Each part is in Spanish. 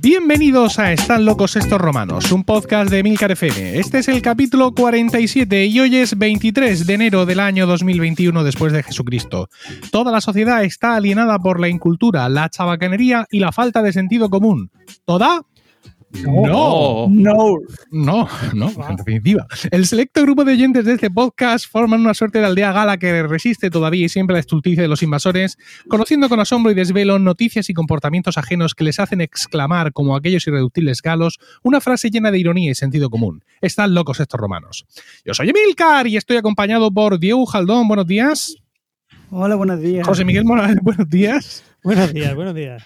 Bienvenidos a Están locos estos romanos, un podcast de Milcar FM. Este es el capítulo 47 y hoy es 23 de enero del año 2021 después de Jesucristo. Toda la sociedad está alienada por la incultura, la chabacanería y la falta de sentido común. ¿Toda? No, No. no, no, en definitiva. El selecto grupo de oyentes de este podcast forman una suerte de aldea gala que resiste todavía y siempre la estulticia de los invasores, conociendo con asombro y desvelo noticias y comportamientos ajenos que les hacen exclamar, como aquellos irreductibles galos, una frase llena de ironía y sentido común. Están locos estos romanos. Yo soy Emilcar y estoy acompañado por Diego Jaldón, buenos días. Hola, buenos días. José Miguel Morales, buenos días. Buenos días, buenos días.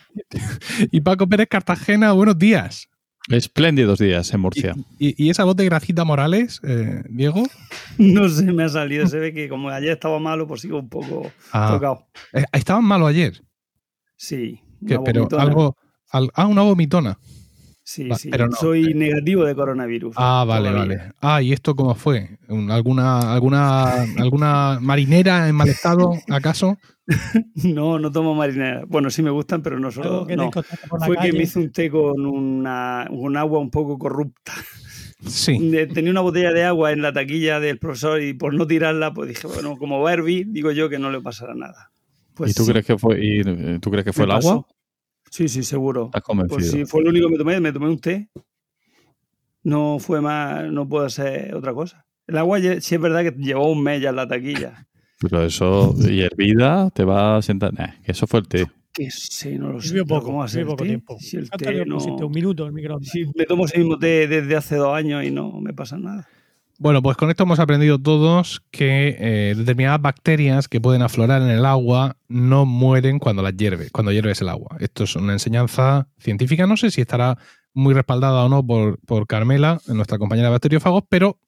Y Paco Pérez Cartagena, buenos días. Espléndidos días en Murcia. ¿Y, y esa voz de Gracita Morales, eh, Diego? No sé, me ha salido. Se ve que como ayer estaba malo, pues sigo un poco Ah. tocado. Eh, Estaban malo ayer. Sí. Que- una pero vomitona. algo. al- ah, una vomitona. Sí, Va, sí. pero no. Soy negativo de coronavirus. Ah, vale, todavía. vale. Ah, ¿y esto cómo fue? Un- ¿Alguna, alguna, alguna marinera en mal estado, acaso? No, no tomo marinera. Bueno, sí me gustan, pero no solo. Que no. Fue que calle. me hice un té con una, un agua un poco corrupta. Sí. Tenía una botella de agua en la taquilla del profesor y por no tirarla, pues dije, bueno, como va a hervir, digo yo que no le pasará nada. Pues ¿Y tú sí, crees que fue, y, eh, ¿tú crees que fue me el agua? Sí, sí, seguro. Estás convencido. Pues sí, fue lo único que me tomé, me tomé un té. No fue más, no puedo hacer otra cosa. El agua sí es verdad que llevó un mes ya en la taquilla. Pero eso, y hervida, te va a sentar. Nah, que eso fue el té. Que sé, no lo sé. Poco, ¿Cómo va a ser sirvió el poco té? tiempo. Si el ¿Cuánto té le no... Un minuto el microondas. Si me tomo ese mismo té desde hace dos años y no me pasa nada. Bueno, pues con esto hemos aprendido todos que eh, determinadas bacterias que pueden aflorar en el agua no mueren cuando las hierve, cuando hierves el agua. Esto es una enseñanza científica, no sé si estará muy respaldada o no por, por Carmela, nuestra compañera de bacteriófagos, pero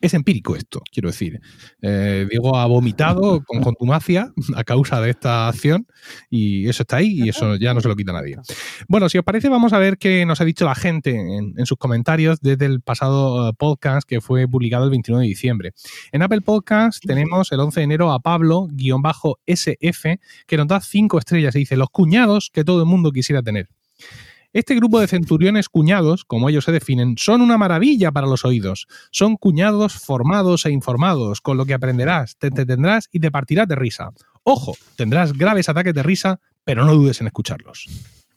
es empírico esto, quiero decir. Eh, Diego ha vomitado con contumacia a causa de esta acción y eso está ahí y eso ya no se lo quita nadie. Bueno, si os parece, vamos a ver qué nos ha dicho la gente en, en sus comentarios desde el pasado eh, podcast que fue publicado el 29 de diciembre. En Apple Podcast tenemos el 11 de enero a Pablo-SF que nos da 5 estrellas y dice los cuñados que todo el mundo quisiera tener. Este grupo de centuriones cuñados, como ellos se definen, son una maravilla para los oídos. Son cuñados formados e informados, con lo que aprenderás, te entretendrás y te partirás de risa. Ojo, tendrás graves ataques de risa, pero no dudes en escucharlos.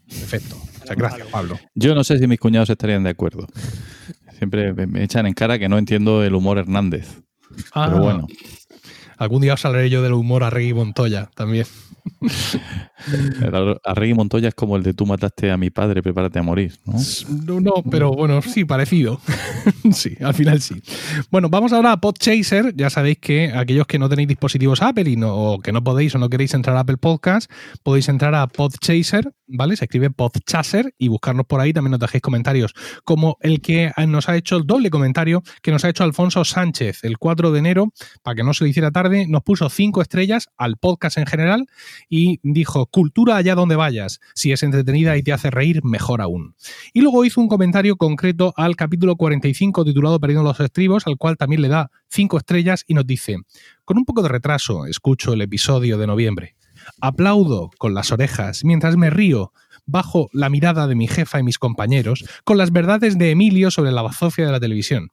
Perfecto. Muchas gracias, Pablo. Yo no sé si mis cuñados estarían de acuerdo. Siempre me- echan en cara que no entiendo el humor Hernández. Ah, Pero bueno, Algún día os hablaré yo del humor a Reggie Montoya también. Arregui Montoya es como el de tú mataste a mi padre, prepárate a morir. ¿no? No, pero bueno, sí, parecido. sí, al final sí. Bueno, vamos ahora a Podchaser. Ya sabéis que aquellos que no tenéis dispositivos Apple y no, o que no podéis o no queréis entrar a Apple Podcast, podéis entrar a Podchaser, ¿vale? Se escribe Podchaser y buscarnos por ahí. También nos dejéis comentarios, como el que nos ha hecho el doble comentario que nos ha hecho Alfonso Sánchez el 4 de enero, para que no se le hiciera tarde, nos puso cinco estrellas al podcast en general y dijo, cultura allá donde vayas. Si es entretenida y te hace reír, mejor aún. Y luego hizo un comentario concreto al capítulo 45 titulado Perdiendo los estribos, al cual también le da cinco estrellas y nos dice, con un poco de retraso escucho el episodio de noviembre. Aplaudo con las orejas mientras me río bajo la mirada de mi jefa y mis compañeros con las verdades de Emilio sobre la bazofia de la televisión.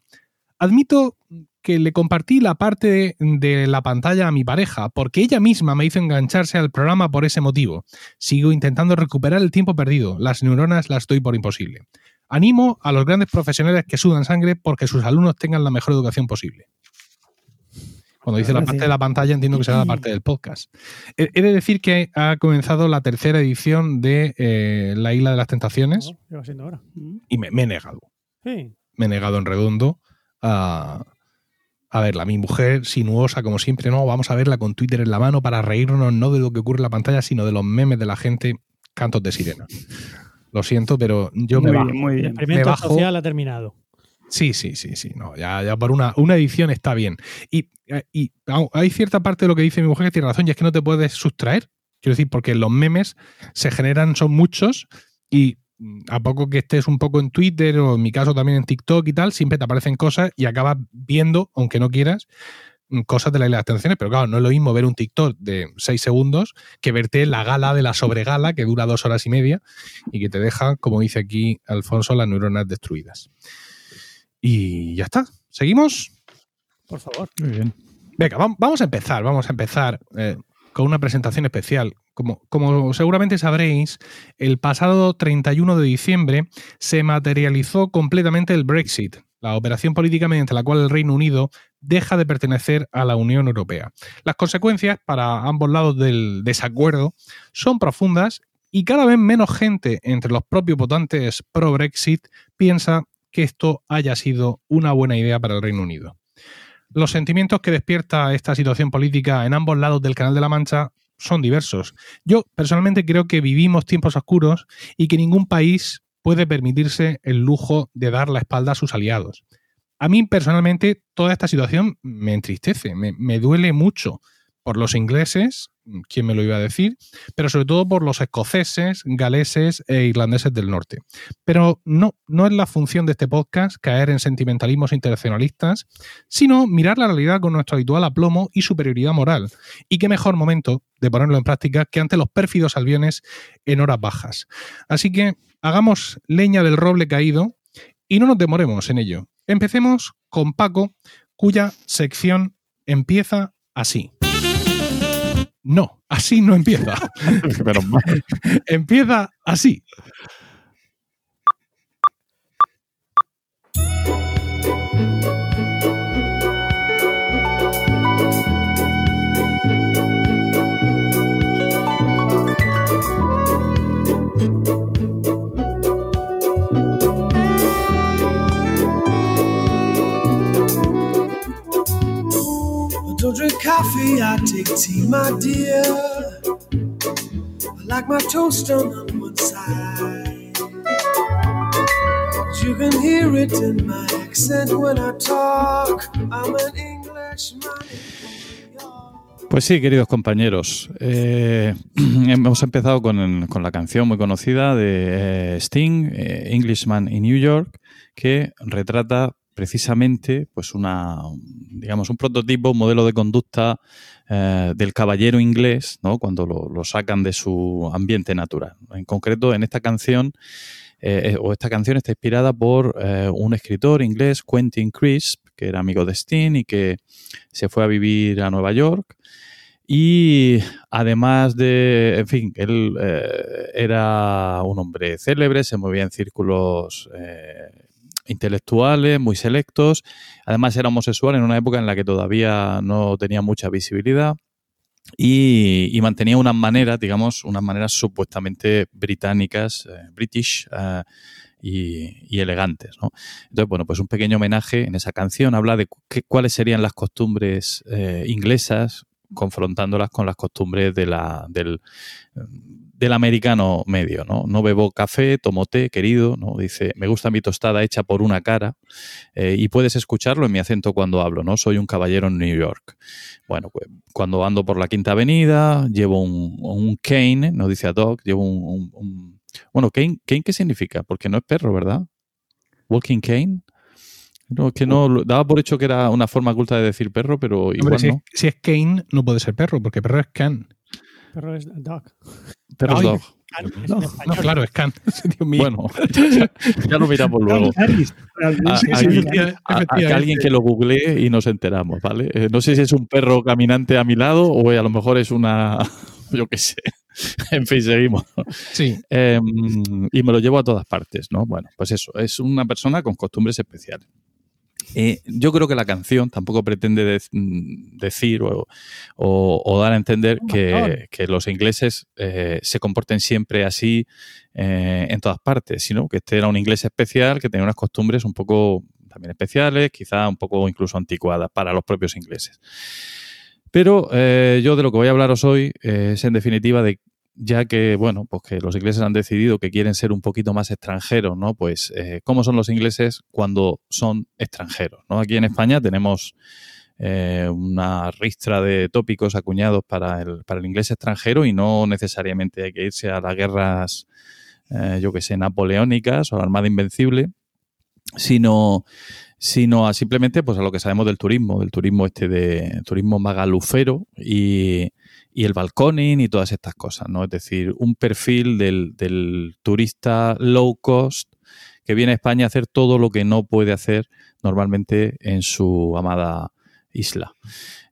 Admito que le compartí la parte de la pantalla a mi pareja porque ella misma me hizo engancharse al programa por ese motivo. Sigo intentando recuperar el tiempo perdido. Las neuronas las doy por imposible. Animo a los grandes profesionales que sudan sangre porque sus alumnos tengan la mejor educación posible. Cuando dice la parte de la pantalla, entiendo que será la parte del podcast. He de decir que ha comenzado la tercera edición de eh, La Isla de las Tentaciones y me, me he negado. Sí. Me he negado en redondo a, a verla. Mi mujer, sinuosa como siempre, no, vamos a verla con Twitter en la mano para reírnos no de lo que ocurre en la pantalla, sino de los memes de la gente, cantos de sirena. Lo siento, pero yo me muy bajo. bien, muy El bien. experimento bajo. social ha terminado. Sí, sí, sí, sí. No, ya, ya por una, una edición está bien. Y, y hay cierta parte de lo que dice mi mujer que tiene razón, y es que no te puedes sustraer. Quiero decir, porque los memes se generan, son muchos, y a poco que estés un poco en Twitter, o en mi caso también en TikTok y tal, siempre te aparecen cosas y acabas viendo, aunque no quieras, cosas de la isla de las tentaciones, pero claro, no es lo mismo ver un TikTok de 6 segundos que verte la gala de la sobregala que dura dos horas y media y que te deja, como dice aquí Alfonso, las neuronas destruidas. Y ya está. ¿Seguimos? Por favor. Muy bien. Venga, vam- vamos a empezar, vamos a empezar eh, con una presentación especial. Como, seguramente sabréis, el pasado 31 de diciembre se materializó completamente el Brexit, la operación política mediante la cual el Reino Unido deja de pertenecer a la Unión Europea. Las consecuencias para ambos lados del desacuerdo son profundas y cada vez menos gente entre los propios votantes pro-Brexit piensa que esto haya sido una buena idea para el Reino Unido. Los sentimientos que despierta esta situación política en ambos lados del Canal de la Mancha son diversos. Yo personalmente creo que vivimos tiempos oscuros y que ningún país puede permitirse el lujo de dar la espalda a sus aliados. A mí personalmente toda esta situación me entristece, me, duele mucho por los ingleses, quién me lo iba a decir, pero sobre todo por los escoceses, galeses e irlandeses del norte. Pero no, no es la función de este podcast caer en sentimentalismos internacionalistas, sino mirar la realidad con nuestro habitual aplomo y superioridad moral. Y qué mejor momento de ponerlo en práctica que ante los pérfidos aviones en horas bajas. Así que hagamos leña del roble caído y no nos demoremos en ello. Empecemos con Paco, cuya sección empieza así. No, así no empieza. Empieza así. Coffee, I take tea, my dear. I like my toast done on one side. But you can hear it in my accent when I talk. I'm an Englishman. Pues sí, queridos compañeros, eh, hemos empezado con, con la canción muy conocida de eh, Sting, eh, Englishman in New York, que retrata precisamente pues una digamos un prototipo, un modelo de conducta eh, del caballero inglés, ¿no? cuando lo, sacan de su ambiente natural. En concreto, en esta canción eh, o esta canción está inspirada por eh, un escritor inglés, Quentin Crisp, que era amigo de Sting y que se fue a vivir a Nueva York. Y además de, en fin, él eh, era un hombre célebre, se movía en círculos eh, intelectuales muy selectos. Además era homosexual en una época en la que todavía no tenía mucha visibilidad. Y, mantenía unas maneras, digamos, unas maneras supuestamente británicas, eh, british, eh, y, elegantes. ¿no? Entonces, bueno, pues un pequeño homenaje en esa canción habla de cuáles serían las costumbres eh, inglesas confrontándolas con las costumbres de la, del, del americano medio, ¿no? No bebo café, tomo té, querido, ¿no? Dice, me gusta mi tostada hecha por una cara eh, y puedes escucharlo en mi acento cuando hablo, ¿no? Soy un caballero en New York. Bueno, pues cuando ando por la Quinta Avenida, llevo un, un cane, no dice a dog, llevo un, un- un- bueno, cane, cane, ¿qué significa? Porque no es perro, ¿verdad? Walking cane. No, es que no, daba por hecho que era una forma culta de decir perro, pero igual Hombre, si, no. es, si es Kane, no puede ser perro, porque perro es Can. Pero es dog. Perro es dog. Es No, claro, es Can. Dios mío. Bueno, ya, ya lo miramos luego. A- alguien que lo googlee y nos enteramos, ¿vale? Eh, no sé si es un perro caminante a mi lado o a lo mejor es una, yo qué sé. En fin, seguimos. Sí, Eh, y me lo llevo a todas partes, ¿no? Bueno, pues eso, es una persona con costumbres especiales. Eh, yo creo que la canción tampoco pretende de- mm, decir o, o- o dar a entender que, que los ingleses eh, se comporten siempre así eh, en todas partes, sino que este era un inglés especial que tenía unas costumbres un poco también especiales, quizá un poco incluso anticuadas para los propios ingleses. Pero eh, yo de lo que voy a hablaros hoy eh, es en definitiva de ya que, bueno, pues que los ingleses han decidido que quieren ser un poquito más extranjeros, ¿no? Pues, eh, ¿cómo son los ingleses cuando son extranjeros? ¿no? Aquí en España tenemos eh, una ristra de tópicos acuñados para el, para el inglés extranjero y no necesariamente hay que irse a las guerras, eh, yo que sé, napoleónicas o la Armada Invencible sino, sino a simplemente pues a lo que sabemos del turismo, del turismo este de turismo magalufero y, y el balconing y todas estas cosas, ¿no? Es decir, un perfil del, turista low cost que viene a España a hacer todo lo que no puede hacer normalmente en su amada isla.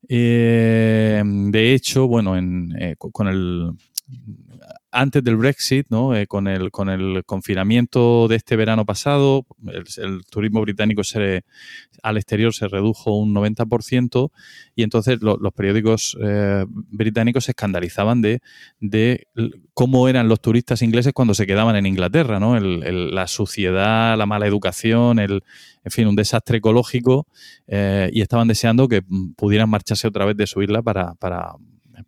Eh, de hecho, bueno, en, eh, co- con el antes del Brexit, ¿no? Eh, con, el, con el confinamiento de este verano pasado, el, turismo británico se, al exterior se redujo un 90% y entonces lo- los periódicos eh, británicos se escandalizaban de, de cómo eran los turistas ingleses cuando se quedaban en Inglaterra, ¿no? El- el- la suciedad, la mala educación, el, en fin, un desastre ecológico eh, y estaban deseando que mm, pudieran marcharse otra vez de su isla para, para,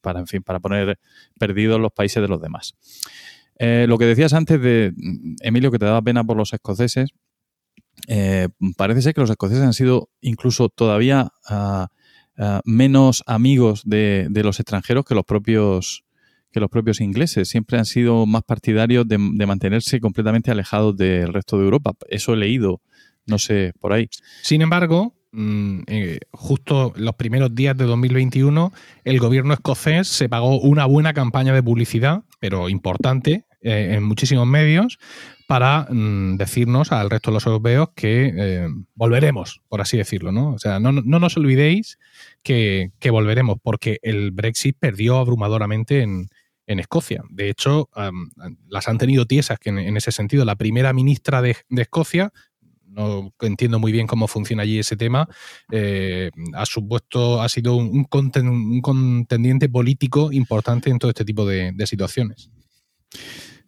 para, en fin, para poner perdidos los países de los demás. Eh, lo que decías antes de, mm, Emilio, que te daba pena por los escoceses, eh, parece ser que los escoceses han sido incluso todavía ah, ah, menos amigos de, los extranjeros que los propios que los propios ingleses. Siempre han sido más partidarios de, mantenerse completamente alejados del resto de Europa. Eso he leído, no sé, por ahí. Sin embargo, justo los primeros días de 2021, el gobierno escocés se pagó una buena campaña de publicidad, pero importante, eh, en muchísimos medios, para mm, decirnos al resto de los europeos que eh, volveremos, por así decirlo. ¿no? O sea, no, no nos olvidéis que, que volveremos, porque el Brexit perdió abrumadoramente en, en Escocia. De hecho, las han tenido tiesas que en, en ese sentido. La primera ministra de, de Escocia no entiendo muy bien cómo funciona allí ese tema, eh, ha supuesto, ha sido un, un conten- un contendiente político importante en todo este tipo de, situaciones.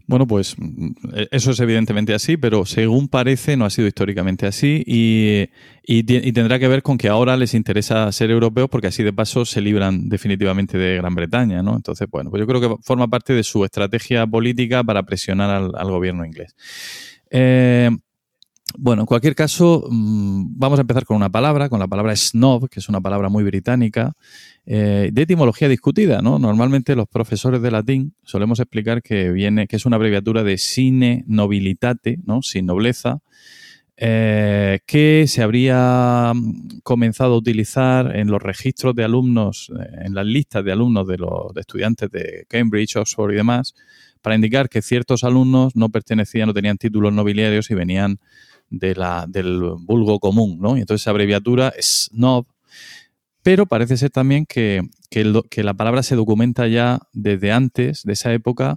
Bueno, pues mm, eso es evidentemente así, pero según parece no ha sido históricamente así y, y tendrá que ver con que ahora les interesa ser europeos porque así de paso se libran definitivamente de Gran Bretaña, ¿no? Entonces, bueno, pues yo creo que forma parte de su estrategia política para presionar al, al gobierno inglés. Eh, bueno, en cualquier caso, mm, vamos a empezar con una palabra, con la palabra snob, que es una palabra muy británica, eh, de etimología discutida, ¿no? Normalmente los profesores de latín solemos explicar que viene, que es una abreviatura de sine nobilitate, ¿no? Sin nobleza, eh, que se habría mm, comenzado a utilizar en los registros de alumnos, eh, en las listas de alumnos de los estudiantes de Cambridge, Oxford y demás, para indicar que ciertos alumnos no pertenecían, no tenían títulos nobiliarios y venían de la, del vulgo común, ¿no? Y entonces esa abreviatura es snob, pero parece ser también que, que, el do- que la palabra se documenta ya desde antes de esa época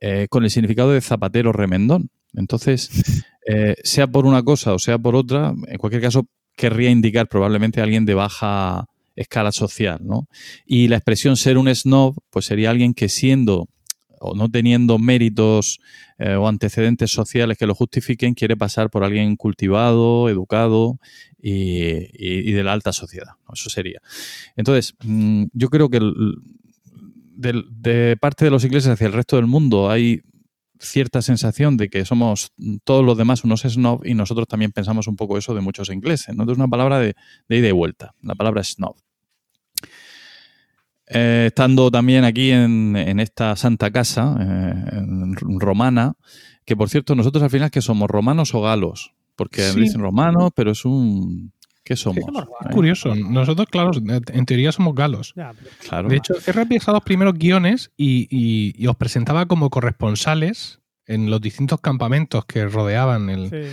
eh, con el significado de zapatero remendón. Entonces, eh, sea por una cosa o sea por otra, en cualquier caso, querría indicar probablemente a alguien de baja escala social, ¿no? Y la expresión ser un snob, pues sería alguien que siendo o no teniendo méritos eh, o antecedentes sociales que lo justifiquen, quiere pasar por alguien cultivado, educado y, de la alta sociedad. Eso sería. Entonces, mm, yo creo que el- del- de parte de los ingleses hacia el resto del mundo hay cierta sensación de que somos todos los demás unos snob y nosotros también pensamos un poco eso de muchos ingleses. ¿no? Entonces, una palabra de, de ida y vuelta. La palabra snob. Eh, estando también aquí en, en esta santa casa eh, en- romana, que por cierto, nosotros al final que somos romanos o galos, porque Sí. dicen romanos, pero es un... ¿Qué somos? somos Eh. Curioso, nosotros, claro, en teoría somos galos. Ya, pero- Claro. De hecho, he revisado los primeros guiones y, y- y os presentaba como corresponsales en los distintos campamentos que rodeaban el- sí, es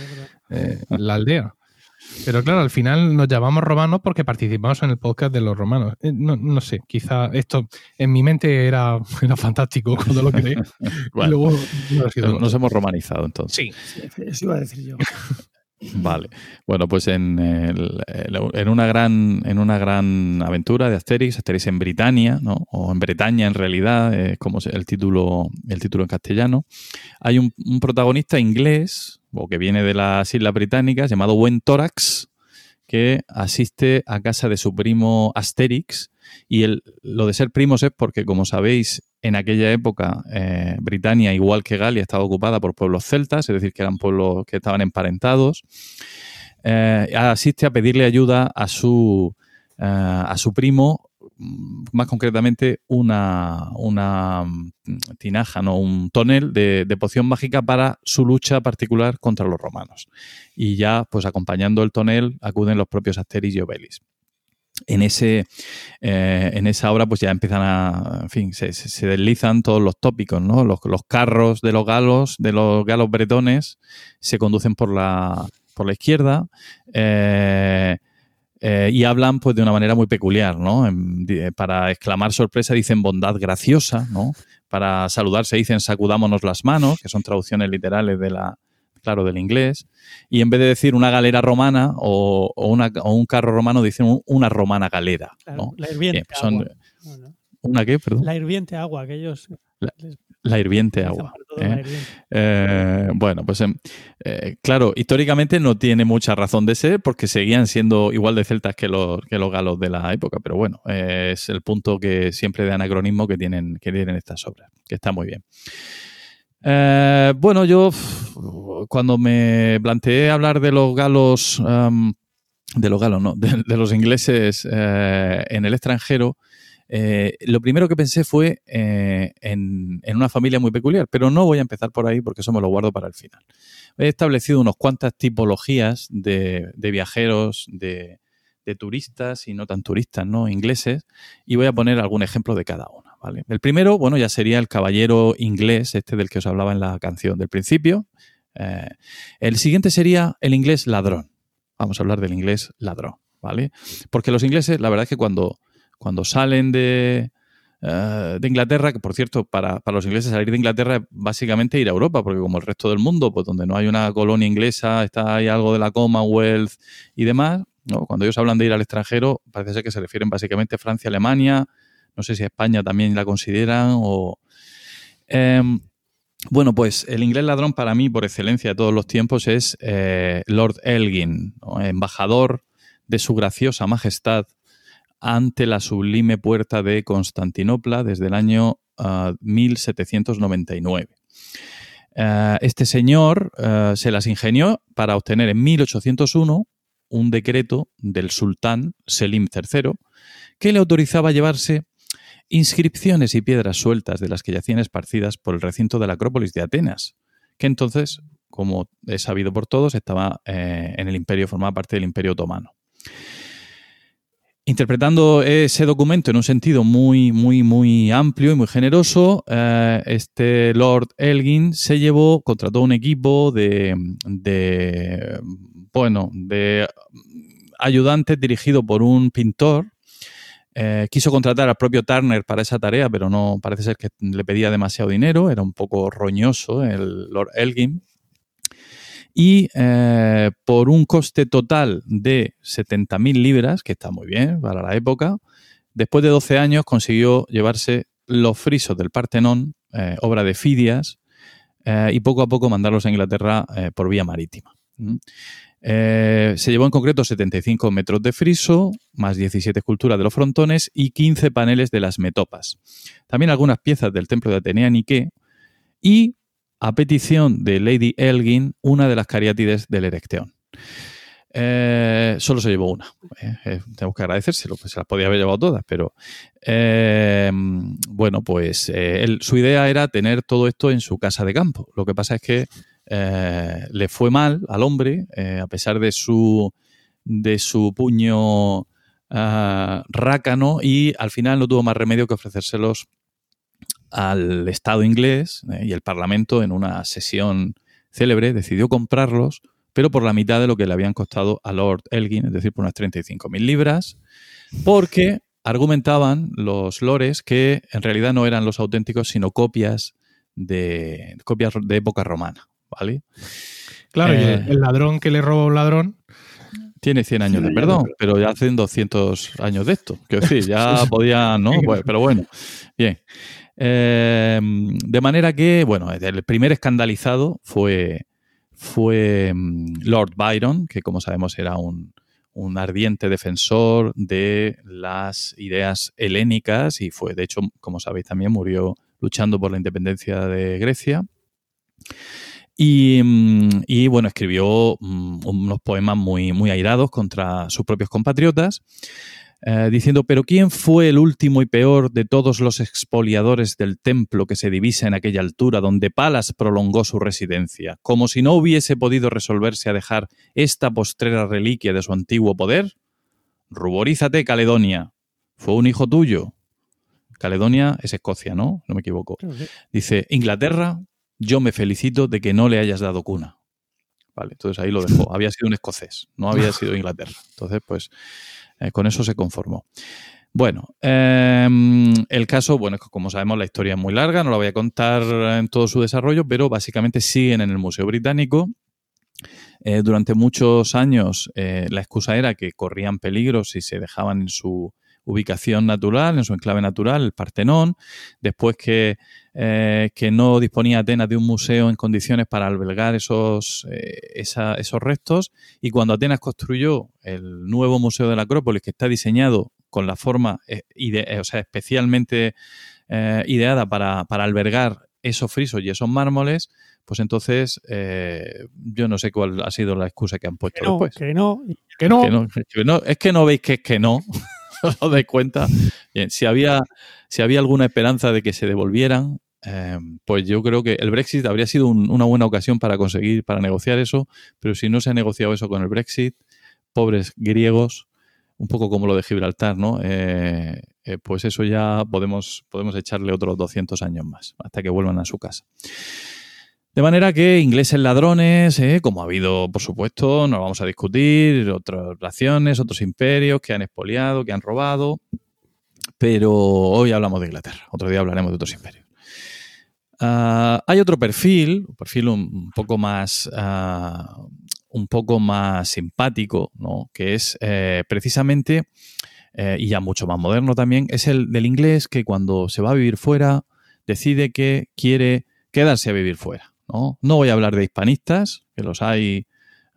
eh, la aldea. Pero claro, al final nos llamamos romanos porque participamos en el podcast de los romanos. Eh, no, no sé, quizá esto en mi mente era, era fantástico cuando lo creé. Bueno, luego no nos hemos romanizado entonces. Sí, Sí, Eso iba a decir yo. Vale. Bueno, pues en, el- en una gran en una gran aventura de Asterix, Asterix en Britania, ¿no? O en Bretaña en realidad, es como el título el título en castellano. Hay un, un protagonista inglés o que viene de las Islas Británicas llamado Wen Tórax que asiste a casa de su primo Asterix y el, lo de ser primos es porque, como sabéis, en aquella época eh, Britania, igual que Galia, estaba ocupada por pueblos celtas, es decir, que eran pueblos que estaban emparentados. Eh, asiste a pedirle ayuda a su, eh, a su primo más concretamente una, una mm, tinaja, no, un tonel de, de poción mágica para su lucha particular contra los romanos. Y ya, pues acompañando el tonel, acuden los propios Asteris y Obelis en, ese, eh, en esa obra pues ya empiezan a, en fin, se, se- se deslizan todos los tópicos, ¿no? Los, los carros de los galos, de los galos bretones, se conducen por la, por la izquierda eh, eh, y hablan pues de una manera muy peculiar, ¿no? En- di- para exclamar sorpresa dicen bondad graciosa, ¿no? Para saludarse dicen sacudámonos las manos, que son traducciones literales de la, claro, del inglés y en vez de decir una galera romana o, o una- o un carro romano, dicen un- una romana galera. Claro, ¿no? La hirviente Bien, son- agua. ¿Una qué? Perdón. La hirviente agua, que ellos La hirviente utilizan agua. ¿Eh? Eh, bueno, pues em, eh, claro, históricamente no tiene mucha razón de ser porque seguían siendo igual de celtas que los, que los galos de la época, pero bueno, es el punto que siempre de anacronismo que tienen, que tienen estas obras, que está muy bien. Bueno, yo cuando me planteé hablar de los galos, de los galos, no, de, de los ingleses en el extranjero, eh, lo primero que pensé fue eh, en, una familia muy peculiar, pero no voy a empezar por ahí porque eso me lo guardo para el final. He establecido unas cuantas tipologías de, viajeros, de, de turistas y no tan turistas, ¿no? Ingleses, y voy a poner algún ejemplo de cada una, ¿vale? El primero, bueno, ya sería el caballero inglés, este del que os hablaba en la canción del principio. Eh, el siguiente sería el inglés ladrón. Vamos a hablar del inglés ladrón, ¿vale? Porque los ingleses, la verdad es que cuando, cuando salen de, eh, de Inglaterra, que por cierto, para, los ingleses salir de Inglaterra es básicamente ir a Europa, porque como el resto del mundo, pues donde no hay una colonia inglesa, está ahí algo de la Commonwealth y demás, ¿no? cuando ellos hablan de ir al extranjero, parece ser que se refieren básicamente a Francia, Alemania, no sé si España también la consideran o... Em, bueno, pues el inglés ladrón para mí, por excelencia de todos los tiempos, es eh, Lord Elgin, embajador de su graciosa majestad ante la sublime puerta de Constantinopla desde el año ah, 1799. Eh, este señor eh, se las ingenió para obtener en 1801 un decreto del sultán Selim III que le autorizaba llevarse inscripciones y piedras sueltas de las que yacían esparcidas por el recinto de la Acrópolis de Atenas, que entonces, como es sabido por todos, estaba eh, en el imperio, formaba parte del imperio otomano. Interpretando ese documento en un sentido muy, muy, muy amplio y muy generoso, eh, este Lord Elgin se llevó, contrató un equipo de, bueno, de ayudantes dirigido por un pintor. Eh, quiso contratar al propio Turner para esa tarea, pero no parece ser que le pedía demasiado dinero, era un poco roñoso el Lord Elgin. Y eh, por un coste total de 70.000 libras, que está muy bien para la época, después de 12 años consiguió llevarse los frisos del Partenón, eh, obra de Fidias, eh, y poco a poco mandarlos a Inglaterra por vía marítima. Se llevó en concreto 75 metros de friso, más 17 esculturas de los frontones y 15 paneles de las metopas. También algunas piezas del templo de Atenea Nike y, a petición de Lady Elgin, una de las cariátides del Erecteón. Eh, solo se llevó una. Eh, eh, tengo que agradecérselo, pues se las podía haber llevado todas, pero bueno, pues su idea era tener todo esto en su casa de campo. Lo que pasa es que le fue mal al hombre, a pesar de su, de su puño ah, rácano, y al final no tuvo más remedio que ofrecérselos al Estado inglés eh, y el Parlamento en una sesión célebre decidió comprarlos, pero por la mitad de lo que le habían costado a Lord Elgin, es decir, por unas 35.000 libras, porque argumentaban los lores que en realidad no eran los auténticos, sino copias de, copias de época romana, ¿vale? Claro, y Eh. el, el ladrón que le roba a un ladrón, Tiene 100 años de años de perdón, pero ya hacen 200 años de esto. Quiero decir, ya podía, ¿no? Pues, pero bueno, bien. Eh, de manera que, bueno, el primer escandalizado fue, fue mm, Lord Byron, que como sabemos era un, un ardiente defensor de las ideas helénicas y fue, de hecho, como sabéis, también murió luchando por la independencia de Grecia. Y, mm, y, bueno, escribió mm, unos poemas muy, muy airados contra sus propios compatriotas. Eh, diciendo, pero ¿quién fue el último y peor de todos los expoliadores del templo que se divisa en aquella altura donde Palas prolongó su residencia, como si no hubiese podido resolverse a dejar esta postrera reliquia de su antiguo poder? Ruborízate, Caledonia. Fue un hijo tuyo. Caledonia es Escocia, ¿no? No me equivoco. Dice, Inglaterra, yo me felicito de que no le hayas dado cuna. Vale, entonces ahí lo dejó. Había sido un escocés, no había sido Inglaterra. Entonces, pues, eh, con eso se conformó. Bueno, eh, el caso, bueno, como sabemos, la historia es muy larga, no la voy a contar en todo su desarrollo, pero básicamente siguen en el Museo Británico. Eh, durante muchos años eh, la excusa era que corrían peligros si se dejaban en su ubicación natural, en su enclave natural, el Partenón. Después que, eh, que no disponía Atenas de un museo en condiciones para albergar esos, eh, esa- esos restos. Y cuando Atenas construyó el nuevo Museo de la Acrópolis, que está diseñado con la forma, eh, ide- eh, o sea, especialmente eh, ideada para, para albergar esos frisos y esos mármoles, pues entonces eh, yo no sé cuál ha sido la excusa que han puesto Que no, después. que no. Que no. Que no, que no- es que no veis que es que no. ¿Os dais cuenta? Bien, si había, si había alguna esperanza de que se devolvieran, eh, pues yo creo que el Brexit habría sido un- una buena ocasión para conseguir, para negociar eso, pero si no se ha negociado eso con el Brexit, pobres griegos, un poco como lo de Gibraltar, ¿no? Eh, eh, pues eso ya podemos, podemos echarle otros 200 años más, hasta que vuelvan a su casa. De manera que ingleses ladrones, eh, como ha habido, por supuesto, no vamos a discutir, otras naciones, otros imperios que han expoliado, que han robado, pero hoy hablamos de Inglaterra, otro día hablaremos de otros imperios. Ah, hay otro perfil, un perfil un, poco más, ah, un poco más simpático, ¿no? que es eh, precisamente, eh, y ya mucho más moderno también, es el del inglés que cuando se va a vivir fuera decide que quiere quedarse a vivir fuera. ¿no? Voy a hablar de hispanistas, que los hay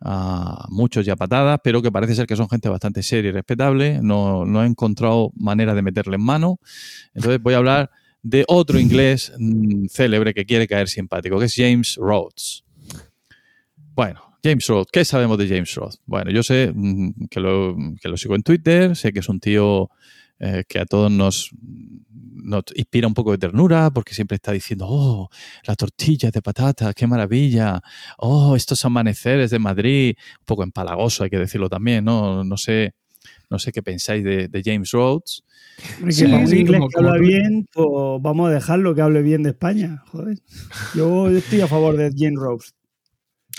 ah, muchos ya patadas, pero que parece ser que son gente bastante seria y respetable. No, no he encontrado manera de meterle en mano. Entonces voy a hablar de otro inglés mm, célebre que quiere caer simpático, que es James Rhodes. Bueno, James Rhodes, ¿qué sabemos de James Rhodes? Bueno, yo sé mm, que lo, que lo sigo en Twitter, sé que es un tío eh, que a todos nos, nos inspira un poco de ternura porque siempre está diciendo, oh, la tortilla de patata, qué maravilla, oh, estos amaneceres de Madrid, un poco empalagoso hay que decirlo también, ¿no? No sé, no sé qué pensáis de, de James Rhodes. Hombre, Sí, que para un sí, inglés que habla bien, pues vamos a dejarlo que hable bien de España. Joder. Yo estoy a favor de Jane Rose.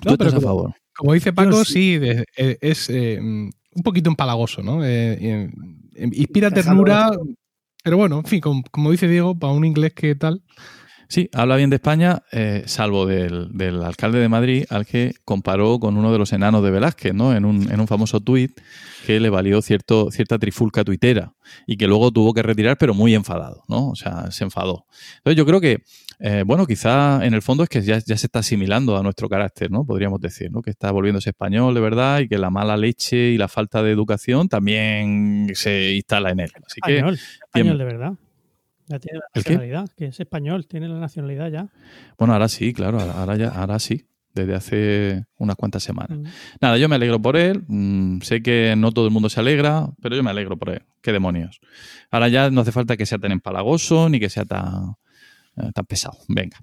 No, ¿Tú pero estás a favor? Como dice Paco, sí. sí, de- eh, es eh, un poquito empalagoso, ¿no? Eh, eh, inspira ternura, pero bueno, en fin, como, como dice Diego, para un inglés que tal. Sí, habla bien de España, eh, salvo del, del alcalde de Madrid, al que comparó con uno de los enanos de Velázquez, ¿no? En un, en un famoso tuit que le valió cierto, cierta trifulca tuitera y que luego tuvo que retirar, pero muy enfadado, ¿no? O sea, se enfadó. Entonces yo creo que, eh, bueno, quizá en el fondo es que ya, ya se está asimilando a nuestro carácter, ¿no? Podríamos decir, ¿no? Que está volviéndose español de verdad y que la mala leche y la falta de educación también se instala en él. Así que Español, español de verdad. Ya tiene la nacionalidad, que es español, tiene la nacionalidad ya. Bueno, ahora sí, claro, ahora, ahora ya, ahora sí, desde hace unas cuantas semanas. Mm. Nada, yo me alegro por él. mm, sé que no todo el mundo se alegra, pero yo me alegro por él. Qué demonios. Ahora ya no hace falta que sea tan empalagoso ni que sea tan, eh, tan pesado. Venga.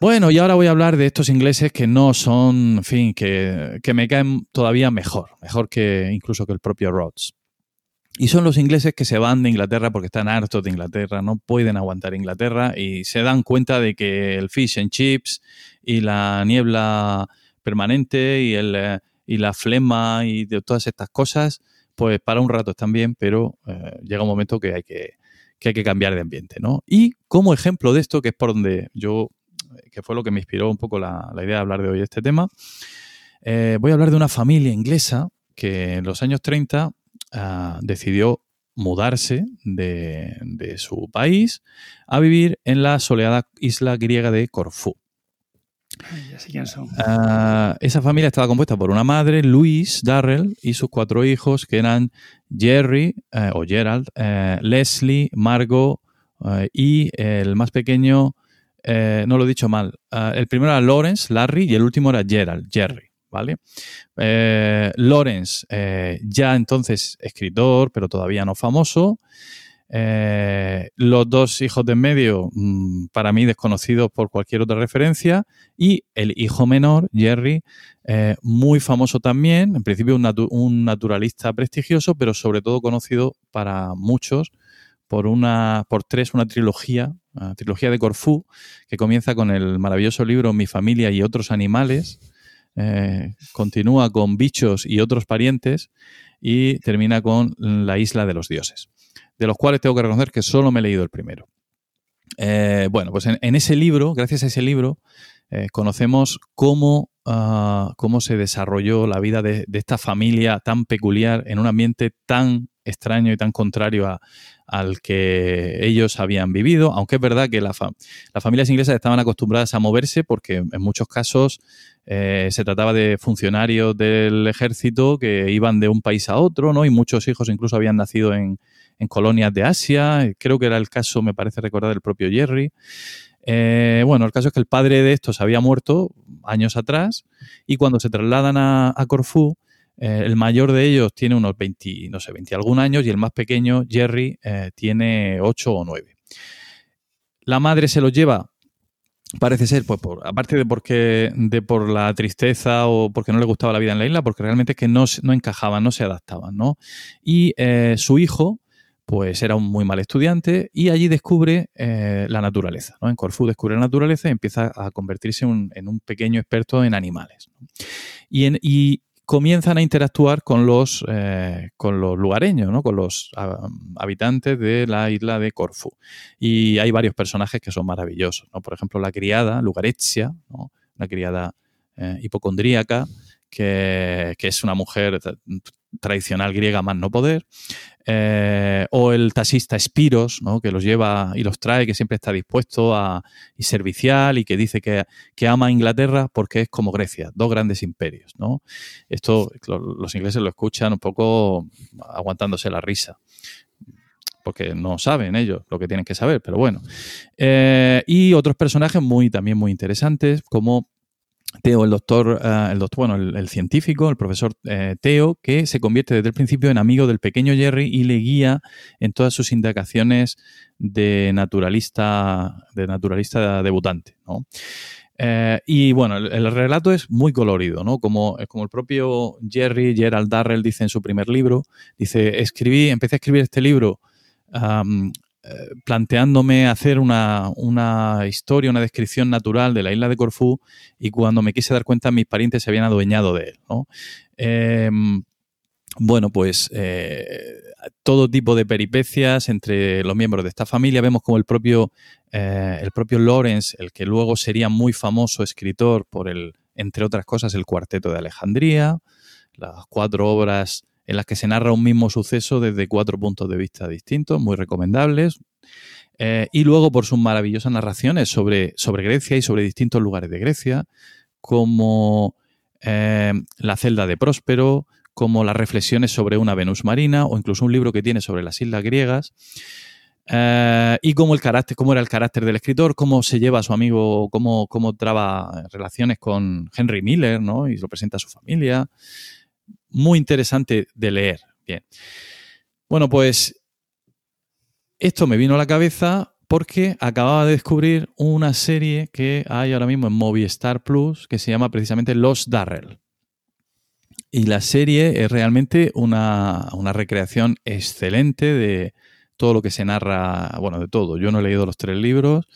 Bueno, y ahora voy a hablar de estos ingleses que no son, en fin, que, que me caen todavía mejor, mejor que incluso que el propio Rhodes. Y son los ingleses que se van de Inglaterra porque están hartos de Inglaterra, no pueden aguantar Inglaterra y se dan cuenta de que el fish and chips y la niebla permanente y, el, eh, y la flema y de todas estas cosas, pues para un rato están bien, pero eh, llega un momento que hay que, que hay que cambiar de ambiente, ¿no? Y como ejemplo de esto, que es por donde yo, que fue lo que me inspiró un poco la, la idea de hablar de hoy este tema, eh, voy a hablar de una familia inglesa que en los años 30 ah, decidió mudarse de, de su país a vivir en la soleada isla griega de Corfú. Ay, ya sé quién son. Ah, esa familia estaba compuesta por una madre, Louise Darrell, y sus cuatro hijos, que eran Jerry eh, o Gerald, eh, Leslie, Margot eh, y el más pequeño, eh, no lo he dicho mal, ah, el primero era Lawrence, Larry, y el último era Gerald, Jerry. ¿Vale? Eh, Lawrence, eh, ya entonces escritor, pero todavía no famoso. Eh, los dos hijos de en medio, mm, para mí desconocidos por cualquier otra referencia. Y el hijo menor, Jerry, muy famoso también, en principio un, un naturalista prestigioso, pero sobre todo conocido para muchos por una por tres una trilogía, una trilogía de Corfú, que comienza con el maravilloso libro Mi familia y otros animales, eh, continúa con bichos y otros parientes y termina con La isla de los dioses, de los cuales tengo que reconocer que solo me he leído el primero. Eh, bueno, pues en, en ese libro, gracias a ese libro, eh, conocemos cómo, ah, cómo se desarrolló la vida de, esta familia tan peculiar en un ambiente tan extraño y tan contrario al que ellos habían vivido, aunque es verdad que la las familias inglesas estaban acostumbradas a moverse porque en muchos casos eh, se trataba de funcionarios del ejército que iban de un país a otro, ¿no? Y muchos hijos incluso habían nacido en, en colonias de Asia. Creo que era el caso, me parece recordar, del propio Jerry. Eh, bueno, el caso es que el padre de estos había muerto años atrás y cuando se trasladan a, Corfú, eh, el mayor de ellos tiene unos 20, no sé, 20 algún años y el más pequeño, Jerry, eh, tiene 8 o 9. La madre se los lleva, parece ser, pues aparte de porque de por la tristeza o porque no le gustaba la vida en la isla, porque realmente es que no, no encajaban, no se adaptaban, ¿no? Y su hijo, pues era un muy mal estudiante y allí descubre eh, la naturaleza. En Corfú descubre la naturaleza y empieza a convertirse en un pequeño experto en animales. Y, en- y comienzan a interactuar con los, eh, con los lugareños, ¿no? con los ah, habitantes de la isla de Corfú. Y hay varios personajes que son maravillosos. ¿no? Por ejemplo, la criada, Lugarezia, ¿no? una criada eh, hipocondríaca, que, que es una mujer tradicional griega más no poder. Eh, o el taxista Espiros, ¿no? que los lleva y los trae, que siempre está dispuesto a, y servicial y que dice que, que ama a Inglaterra porque es como Grecia, dos grandes imperios. ¿no? Esto lo- los ingleses lo escuchan un poco aguantándose la risa porque no saben ellos lo que tienen que saber, pero bueno. Eh, y otros personajes muy también muy interesantes, como Teo, el doctor, eh, el doctor, bueno, el, científico, el profesor eh, Teo, que se convierte desde el principio en amigo del pequeño Jerry y le guía en todas sus indagaciones de naturalista, de naturalista debutante, ¿no? Eh, y bueno, el, el relato es muy colorido, ¿no? Como, como el propio Jerry, Gerald Darrell dice en su primer libro, dice, escribí, empecé a escribir este libro planteándome hacer una, una historia, una descripción natural de la isla de Corfú y cuando me quise dar cuenta mis parientes se habían adueñado de él. Em, bueno, pues eh, todo tipo de peripecias entre los miembros de esta familia. Vemos como el propio, eh, el propio Lawrence, el que luego sería muy famoso escritor por el, entre otras cosas, el Cuarteto de Alejandría, las cuatro obras en las que se narra un mismo suceso desde cuatro puntos de vista distintos, muy recomendables. Eh, y luego por sus maravillosas narraciones sobre, sobre Grecia y sobre distintos lugares de Grecia, como eh, La celda de Próspero, como las reflexiones sobre una Venus marina o incluso un libro que tiene sobre las islas griegas. Eh, y cómo el carácter, cómo era el carácter del escritor, cómo se lleva a su amigo, cómo, cómo traba relaciones con Henry Miller, ¿no? Y lo presenta a su familia. Muy interesante de leer. Bien. Bueno, pues esto me vino a la cabeza porque acababa de descubrir una serie que hay ahora mismo en Movistar Plus que se llama precisamente Los Darrell. Y la serie es realmente una, una recreación excelente de todo lo que se narra, bueno, de todo. Yo no he leído los tres libros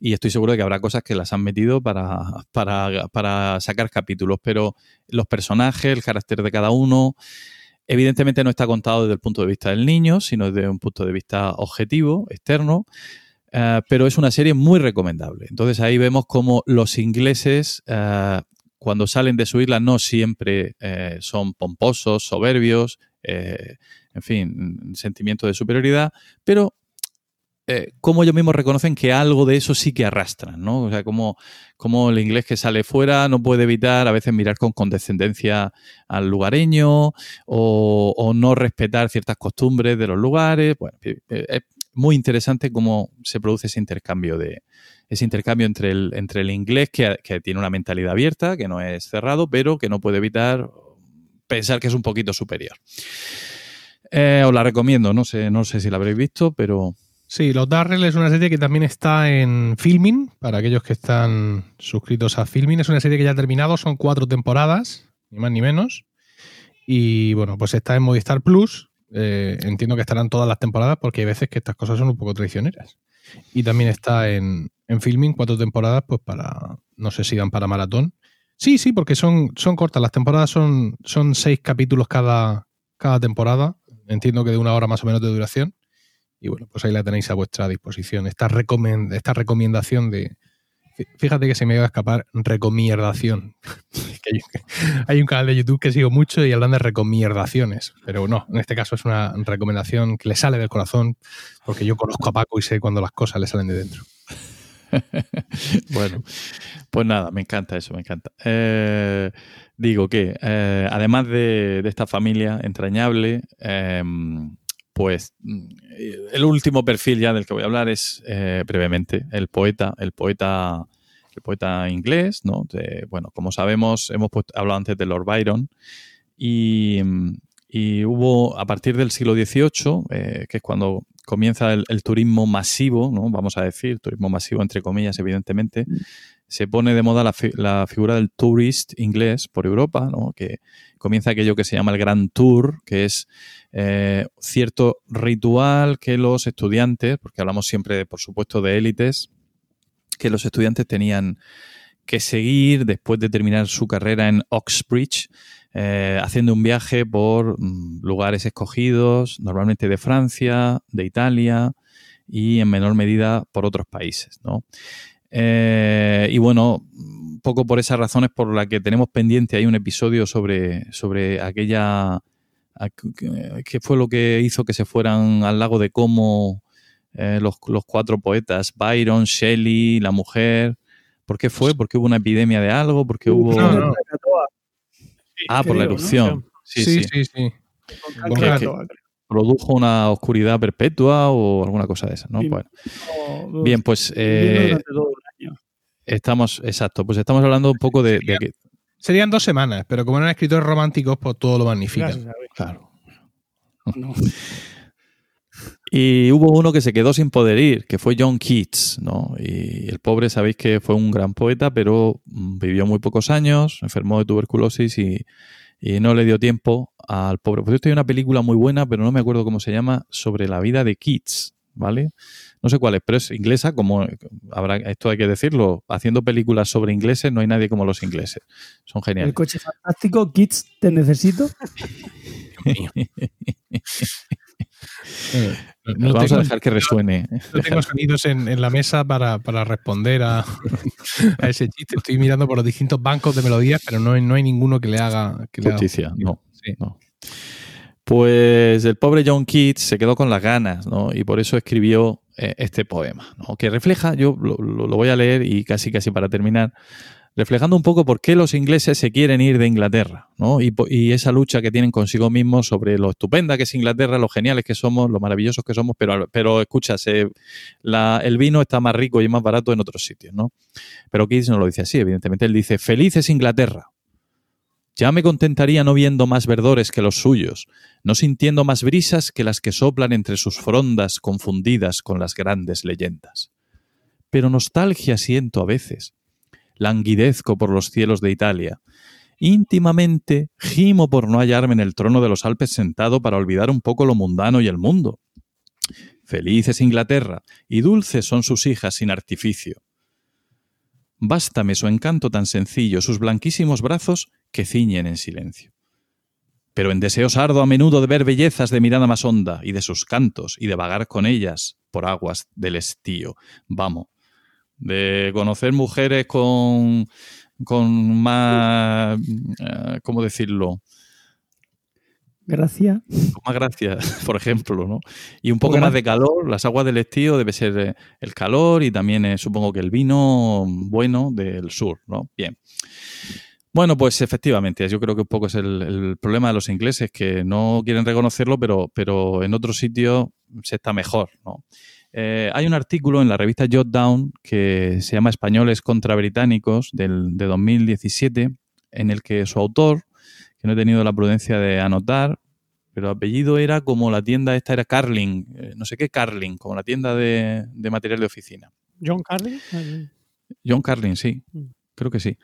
y estoy seguro de que habrá cosas que las han metido para, para, para sacar capítulos, pero los personajes, el carácter de cada uno, evidentemente no está contado desde el punto de vista del niño, sino desde un punto de vista objetivo, externo, eh, pero es una serie muy recomendable. Entonces ahí vemos cómo los ingleses, eh, cuando salen de su isla, no siempre eh, son pomposos, soberbios, en fin, sentimiento de superioridad, pero eh, como ellos mismos reconocen que algo de eso sí que arrastran, ¿no? O sea, como el inglés que sale fuera no puede evitar a veces mirar con condescendencia al lugareño o, no respetar ciertas costumbres de los lugares. Bueno, eh, eh, muy interesante cómo se produce ese intercambio de ese intercambio entre el, entre el inglés que, que tiene una mentalidad abierta, que no es cerrado, pero que no puede evitar pensar que es un poquito superior. Eh, os la recomiendo, no sé, no sé si la habréis visto, pero Sí, Los Darrell es una serie que también está en Filming, para aquellos que están suscritos a Filming. Es una serie que ya ha terminado, son cuatro temporadas, ni más ni menos. Y bueno, pues está en Movistar Plus. Eh, entiendo que estarán todas las temporadas porque hay veces que estas cosas son un poco traicioneras. Y también está en, en Filming, cuatro temporadas, pues para, no sé si dan para maratón. Sí, sí, porque son, son cortas. Las temporadas son, son seis capítulos cada, cada temporada. Entiendo que de una hora más o menos de duración. Y bueno, pues ahí la tenéis a vuestra disposición. Esta, recomend esta recomendación de. Fíjate que se me iba a escapar recomendación. hay, un canal de YouTube que sigo mucho y hablan de recomendaciones. Pero no, en este caso es una recomendación que le sale del corazón, porque yo conozco a Paco y sé cuando las cosas le salen de dentro. bueno, pues nada, me encanta eso, me encanta. Eh, digo que, eh, además de, esta familia entrañable, eh, pues el último perfil ya del que voy a hablar es eh, brevemente el poeta, el poeta, el poeta inglés, ¿no? Bueno, como sabemos, hemos hablado antes de Lord Byron y, y hubo a partir del siglo XVIII, eh, que es cuando comienza el, el, turismo masivo, ¿no? Vamos a decir, turismo masivo entre comillas, evidentemente, se pone de moda la, fi la, figura del tourist inglés por Europa, ¿no? que comienza aquello que se llama el Grand Tour, que es eh, cierto ritual que los estudiantes, porque hablamos siempre, por supuesto, de élites, que los estudiantes tenían que seguir después de terminar su carrera en Oxbridge, eh, haciendo un viaje por mm, lugares escogidos, normalmente de Francia, de Italia y en menor medida por otros países, ¿no? Eh, y bueno, un poco por esas razones por las que tenemos pendiente hay un episodio sobre, sobre aquella. ¿Qué fue lo que hizo que se fueran al lago de Como eh, los, los, cuatro poetas? Byron, Shelley, la mujer. ¿Por qué fue? ¿Porque hubo una epidemia de algo? ¿Porque hubo.? No, no. Ah, por la erupción. Sí, sí, sí. sí, sí. Que produjo una oscuridad perpetua o alguna cosa de esa, ¿no? Bueno. Bien, pues. Eh, Estamos, exacto, pues estamos hablando un poco de, de que... Serían dos semanas, pero como eran escritores románticos, pues todo lo magnifican. Claro. No. Y hubo uno que se quedó sin poder ir, que fue John Keats, ¿no? Y el pobre, sabéis que fue un gran poeta, pero vivió muy pocos años, enfermó de tuberculosis y, y no le dio tiempo al pobre. Pues esto hay una película muy buena, pero no me acuerdo cómo se llama, sobre la vida de Keats, ¿vale? no sé cuál es, pero es inglesa, como habrá, esto hay que decirlo, haciendo películas sobre ingleses no hay nadie como los ingleses. Son geniales. El coche fantástico, Kids, te necesito. no Vamos tengo, a dejar que resuene. No tengo sonidos en, en la mesa para, para responder a, a, ese chiste. Estoy mirando por los distintos bancos de melodías, pero no hay, no hay ninguno que le haga. Que Justicia, le haga... no. Sí. no. Pues el pobre John Keats se quedó con las ganas, ¿no? Y por eso escribió eh, este poema, ¿no? que refleja, yo lo, lo, voy a leer y casi casi para terminar, reflejando un poco por qué los ingleses se quieren ir de Inglaterra, ¿no? Y, esa lucha que tienen consigo mismos sobre lo estupenda que es Inglaterra, lo geniales que somos, lo maravillosos que somos, pero, pero el vino está más rico y más barato en otros sitios, ¿no? Pero Keats no lo dice así, evidentemente, él dice, feliz es Inglaterra, ya me contentaría no viendo más verdores que los suyos, no sintiendo más brisas que las que soplan entre sus frondas confundidas con las grandes leyendas. Pero nostalgia siento a veces, languidezco por los cielos de Italia, íntimamente gimo por no hallarme en el trono de los Alpes sentado para olvidar un poco lo mundano y el mundo. Feliz es Inglaterra, y dulces son sus hijas sin artificio. Bástame su encanto tan sencillo, sus blanquísimos brazos que ciñen en silencio. Pero en deseos ardo a menudo de ver bellezas de mirada más honda y de sus cantos y de vagar con ellas por aguas del estío. Vamos, de conocer mujeres con, con más, uh, ¿cómo decirlo? Gracia. Con más gracia, por ejemplo, ¿no? Y un poco más de calor, las aguas del estío debe ser eh, el calor y también eh, supongo que el vino bueno del sur, ¿no? Bien. Bueno, pues efectivamente, yo creo que un poco es el, el problema de los ingleses, que no quieren reconocerlo, pero, pero en otros sitios se está mejor, ¿no? Eh, hay un artículo en la revista Jot Down que se llama Españoles contra Británicos del, de 2017, en el que su autor, que no he tenido la prudencia de anotar, pero el apellido era como la tienda esta era Carling, eh, no sé qué Carling, como la tienda de, de material de oficina. John Carlin. el- John Carlin, sí. Creo que sí.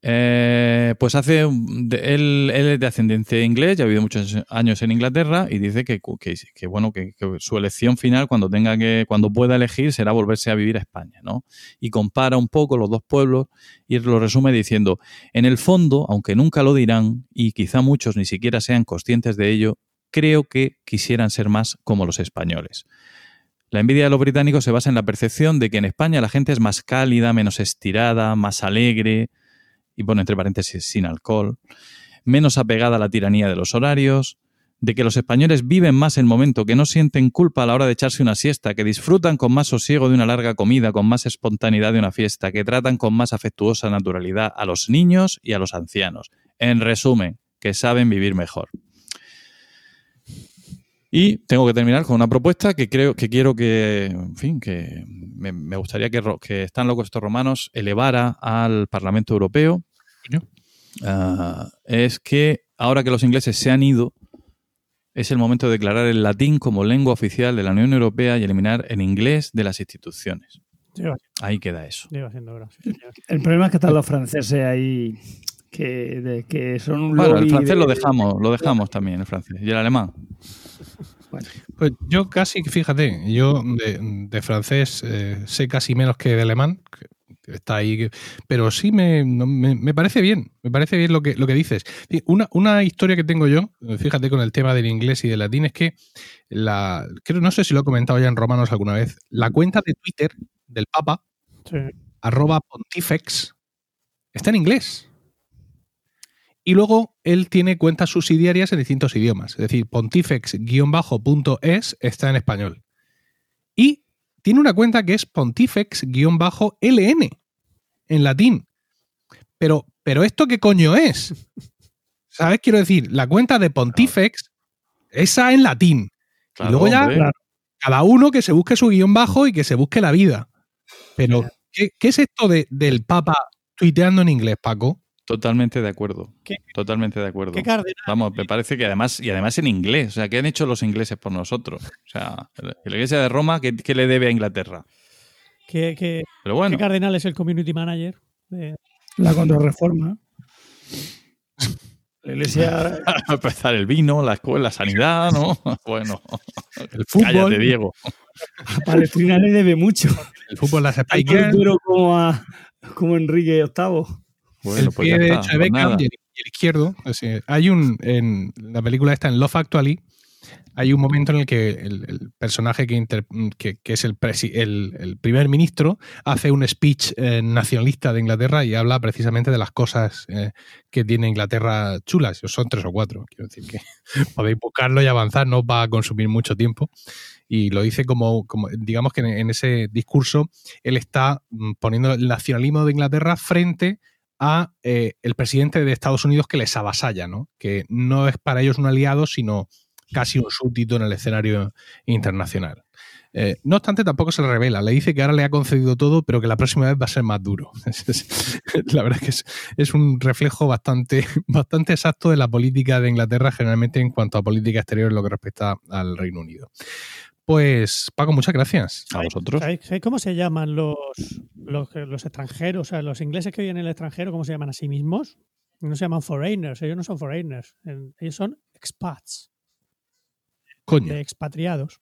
Eh, pues hace. él, es de ascendencia inglés, ya ha vivido muchos años en Inglaterra y dice que, que- bueno, que su elección final, cuando tenga que, cuando pueda elegir, será volverse a vivir a España, ¿no? Y compara un poco los dos pueblos y lo resume diciendo: en el fondo, aunque nunca lo dirán, y quizá muchos ni siquiera sean conscientes de ello, creo que quisieran ser más como los españoles. La envidia de los británicos se basa en la percepción de que en España la gente es más cálida, menos estirada, más alegre, y pone entre paréntesis sin alcohol, menos apegada a la tiranía de los horarios, de que los españoles viven más el momento, que no sienten culpa a la hora de echarse una siesta, que disfrutan con más sosiego de una larga comida, con más espontaneidad de una fiesta, que tratan con más afectuosa naturalidad a los niños y a los ancianos. En resumen, que saben vivir mejor. Y tengo que terminar con una propuesta que creo que quiero que, en fin, que me, me gustaría que, Están locos estos romanos elevara al Parlamento Europeo. Ah, es que ahora que los ingleses se han ido, es el momento de declarar el latín como lengua oficial de la Unión Europea y eliminar el inglés de las instituciones. Lleva, Ahí queda eso. lleva siendo hora. sí, señor. El problema es que están los franceses ahí que, de- que son un Bueno, el francés de- lo dejamos, lo dejamos también, el francés. Y el alemán. Pues yo casi, fíjate, yo de, de francés eh, sé casi menos que de alemán, que- está ahí, pero sí me, no- me, me parece bien, me parece bien lo que, lo que dices. Una, una historia que tengo yo, fíjate con el tema del inglés y del latín, es que la, creo, no sé si lo he comentado ya en Romanos alguna vez, la cuenta de Twitter del Papa, Sí. arroba pontifex, está en inglés. Y luego él tiene cuentas subsidiarias en distintos idiomas. Es decir, pontifex-es está en español. Y tiene una cuenta que es pontifex-ln en latín. Pero, pero ¿esto qué coño es? ¿Sabes? Quiero decir, la cuenta de Pontifex, esa en latín. y luego ya, hombre. cada uno que se busque su guion bajo y que se busque la vida. Pero, ¿qué, qué es esto de- del Papa tuiteando en inglés, Paco? Totalmente de acuerdo. ¿Qué- Totalmente de acuerdo. ¿Qué cardenal? Vamos, me parece que además, y además en inglés, o sea, ¿qué han hecho los ingleses por nosotros? O sea, la iglesia de Roma, ¿qué, qué le debe a Inglaterra? ¿Qué, qué- Pero bueno, qué cardenal es el community manager? de- La contrarreforma. La iglesia. a empezar el vino, la escuela, la sanidad, ¿no? Bueno, El fútbol, cállate, Diego. A Palestina le debe mucho. el fútbol, las Spikers, duro como, a, como Enrique VIII. Bueno, el pues pie derecho está, de pues Beckham y el, y el izquierdo. Sea, hay un, en la película esta, en Love Actually, hay un momento en el que el, el personaje que, inter- que, que es el, presi- el, el primer ministro hace un speech eh, nacionalista de Inglaterra y habla precisamente de las cosas eh, que tiene Inglaterra chulas. Son tres o cuatro. Quiero decir que podéis buscarlo y avanzar, no va a consumir mucho tiempo. Y lo dice como, como digamos que en, en ese discurso él está mm, poniendo el nacionalismo de Inglaterra frente a eh, el presidente de Estados Unidos que les avasalla, ¿no? Que no es para ellos un aliado, sino casi un súbdito en el escenario internacional. Eh, no obstante, tampoco se le revela. Le dice que ahora le ha concedido todo, pero que la próxima vez va a ser más duro. La verdad es que es, es un reflejo bastante, bastante exacto de la política de Inglaterra, generalmente en cuanto a política exterior en lo que respecta al Reino Unido. Pues, Paco, muchas gracias. A vosotros. ¿Sabéis, cómo se llaman los, los, los extranjeros? O sea, los ingleses que viven en el extranjero, ¿cómo se llaman a sí mismos? No se llaman foreigners, ellos no son foreigners, ellos son expats, Coño. de expatriados.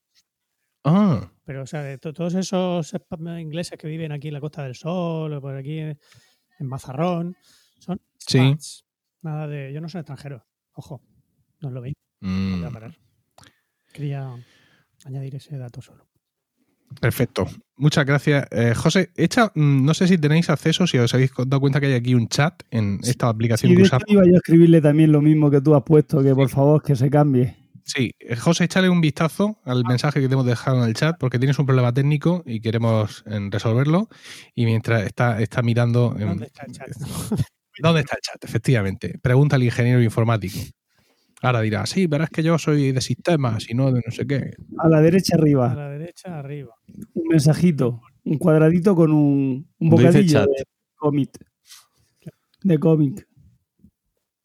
Ah, Pero, o sea, de todos esos ingleses que viven aquí en la Costa del Sol, o por aquí en en Mazarrón, son sí. expats. Nada de. Ellos no son extranjeros. Ojo, no lo veis. Mm, Voy a parar. Quería añadir ese dato solo. Perfecto. Muchas gracias. Eh, José, echa, mm, no sé si tenéis acceso, si os habéis dado cuenta que hay aquí un chat en esta aplicación que usamos. iba yo a escribirle también lo mismo que tú has puesto, que por favor que se cambie. Sí, eh, José, échale un vistazo al mensaje que te hemos dejado en el chat porque tienes un problema técnico y queremos resolverlo. Y mientras está, está mirando. ¿Dónde está el chat? ¿Dónde está el chat? Efectivamente. Pregunta al ingeniero informático. Ahora dirá, sí, verás que yo soy de sistemas y no de no sé qué. A la derecha A arriba. la derecha, arriba. Un mensajito. Un cuadradito con un, un bocadillo de cómic. De cómic.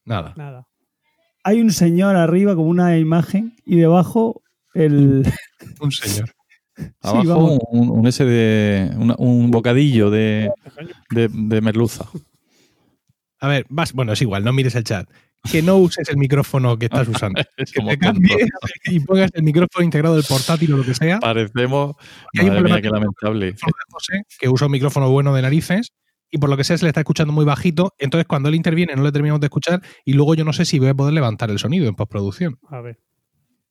Nada. Nada. Hay un señor arriba con una imagen y debajo el. Un señor. Abajo un, un ese de. una- un bocadillo de, de, de merluza. A ver, vas, bueno, es igual, no mires el chat. Que no uses el micrófono que estás usando. Que te cambies y pongas el micrófono integrado del portátil o lo que sea. Parecemos. Y hay un Madre mía, problema qué lamentable. de José, que usa un micrófono bueno de narices y por lo que sea se le está escuchando muy bajito. Entonces, cuando él interviene, no le terminamos de escuchar y luego yo no sé si voy a poder levantar el sonido en postproducción. A ver.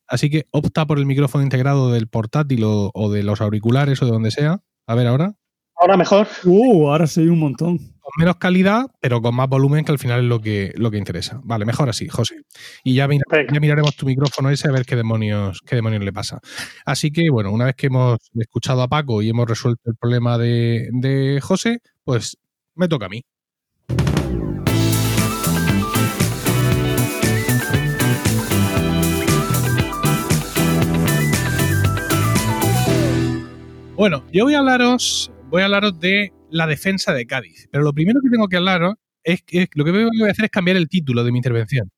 Así que opta por el micrófono integrado del portátil o, o de los auriculares o de donde sea. A ver ahora. Ahora mejor. Uh, ahora soy un montón. Con menos calidad, pero con más volumen, que al final es lo que, lo que interesa. Vale, mejor así, José. Y ya, ya miraremos tu micrófono ese a ver qué demonios, qué demonios le pasa. Así que, bueno, una vez que hemos escuchado a Paco y hemos resuelto el problema de, de José, pues me toca a mí. Bueno, yo voy a hablaros, voy a hablaros de la defensa de Cádiz. Pero lo primero que tengo que hablaros es que lo que voy a hacer es cambiar el título de mi intervención.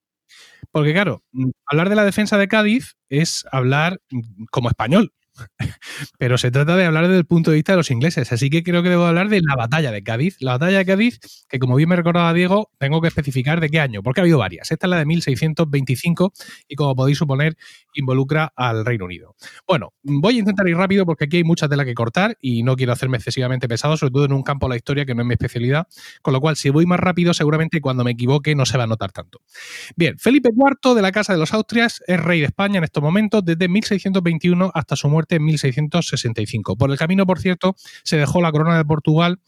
Porque, claro, mm, hablar de la defensa de Cádiz es hablar mm, como español. Pero se trata de hablar desde el punto de vista de los ingleses. Así que creo que debo hablar de la batalla de Cádiz. La batalla de Cádiz, que como bien me recordaba Diego, tengo que especificar de qué año, porque ha habido varias. Esta es la de 1625 y, como podéis suponer, involucra al Reino Unido. Bueno, voy a intentar ir rápido porque aquí hay mucha tela que cortar y no quiero hacerme excesivamente pesado, sobre todo en un campo de la historia que no es mi especialidad. Con lo cual, si voy más rápido, seguramente cuando me equivoque no se va a notar tanto. Bien, Felipe IV de la Casa de los Austrias es rey de España en estos momentos desde 1621 hasta su muerte en 1665. Por el camino, por cierto, se dejó la corona de Portugal,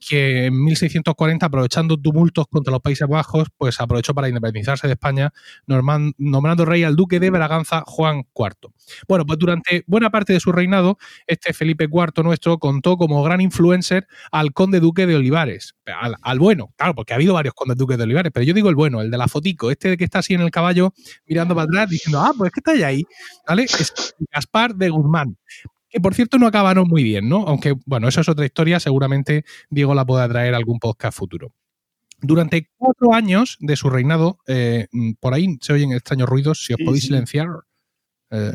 que en 1640, aprovechando tumultos contra los Países Bajos, pues aprovechó para independizarse de España, nombrando rey al duque de Braganza, Juan IV. Bueno, pues durante buena parte de su reinado, este Felipe IV nuestro contó como gran influencer al conde duque de Olivares. Al, bueno, claro, porque ha habido varios condes duques de Olivares, pero yo digo el bueno, el de la fotico, este que está así en el caballo mirando para atrás diciendo, ah, pues es que está ahí, ¿vale? Es Gaspar de Guzmán. Que por cierto no acabaron muy bien, ¿no? Aunque, bueno, eso es otra historia, seguramente Diego la pueda traer a algún podcast futuro. Durante cuatro años de su reinado, eh, por ahí se oyen extraños ruidos, si os Sí, podéis sí. silenciar. eh,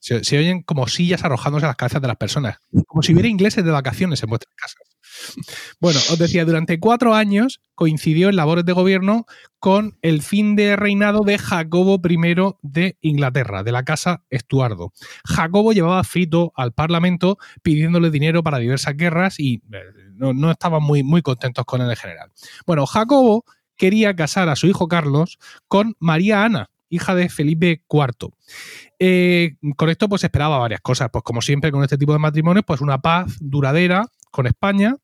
se, se oyen como sillas arrojándose a las cabezas de las personas, como si hubiera ingleses de vacaciones en vuestras casas. Bueno, os decía, durante cuatro años coincidió en labores de gobierno con el fin de reinado de Jacobo I de Inglaterra, de la casa Estuardo. Jacobo llevaba frito al Parlamento pidiéndole dinero para diversas guerras y eh, no, estaban muy, muy contentos con él en general. Bueno, Jacobo quería casar a su hijo Carlos con María Ana, hija de Felipe IV. Eh, con esto pues esperaba varias cosas, pues como siempre con este tipo de matrimonios, pues una paz duradera con España,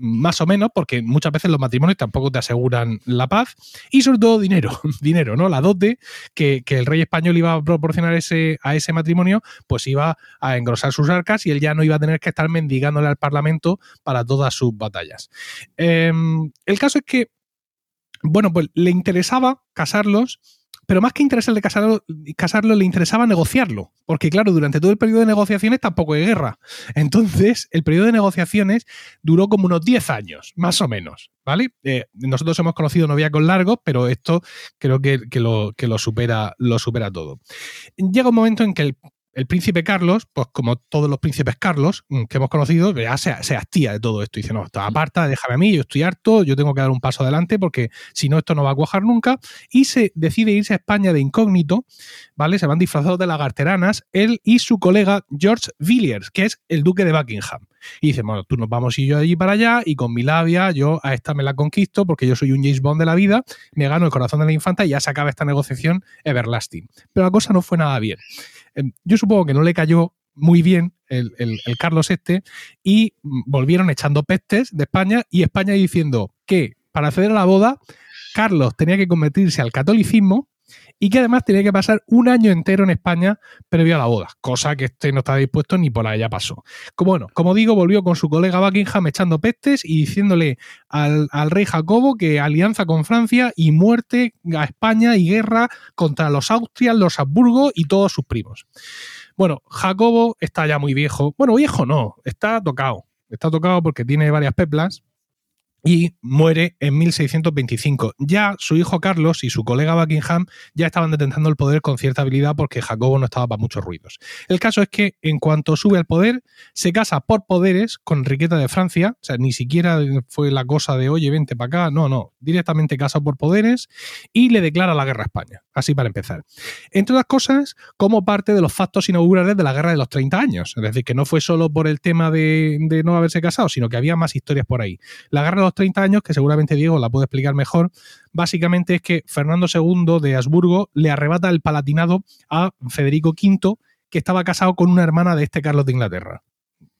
más o menos, porque muchas veces los matrimonios tampoco te aseguran la paz, y sobre todo dinero, dinero, ¿no? La dote que, el rey español iba a proporcionar ese, a ese matrimonio, pues iba a engrosar sus arcas y él ya no iba a tener que estar mendigándole al Parlamento para todas sus batallas. Em, el caso es que, bueno, pues le interesaba casarlos pero más que interesarle casarlo, casarlo, le interesaba negociarlo. Porque, claro, durante todo el periodo de negociaciones tampoco hay guerra. Entonces, el periodo de negociaciones duró como unos 10 años, más o menos. ¿Vale? Eh, nosotros hemos conocido noviacos largos, pero esto creo que, que, lo, que lo, supera, lo supera todo. Llega un momento en que el el príncipe Carlos, pues como todos los príncipes Carlos mm, que hemos conocido, ya se, se hastía de todo esto. Dice, no, esto aparta, déjame a mí, yo estoy harto, yo tengo que dar un paso adelante porque si no, esto no va a cuajar nunca. Y se decide irse a España de incógnito, ¿vale? Se van disfrazados de lagarteranas, él y su colega George Villiers, que es el duque de Buckingham. Y dice, bueno, tú nos vamos y yo allí para allá y con mi labia yo a esta me la conquisto porque yo soy un James Bond de la vida, me gano el corazón de la infanta y ya se acaba esta negociación everlasting. Pero la cosa no fue nada bien yo supongo que no le cayó muy bien el, el, el, Carlos este y volvieron echando pestes de España y España diciendo que para acceder a la boda Carlos tenía que convertirse al catolicismo y que además tenía que pasar un año entero en España previo a la boda, cosa que este no estaba dispuesto ni por allá pasó. Como, bueno, como digo, volvió con su colega Buckingham echando pestes y diciéndole al, rey Jacobo que alianza con Francia y muerte a España y guerra contra los Austrias, los Habsburgo y todos sus primos. Bueno, Jacobo está ya muy viejo. Bueno, viejo no, está tocado. Está tocado porque tiene varias peplas y muere en 1625. Ya su hijo Carlos y su colega Buckingham ya estaban detentando el poder con cierta habilidad porque Jacobo no estaba para muchos ruidos. El caso es que en cuanto sube al poder, se casa por poderes con Enriqueta de Francia, o sea, ni siquiera fue la cosa de, oye, vente para acá, no, no, directamente casa por poderes y le declara la guerra a España, así para empezar. Entre otras cosas, como parte de los factos inaugurales de la guerra de los 30 años, es decir, que no fue solo por el tema de, no haberse casado, sino que había más historias por ahí. La guerra de los 30 años, que seguramente Diego la puede explicar mejor, básicamente es que Fernando II de Habsburgo le arrebata el palatinado a Federico V, que estaba casado con una hermana de este Carlos de Inglaterra.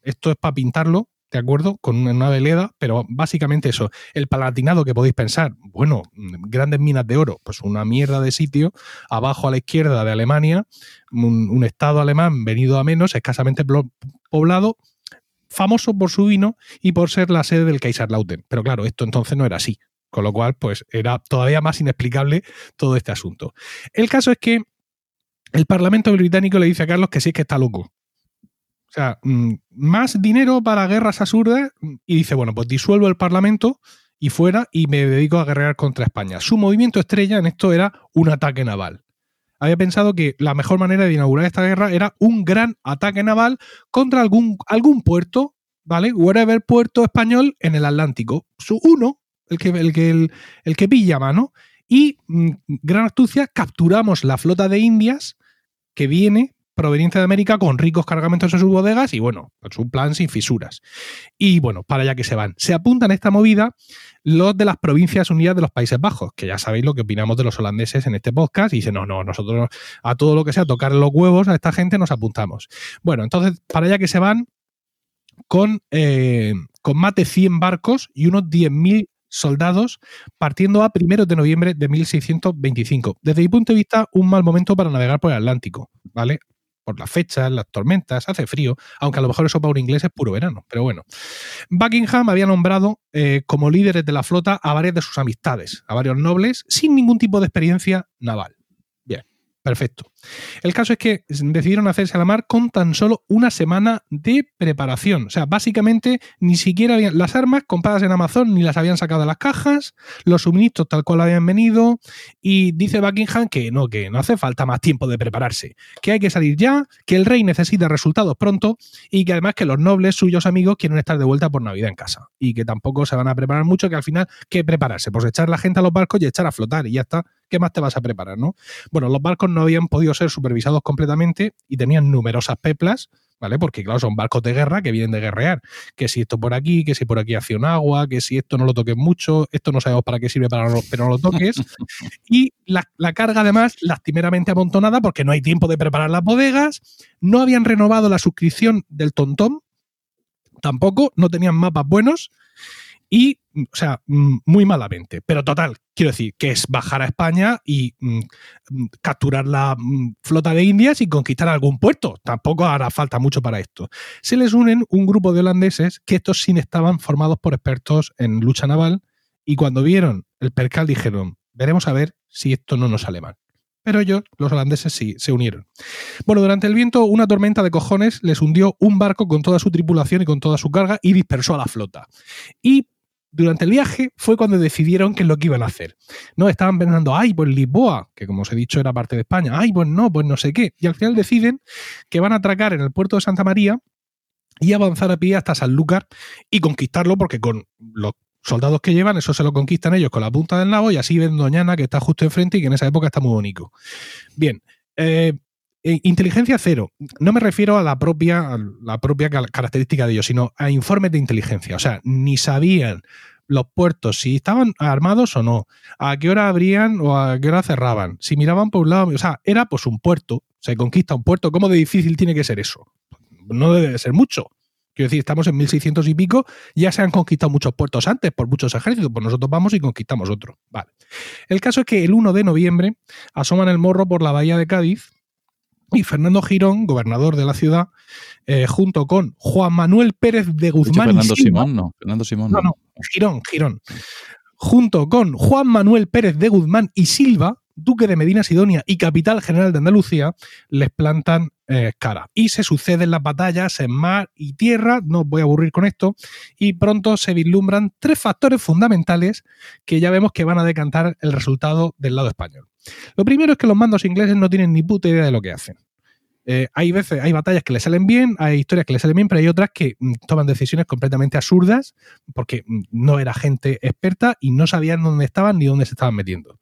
Esto es para pintarlo, ¿de acuerdo? Con una veleda, pero básicamente eso. El palatinado que podéis pensar, bueno, grandes minas de oro, pues una mierda de sitio, abajo a la izquierda de Alemania, un, estado alemán venido a menos, escasamente poblado, famoso por su vino y por ser la sede del Kaiserlauten. Pero claro, esto entonces no era así. Con lo cual, pues era todavía más inexplicable todo este asunto. El caso es que el Parlamento británico le dice a Carlos que sí que está loco. O sea, mm, más dinero para guerras absurdas y dice, bueno, pues disuelvo el Parlamento y fuera y me dedico a guerrear contra España. Su movimiento estrella en esto era un ataque naval. Había pensado que la mejor manera de inaugurar esta guerra era un gran ataque naval contra algún, algún puerto, ¿vale? Whatever puerto español en el Atlántico. Su uno, el que, el que, el, el que pilla mano. Y, mm, gran astucia, capturamos la flota de Indias que viene proveniente de América con ricos cargamentos en sus bodegas y bueno, es un plan sin fisuras. Y bueno, para allá que se van. Se apuntan a esta movida los de las Provincias Unidas de los Países Bajos, que ya sabéis lo que opinamos de los holandeses en este podcast, y dicen, no, no, nosotros a todo lo que sea tocar los huevos a esta gente nos apuntamos. Bueno, entonces, para allá que se van con, eh, con más de 100 barcos y unos 10.000 soldados partiendo a primeros de noviembre de 1625. Desde mi punto de vista, un mal momento para navegar por el Atlántico, ¿vale? Por las fechas, las tormentas, hace frío, aunque a lo mejor eso para un inglés es puro verano, pero bueno. Buckingham había nombrado eh, como líderes de la flota a varias de sus amistades, a varios nobles, sin ningún tipo de experiencia naval. Perfecto. El caso es que decidieron hacerse a la mar con tan solo una semana de preparación. O sea, básicamente ni siquiera habían las armas compradas en Amazon ni las habían sacado de las cajas, los suministros tal cual habían venido y dice Buckingham que no, que no hace falta más tiempo de prepararse, que hay que salir ya, que el rey necesita resultados pronto y que además que los nobles suyos amigos quieren estar de vuelta por Navidad en casa y que tampoco se van a preparar mucho, que al final, ¿qué prepararse? Pues echar la gente a los barcos y echar a flotar y ya está. ¿Qué más te vas a preparar, no? Bueno, los barcos no habían podido ser supervisados completamente y tenían numerosas peplas, ¿vale? Porque, claro, son barcos de guerra que vienen de guerrear. Que si esto por aquí, que si por aquí hace un agua, que si esto no lo toques mucho, esto no sabemos para qué sirve, para no- pero no lo toques. y la, la carga, además, lastimeramente amontonada porque no hay tiempo de preparar las bodegas, no habían renovado la suscripción del Tontón, tampoco, no tenían mapas buenos y, o sea, mm, muy malamente. Pero total, quiero decir, que es bajar a España y mm, mm, capturar la mm, flota de Indias y conquistar algún puerto. Tampoco hará falta mucho para esto. Se les unen un grupo de holandeses que estos sí estaban formados por expertos en lucha naval y cuando vieron el percal dijeron, veremos a ver si esto no nos sale mal. Pero ellos, los holandeses, sí, se unieron. Bueno, durante el viento, una tormenta de cojones les hundió un barco con toda su tripulación y con toda su carga y dispersó a la flota. Y durante el viaje fue cuando decidieron qué es lo que iban a hacer. No, estaban pensando, ay, pues Lisboa, que como os he dicho era parte de España, ay, pues no, pues no sé qué. Y al final deciden que van a atracar en el puerto de Santa María y avanzar a pie hasta Sanlúcar y conquistarlo porque con los soldados que llevan, eso se lo conquistan ellos con la punta del nabo y así ven Doñana que está justo enfrente y que en esa época está muy bonito. Bien, eh, eh, inteligencia cero. No me refiero a la propia, la propia característica de ellos, sino a informes de inteligencia. O sea, ni sabían los puertos si estaban armados o no, a qué hora abrían o a qué hora cerraban, si miraban por un lado, o sea, era pues un puerto, se conquista un puerto, ¿cómo de difícil tiene que ser eso? No debe de ser mucho. Quiero decir, estamos en 1600 y pico, ya se han conquistado muchos puertos antes por muchos ejércitos, pues nosotros vamos y conquistamos otro. Vale. El caso es que el 1 de noviembre asoman el morro por la bahía de Cádiz y Fernando Girón, gobernador de la ciudad, eh, junto con Juan Manuel Pérez de Guzmán. y Fernando Silva- Simón, no. Fernando Simón. no, no, Girón, Girón. Junto con Juan Manuel Pérez de Guzmán y Silva, duque de Medina Sidonia y capital general de Andalucía, les plantan eh, cara. Y se suceden las batallas en mar y tierra, no os voy a aburrir con esto, y pronto se vislumbran tres factores fundamentales que ya vemos que van a decantar el resultado del lado español. Lo primero es que los mandos ingleses no tienen ni puta idea de lo que hacen. Eh, hay veces, hay batallas que les salen bien, hay historias que les salen bien, pero hay otras que mm, toman decisiones completamente absurdas porque mm, no era gente experta y no sabían dónde estaban ni dónde se estaban metiendo.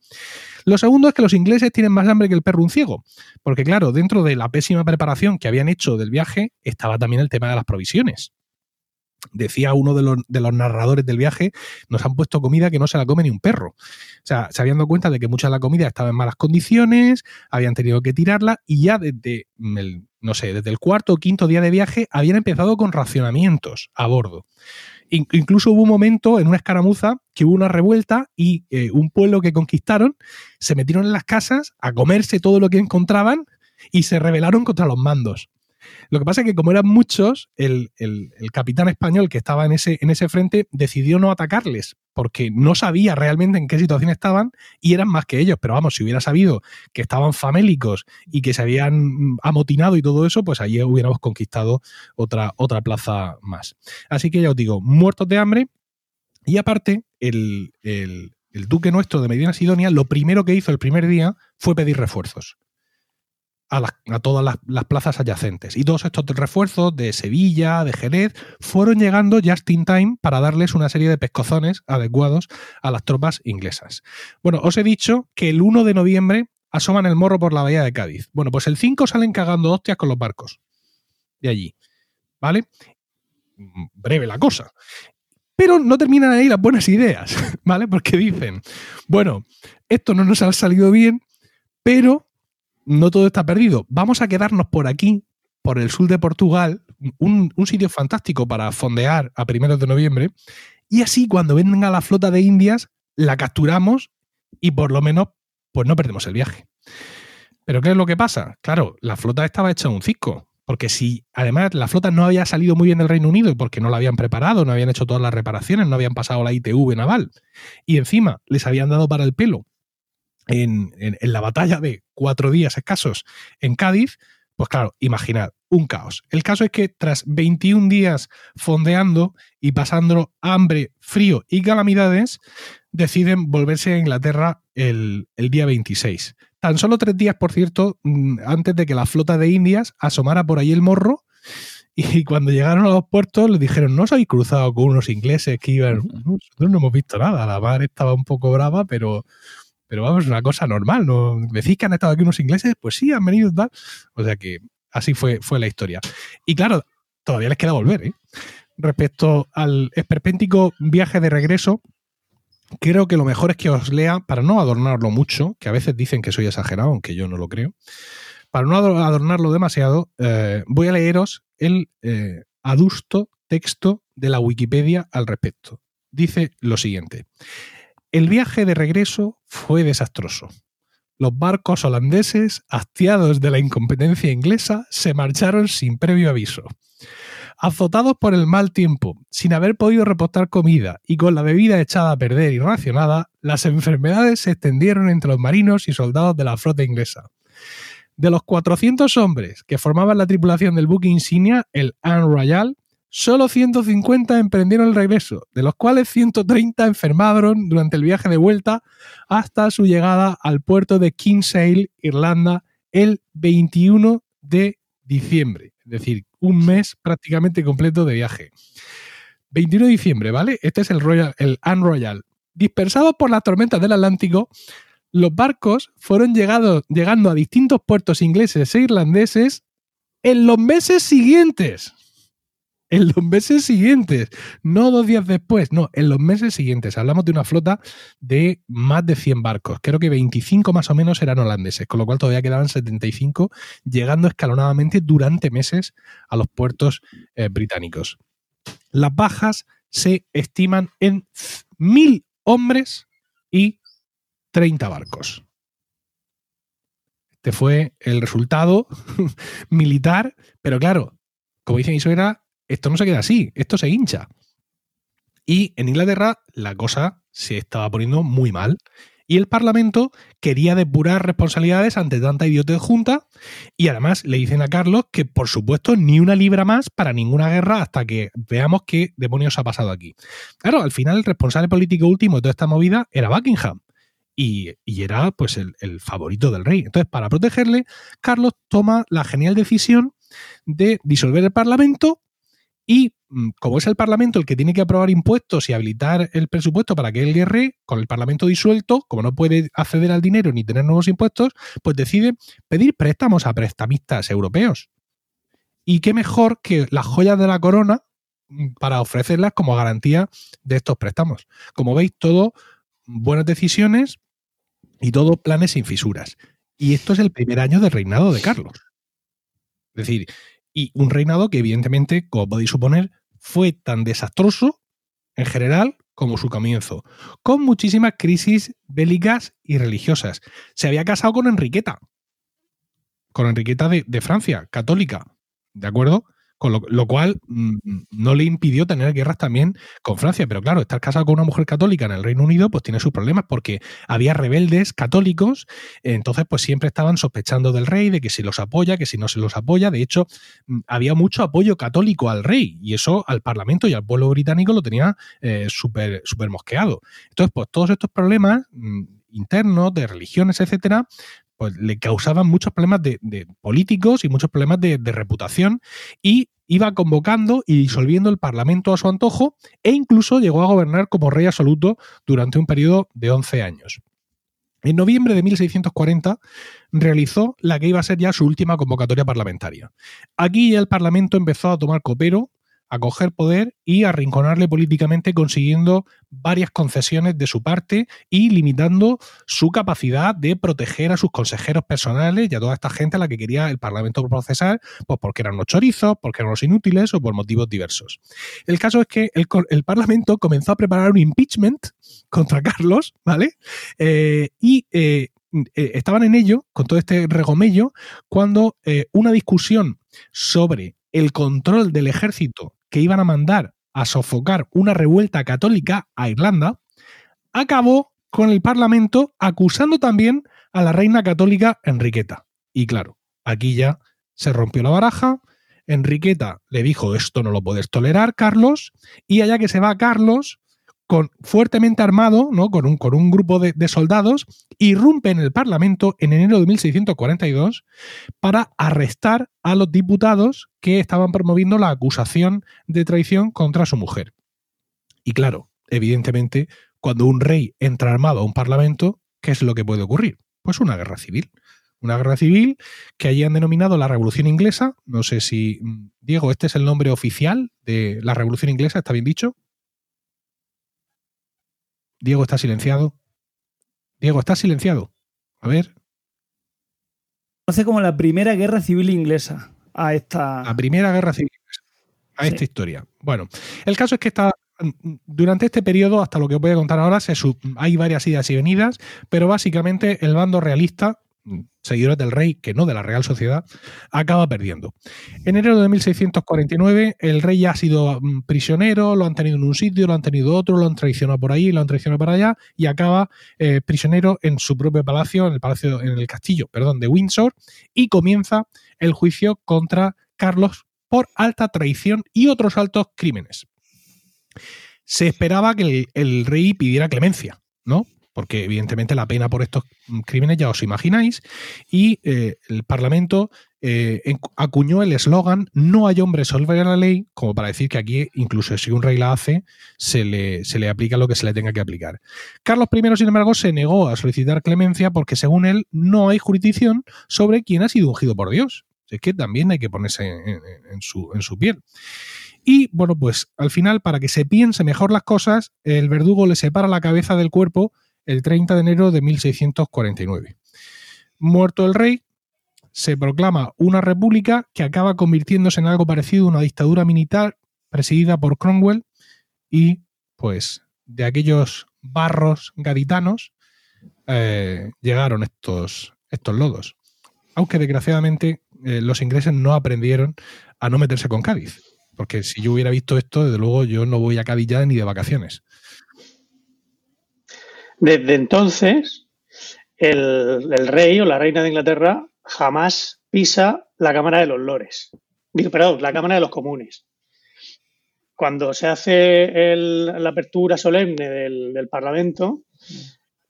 Lo segundo es que los ingleses tienen más hambre que el perro un ciego, porque claro, dentro de la pésima preparación que habían hecho del viaje estaba también el tema de las provisiones. Decía uno de los, narradores del viaje, nos han puesto comida que no se la come ni un perro. O sea, se habían dado cuenta de que mucha de la comida estaba en malas condiciones, habían tenido que tirarla y ya desde el, no sé, desde el cuarto o quinto día de viaje habían empezado con racionamientos a bordo. In- incluso hubo un momento en una escaramuza que hubo una revuelta y eh, un pueblo que conquistaron se metieron en las casas a comerse todo lo que encontraban y se rebelaron contra los mandos. Lo que pasa es que como eran muchos, el, el- capitán español que estaba en ese, en ese frente decidió no atacarles porque no sabía realmente en qué situación estaban y eran más que ellos. Pero vamos, si hubiera sabido que estaban famélicos y que se habían amotinado y todo eso, pues allí hubiéramos conquistado otra, otra plaza más. Así que ya os digo, muertos de hambre. Y aparte, el- el duque nuestro de Medina Sidonia, lo primero que hizo el primer día fue pedir refuerzos a, todas las, las plazas adyacentes. Y todos estos refuerzos de Sevilla, de Jerez, fueron llegando just in time para darles una serie de pescozones adecuados a las tropas inglesas. Bueno, os he dicho que el 1 de noviembre asoman el morro por la bahía de Cádiz. Bueno, pues el 5 salen cagando hostias con los barcos de allí. ¿Vale? Mm, Breve la cosa. Pero no terminan ahí las buenas ideas, ¿vale? Porque dicen, bueno, esto no nos ha salido bien, pero no todo está perdido. Vamos a quedarnos por aquí, por el sur de Portugal, un, sitio fantástico para fondear a primeros de noviembre, y así cuando venga la flota de Indias, la capturamos y por lo menos pues no perdemos el viaje. Pero ¿qué es lo que pasa? Claro, la flota estaba hecha un cisco, porque si además la flota no había salido muy bien del Reino Unido porque no la habían preparado, no habían hecho todas las reparaciones, no habían pasado la ITV naval, y encima les habían dado para el pelo en, en- en la batalla de cuatro días escasos en Cádiz, pues claro, imaginad, un caos. El caso es que tras 21 días fondeando y pasando hambre, frío y calamidades, deciden volverse a Inglaterra el, el día 26. Tan solo tres días, por cierto, mm, antes de que la flota de Indias asomara por ahí el morro. Y cuando llegaron a los puertos les dijeron, ¿no os habéis cruzado con unos ingleses que iban? "No, Nosotros no hemos visto nada. La mar estaba un poco brava, pero, pero vamos, una cosa normal. ¿no? ¿Decís que han estado aquí unos ingleses? Pues sí, han venido tal. O sea que así fue, fue la historia. Y claro, todavía les queda volver. ¿eh? Respecto al esperpéntico viaje de regreso, creo que lo mejor es que os lea, para no adornarlo mucho, que a veces dicen que soy exagerado, aunque yo no lo creo, para no ador- adornarlo demasiado, eh, voy a leeros el eh, adusto texto de la Wikipedia al respecto. Dice lo siguiente. El viaje de regreso fue desastroso. Los barcos holandeses, hastiados de la incompetencia inglesa, se marcharon sin previo aviso. Azotados por el mal tiempo, sin haber podido repostar comida y con la bebida echada a perder y racionada, las enfermedades se extendieron entre los marinos y soldados de la flota inglesa. De los 400 hombres que formaban la tripulación del buque insignia, el Anne Royal, solo 150 emprendieron el regreso, de los cuales 130 enfermaron durante el viaje de vuelta hasta su llegada al puerto de Kinsale, Irlanda, el 21 de diciembre. Es decir, un mes prácticamente completo de viaje. 21 de diciembre, ¿vale? Este es el, Royal, el Anne Royal. Dispersados por las tormentas del Atlántico, los barcos fueron llegando a distintos puertos ingleses e irlandeses en los meses siguientes. En los meses siguientes, no dos días después, no, en los meses siguientes. Hablamos de una flota de más de 100 barcos. Creo que 25 más o menos eran holandeses, con lo cual todavía quedaban 75, llegando escalonadamente durante meses a los puertos eh, británicos. Las bajas se estiman en mil hombres y 30 barcos. Este fue el resultado militar, pero claro, como dice mi suegra, esto no se queda así, esto se hincha. Y en Inglaterra la cosa se estaba poniendo muy mal. Y el Parlamento quería depurar responsabilidades ante tanta idiotez junta. Y además le dicen a Carlos que, por supuesto, ni una libra más para ninguna guerra hasta que veamos qué demonios ha pasado aquí. Claro, al final el responsable político último de toda esta movida era Buckingham. Y, y era pues el, el favorito del rey. Entonces, para protegerle, Carlos toma la genial decisión de disolver el Parlamento y mm, como es el Parlamento el que tiene que aprobar impuestos y habilitar el presupuesto para que él guerre, con el Parlamento disuelto, como no puede acceder al dinero ni tener nuevos impuestos, pues decide pedir préstamos a prestamistas europeos. Y qué mejor que las joyas de la corona mm, para ofrecerlas como garantía de estos préstamos. Como veis, todo buenas decisiones y todo planes sin fisuras. Y esto es el primer año del reinado de Carlos. Es decir, y un reinado que evidentemente, como podéis suponer, fue tan desastroso en general como su comienzo, con muchísimas crisis bélicas y religiosas. Se había casado con Enriqueta, con Enriqueta de, de Francia, católica, ¿de acuerdo? Con lo, cual mm, no le impidió tener guerras también con Francia. Pero claro, estar casado con una mujer católica en el Reino Unido, pues tiene sus problemas porque había rebeldes católicos, entonces pues siempre estaban sospechando del rey, de que si los apoya, que si no se los apoya. De hecho, mm, había mucho apoyo católico al rey y eso al Parlamento y al pueblo británico lo tenía eh, súper súper mosqueado. Entonces, pues todos estos problemas mm, internos, de religiones, etcétera, pues le causaban muchos problemas de, políticos y muchos problemas de, de reputación y iba convocando y disolviendo el Parlamento a su antojo e incluso llegó a gobernar como rey absoluto durante un periodo de 11 años. En noviembre de 1640 realizó la que iba a ser ya su última convocatoria parlamentaria. Aquí ya el Parlamento empezó a tomar copero, a coger poder y arrinconarle políticamente consiguiendo varias concesiones de su parte y limitando su capacidad de proteger a sus consejeros personales y a toda esta gente a la que quería el Parlamento procesar, pues porque eran unos chorizos, porque eran unos inútiles o por motivos diversos. El caso es que el, el Parlamento comenzó a preparar un impeachment contra Carlos, ¿vale? Eh, y eh, eh, estaban en ello, con todo este regomello, cuando una discusión sobre el control del ejército que iban a mandar a sofocar una revuelta católica a Irlanda, acabó con el Parlamento acusando también a la reina católica Enriqueta. Y claro, aquí ya se rompió la baraja, Enriqueta le dijo esto no lo puedes tolerar, Carlos, y allá que se va Carlos, con, fuertemente armado, ¿no? con, un, con un grupo de, de soldados, irrumpe en el Parlamento en enero de 1642 para arrestar a los diputados que estaban promoviendo la acusación de traición contra su mujer. Y claro, evidentemente, cuando un rey entra armado a un parlamento, ¿qué es lo que puede ocurrir? Pues una guerra civil. Una guerra civil que allí han denominado la Revolución Inglesa. No sé si, mm, Diego, este es el nombre oficial de la Revolución Inglesa, ¿está bien dicho? Diego está silenciado. Diego, está silenciado. A ver, Hace como la primera guerra civil inglesa a esta. la Primera Guerra Civil a Sí. esta historia. Bueno, el caso es que está durante este periodo, hasta lo que os voy a contar ahora, se sub- hay varias idas y venidas, pero básicamente el bando realista, seguidores del rey, que no de la Real Sociedad, acaba perdiendo. En enero de 1649, el rey ya ha sido mm, prisionero, lo han tenido en un sitio, lo han tenido otro, lo han traicionado por ahí, lo han traicionado por allá, y acaba eh, prisionero en su propio palacio, en el palacio, en el castillo, perdón, de Windsor, y comienza el juicio contra Carlos por alta traición y otros altos crímenes. Se esperaba que el rey pidiera clemencia, ¿no? Porque evidentemente la pena por estos mm, crímenes ya os imagináis, y eh, el Parlamento eh, acuñó el eslogan no hay hombre sobre la ley, como para decir que aquí, incluso si un rey la hace, se le, se le aplica lo que se le tenga que aplicar. Carlos I, sin embargo, se negó a solicitar clemencia porque, según él, no hay jurisdicción sobre quién ha sido ungido por Dios. Es que también hay que ponerse en su, en su piel. Y bueno, pues al final, para que se piense mejor las cosas, el verdugo le separa la cabeza del cuerpo el 30 de enero de 1649. Muerto el rey, se proclama una república que acaba convirtiéndose en algo parecido a una dictadura militar presidida por Cromwell y pues de aquellos barros gaditanos eh, llegaron estos, estos lodos. Aunque desgraciadamente eh, los ingleses no aprendieron a no meterse con Cádiz. Porque si yo hubiera visto esto, desde luego yo no voy a Cádiz ya ni de vacaciones. Desde entonces, el, rey o la reina de Inglaterra jamás pisa la Cámara de los Lores. Digo, perdón, la Cámara de los Comunes. Cuando se hace la apertura solemne del, Parlamento,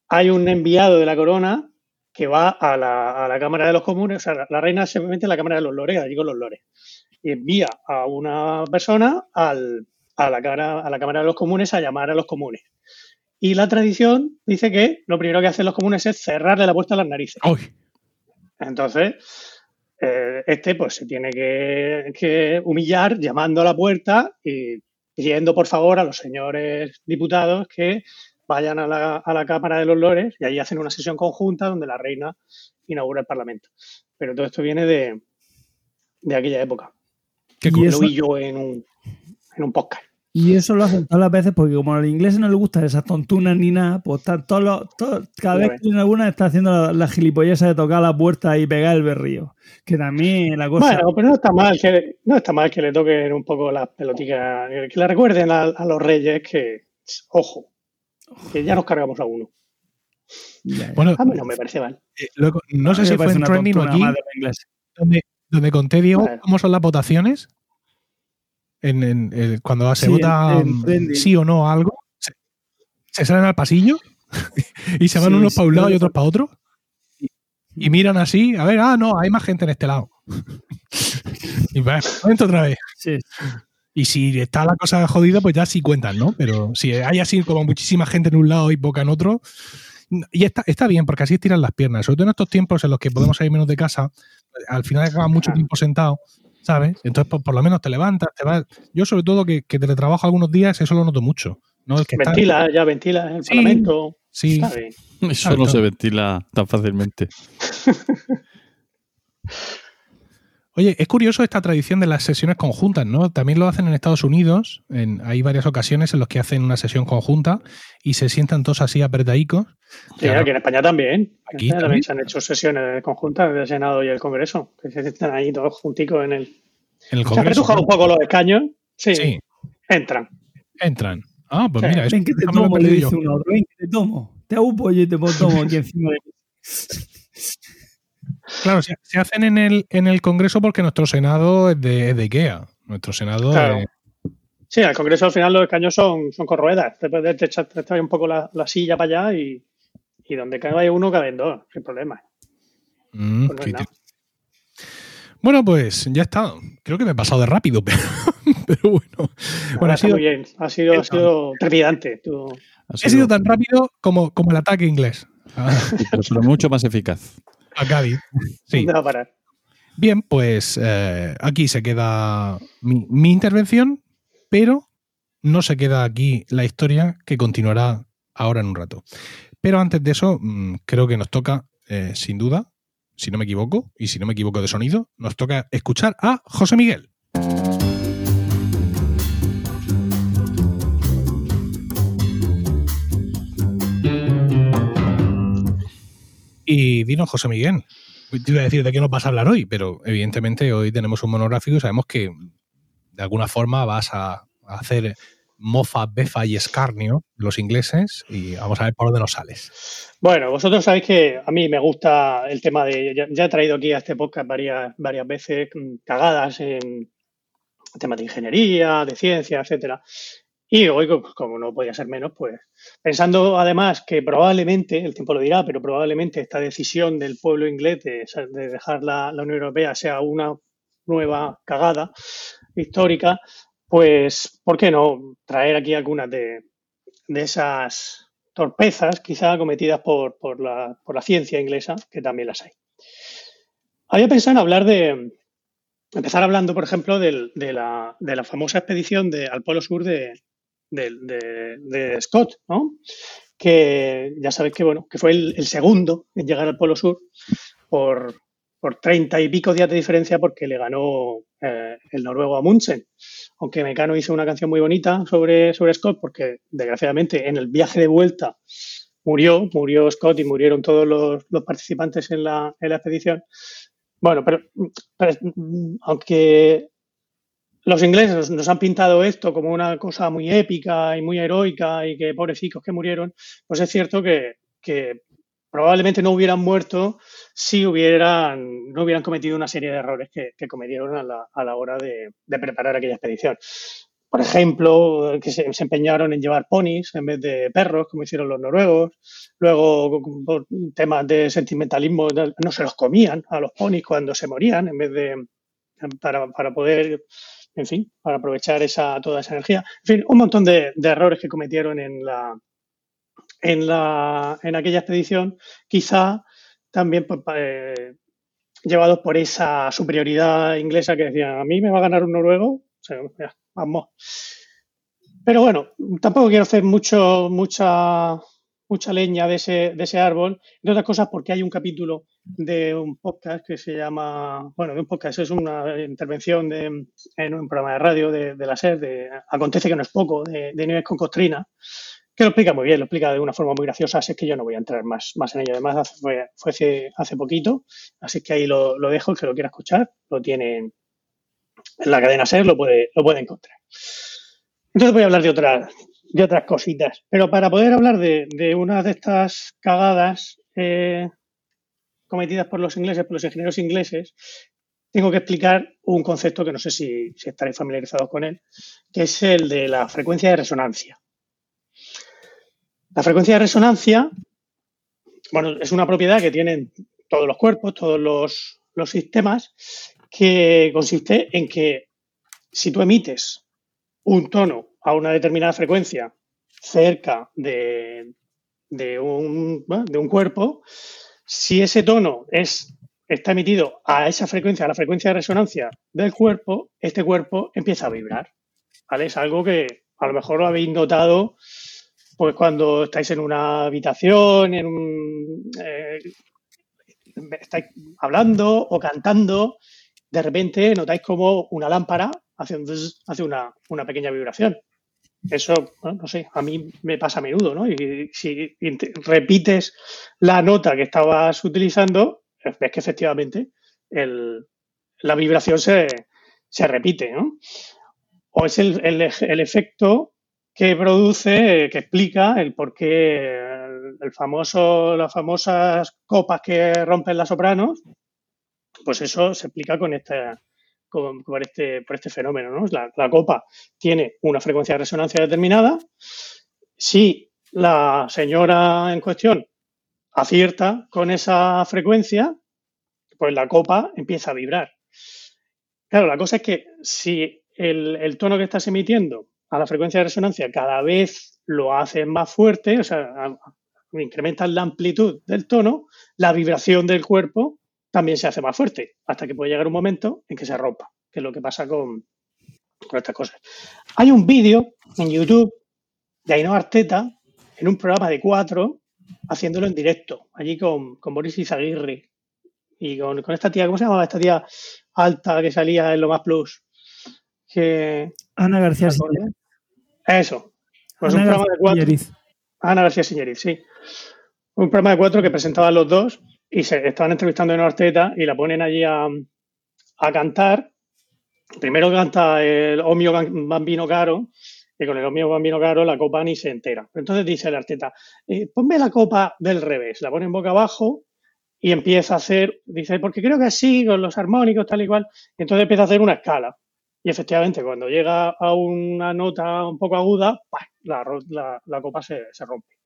hay un enviado de la corona que va a la, Cámara de los Comunes, o sea, la, reina se mete en la Cámara de los Lores, allí con los Lores, y envía a una persona a la Cámara de los Comunes a llamar a los comunes. Y la tradición dice que lo primero que hacen los comunes es cerrarle la puerta a las narices. ¡Ay! Entonces, eh, este pues se tiene que, que humillar llamando a la puerta y pidiendo por favor a los señores diputados que vayan a la, a la Cámara de los Lores y allí hacen una sesión conjunta donde la reina inaugura el Parlamento. Pero todo esto viene de, de aquella época. Qué Y Lo vi yo en un, en un podcast. Y eso lo hacen todas las veces porque como a los ingleses no les gustan esas tontunas ni nada, pues están todos los- todos- cada vez que tienen alguna está haciendo la, la gilipolleza de tocar la puerta y pegar el berrío. Que también la cosa... Bueno, pero no está mal que no está mal que le toquen un poco las peloticas, que le recuerden a, a los reyes que, ojo, que ya nos cargamos a uno. Ya, ya. Bueno, A mí no me parece mal. eh, luego, no A sé si fue en una trending aquí donde, donde conté, Diego, cómo son las votaciones. En, en- eh, cuando se Sí, vota mm, sí o no a algo, se, se salen al pasillo y se van Sí, unos para un lado y otros para otro. Y, miran así, a ver, ah, no, hay más gente en este lado. y va, dentro otra vez. Y si está la cosa jodida, pues ya sí cuentan, ¿no? Pero si hay así como muchísima gente en un lado y poca en otro. Y está, está bien, porque así estiran las piernas. Sobre todo en estos tiempos en los que podemos salir menos de casa, al final acabas mucho tiempo sentado, ¿sabes? Entonces, por, por lo menos te levantas, te vas. Yo, sobre todo, que, que teletrabajo algunos días, eso lo noto mucho. ¿no? El que está- Ventila, ya ventila el Sí. Parlamento. Sí. Eso no se ventila tan fácilmente. Oye, es curioso esta tradición de las sesiones conjuntas, ¿no? También lo hacen en Estados Unidos. En, hay varias ocasiones en las que hacen una sesión conjunta y se sientan todos así apretadicos. Sí, Claro. aquí en España también. Aquí En España también. se han hecho sesiones conjuntas del Senado y el Congreso, que se están ahí todos junticos en el. En el Se han Congreso. un poco los escaños. Sí, Sí, entran. entran. Ah, pues Sí. mira, eso, ven que te tomo, le dice uno ven que te tomo. Te hago un pollo y te pongo tomo aquí encima de mí. Claro, se, se hacen en el, en el Congreso porque nuestro Senado es de, es de IKEA. Nuestro Senado Claro. es- Sí, al Congreso al final los escaños son, son con ruedas. Te puedes echar te echas un poco la, la silla para allá y, y donde cabe uno caben dos, sin problema. Mm, Pues no. Bueno, pues ya está. Creo que me he pasado de rápido, pero, pero bueno. Bueno, ha sido, muy bien. Ha sido, ha sido trepidante. Tú- Ha he sido tan rápido como, como el ataque inglés a, pero, pero mucho más eficaz. A Cádiz. Sí. ¿Dónde va a parar? Bien, pues eh, aquí se queda mi, mi intervención, pero no se queda aquí la historia que continuará ahora en un rato. Pero antes de eso, mm, creo que nos toca, eh, sin duda, si no me equivoco, y si no me equivoco de sonido, nos toca escuchar a José Miguel. Y dinos, José Miguel, te iba a decir de qué nos vas a hablar hoy, pero evidentemente hoy tenemos un monográfico y sabemos que de alguna forma vas a, hacer mofa, befa y escarnio los ingleses y vamos a ver por dónde nos sales. Bueno, vosotros sabéis que a mí me gusta el tema de. Ya, ya he traído aquí a este podcast varias, varias veces mm, cagadas en temas de ingeniería, de ciencia, etcétera. Y hoy, co- como no podía ser menos, pues pensando además que probablemente, el tiempo lo dirá, pero probablemente esta decisión del pueblo inglés de, de dejar la, la Unión Europea sea una nueva cagada histórica, pues, ¿por qué no traer aquí algunas de, de esas torpezas, quizá cometidas por, por, la, por la ciencia inglesa, que también las hay? Había pensado en hablar de, empezar hablando, por ejemplo, del- de, la, de la famosa expedición de, al Polo Sur de, de, de- Scott, ¿no? Que ya sabéis que, bueno, que fue el, segundo en llegar al Polo Sur por, por 30 y pico días de diferencia porque le ganó eh, el noruego Amundsen. aunque Mecano hizo una canción muy bonita sobre, sobre Scott, porque desgraciadamente en el viaje de vuelta murió, murió Scott y murieron todos los, los participantes en la, en la expedición. Bueno, pero, aunque los ingleses nos, han pintado esto como una cosa muy épica y muy heroica y que pobrecitos que murieron, pues es cierto que, probablemente no hubieran muerto si hubieran, no hubieran cometido una serie de errores que, cometieron a la, hora de, preparar aquella expedición. Por ejemplo, que se, empeñaron en llevar ponis en vez de perros, como hicieron los noruegos. Luego, por temas de sentimentalismo, no se los comían a los ponis cuando se morían, en vez de para poder, en fin, para aprovechar esa, toda esa energía. En fin, un montón de, errores que cometieron en la, aquella expedición, quizá también eh, llevados por esa superioridad inglesa que decían, a mí me va a ganar un noruego, o sea, vamos. Pero bueno, tampoco quiero hacer mucho, mucha, mucha leña de ese, de ese árbol, entre otras cosas porque hay un capítulo de un podcast que se llama, bueno, de un podcast, es una intervención en un programa de radio de, la SER, de Acontece que no es poco, de, de con Costrina, que lo explica muy bien, lo explica de una forma muy graciosa, así que yo no voy a entrar más, más en ello. Además, fue, hace, poquito, así que ahí lo, lo dejo, el que lo quiera escuchar, lo tiene en la cadena SER, lo puede, lo puede encontrar. Entonces voy a hablar de otras, de otras cositas, pero para poder hablar de, de una de estas cagadas eh, cometidas por los ingleses, por los ingenieros ingleses, tengo que explicar un concepto que no sé si, si estaréis familiarizados con él, que es el de la frecuencia de resonancia. La frecuencia de resonancia, bueno, es una propiedad que tienen todos los cuerpos, todos los, los sistemas, que consiste en que si tú emites un tono a una determinada frecuencia cerca de, de un, de un cuerpo, si ese tono es, está emitido a esa frecuencia, a la frecuencia de resonancia del cuerpo, este cuerpo empieza a vibrar. ¿vale? Es algo que a lo mejor lo habéis notado pues cuando estáis en una habitación, en un, eh, estáis hablando o cantando, de repente notáis como una lámpara hace, hace una, una pequeña vibración. Eso, no sé, a mí me pasa a menudo, ¿no? Y si repites la nota que estabas utilizando, ves que efectivamente el- la vibración se, se repite, ¿no? O es el, el el efecto que produce, que explica el por qué el famoso, las famosas copas que rompen las sopranos, pues eso se explica con esta, con, por, este, por este fenómeno, ¿no? La, la copa tiene una frecuencia de resonancia determinada. Si la señora en cuestión acierta con esa frecuencia, pues la copa empieza a vibrar. Claro, la cosa es que si el, tono que estás emitiendo a la frecuencia de resonancia cada vez lo haces más fuerte, o sea, incrementas la amplitud del tono, la vibración del cuerpo también se hace más fuerte, hasta que puede llegar un momento en que se rompa, que es lo que pasa con, con estas cosas. Hay un vídeo en YouTube de Ainhoa Arteta en un programa de cuatro haciéndolo en directo, allí con, con Boris Izaguirre y con, con esta tía, ¿cómo se llamaba esta tía alta que salía en Lo Más Plus? Que, Ana García ¿te Siller. acuerdas? Eso, pues Ana un programa de cuatro. Ana García Siñeriz, sí. Un programa de cuatro que presentaban los dos y se estaban entrevistando en Arteta y la ponen allí a, a cantar. Primero canta el Omio Bambino Caro y con el Omio Bambino Caro la copa ni se entera. Entonces dice el Arteta, eh, ponme la copa del revés, la pone en boca abajo y empieza a hacer, dice, porque creo que así, con los armónicos, tal y cual, entonces empieza a hacer una escala. Y efectivamente, cuando llega a una nota un poco aguda, la, la- la copa se, se rompe.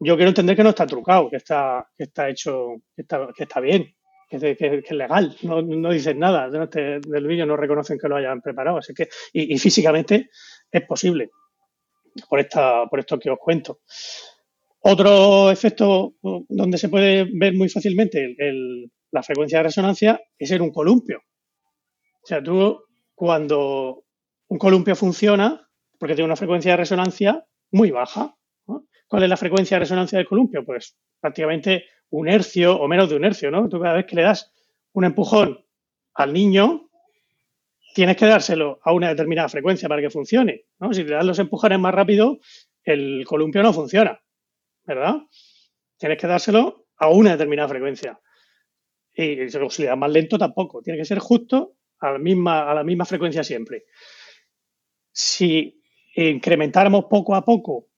Yo quiero entender que no está trucado, que está, que está hecho, que está, que está bien, que, es legal. No, no dicen nada de del vídeo, no reconocen que lo hayan preparado. Así que, y, físicamente es posible, por, esta, por esto que os cuento. Otro efecto donde se puede ver muy fácilmente la frecuencia de resonancia es en un columpio. O sea, tú cuando un columpio funciona, porque tiene una frecuencia de resonancia muy baja. ¿Cuál es la frecuencia de resonancia del columpio? Pues prácticamente un hercio o menos de un hercio, ¿no? Tú cada vez que le das un empujón al niño, tienes que dárselo a una determinada frecuencia para que funcione. ¿no? Si le das los empujones más rápido, el columpio no funciona, ¿verdad? Tienes que dárselo a una determinada frecuencia. Y si le das más lento tampoco. Tiene que ser justo a la misma, a la misma frecuencia siempre. Si incrementáramos poco a poco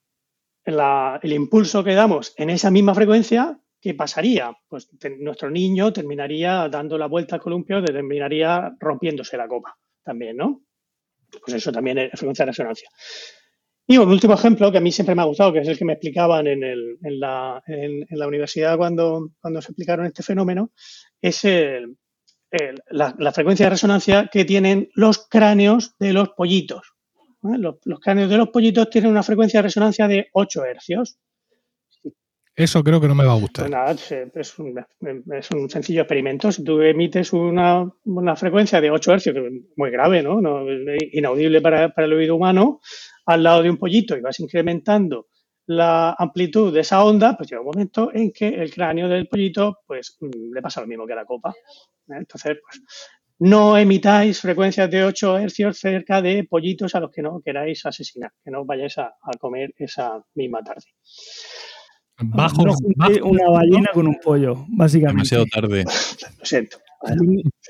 la- el impulso que damos en esa misma frecuencia, ¿qué pasaría? Pues nuestro niño terminaría dando la vuelta al columpio, terminaría rompiéndose la copa también, ¿no? Pues eso también es frecuencia de resonancia. Y un último ejemplo que a mí siempre me ha gustado, que es el que me explicaban en, el- en la, en- en la universidad cuando, se explicaron este fenómeno, es el- la frecuencia de resonancia que tienen los cráneos de los pollitos. ¿Vale? Los, los cráneos de los pollitos tienen una frecuencia de resonancia de 8 hercios. Eso creo que no me va a gustar. Pues nada, es un, es un sencillo experimento. Si tú emites una, una frecuencia de 8 hercios, que es muy grave, ¿no? No, inaudible para, para el oído humano, al lado de un pollito y vas incrementando la amplitud de esa onda, pues llega un momento en que el cráneo del pollito pues mm, le pasa lo mismo que a la copa. ¿eh? Entonces, pues no emitáis frecuencias de 8 hercios cerca de pollitos a los que no queráis asesinar, que no os vayáis a, a comer esa misma tarde. Bajo, No junté bajo- una ballena con un pollo, básicamente. Demasiado tarde. Lo siento.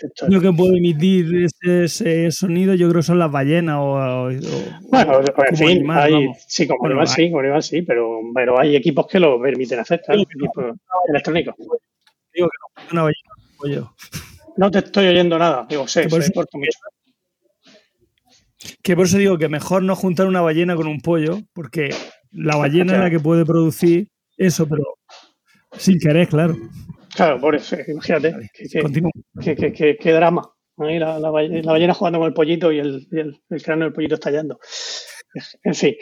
Esto- lo que puede emitir ese, ese sonido yo creo que son las ballenas o, o- o- Bueno, en como fin, animal, hay- sí, como Bueno, animal sí, como animal sí, pero, pero hay equipos que lo permiten hacer, claro, equipos electrónicos. Digo que no, una ballena con un pollo. No te estoy oyendo nada, digo, sé, Por eso- mucho. Que por eso digo que mejor no juntar una ballena con un pollo, porque la ballena es la que puede producir eso, pero sin querer, claro. Claro, por eso, imagínate, qué, qué- Continúa. qué- qué- qué- qué drama. Ahí la, la balle- la ballena jugando con el pollito y el, y el- el cráneo del pollito estallando. En fin.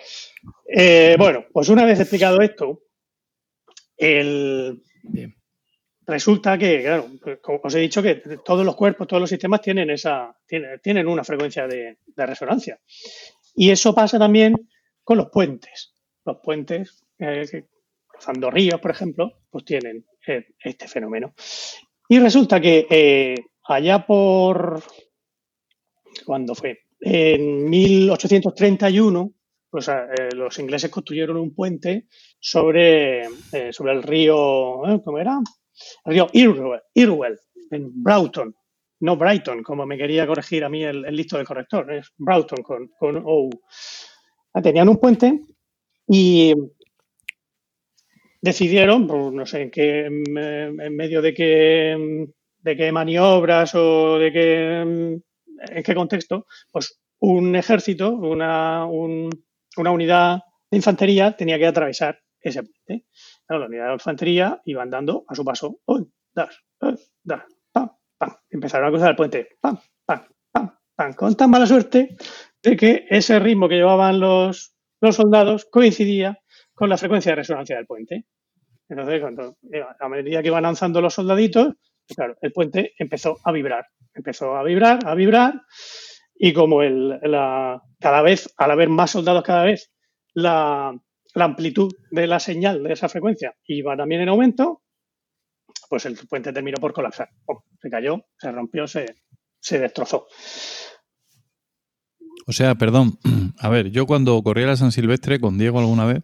Eh, bueno, pues una vez explicado esto, el, Bien. Resulta que, claro, os he dicho, que todos los cuerpos, todos los sistemas tienen esa, tienen, una frecuencia de, resonancia. Y eso pasa también con los puentes. Los puentes, eh, ríos, por ejemplo, pues tienen eh, este fenómeno. Y resulta que eh, allá por, ¿cuándo fue? En 1831, pues eh, los ingleses construyeron un puente sobre, sobre el río. ¿cómo era? El río Irwell, en Broughton, no Brighton, como me quería corregir a mí el, listo del corrector, es Broughton con, O. Ah, Tenían un puente y decidieron, pues, no sé en qué, en medio de qué, de qué maniobras o de qué, en qué contexto, pues un ejército, una, un- una unidad de infantería tenía que atravesar ese puente. La unidad de infantería iba andando a su paso. Un, dos, un, dos, pam. Empezaron a cruzar el puente. Pam, pam, pam, pam. Con tan mala suerte de que ese ritmo que llevaban los, los soldados coincidía con la frecuencia de resonancia del puente. Entonces, cuando, a medida que iban avanzando los soldaditos, pues claro, el puente empezó a vibrar. Empezó a vibrar, a vibrar, y como el, la, cada vez, al haber más soldados cada vez, la, la amplitud de la señal de esa frecuencia iba también en aumento, pues el puente terminó por colapsar. Se cayó, se rompió, se, se destrozó. O sea, perdón. A ver, yo cuando corría la San Silvestre con Diego alguna vez,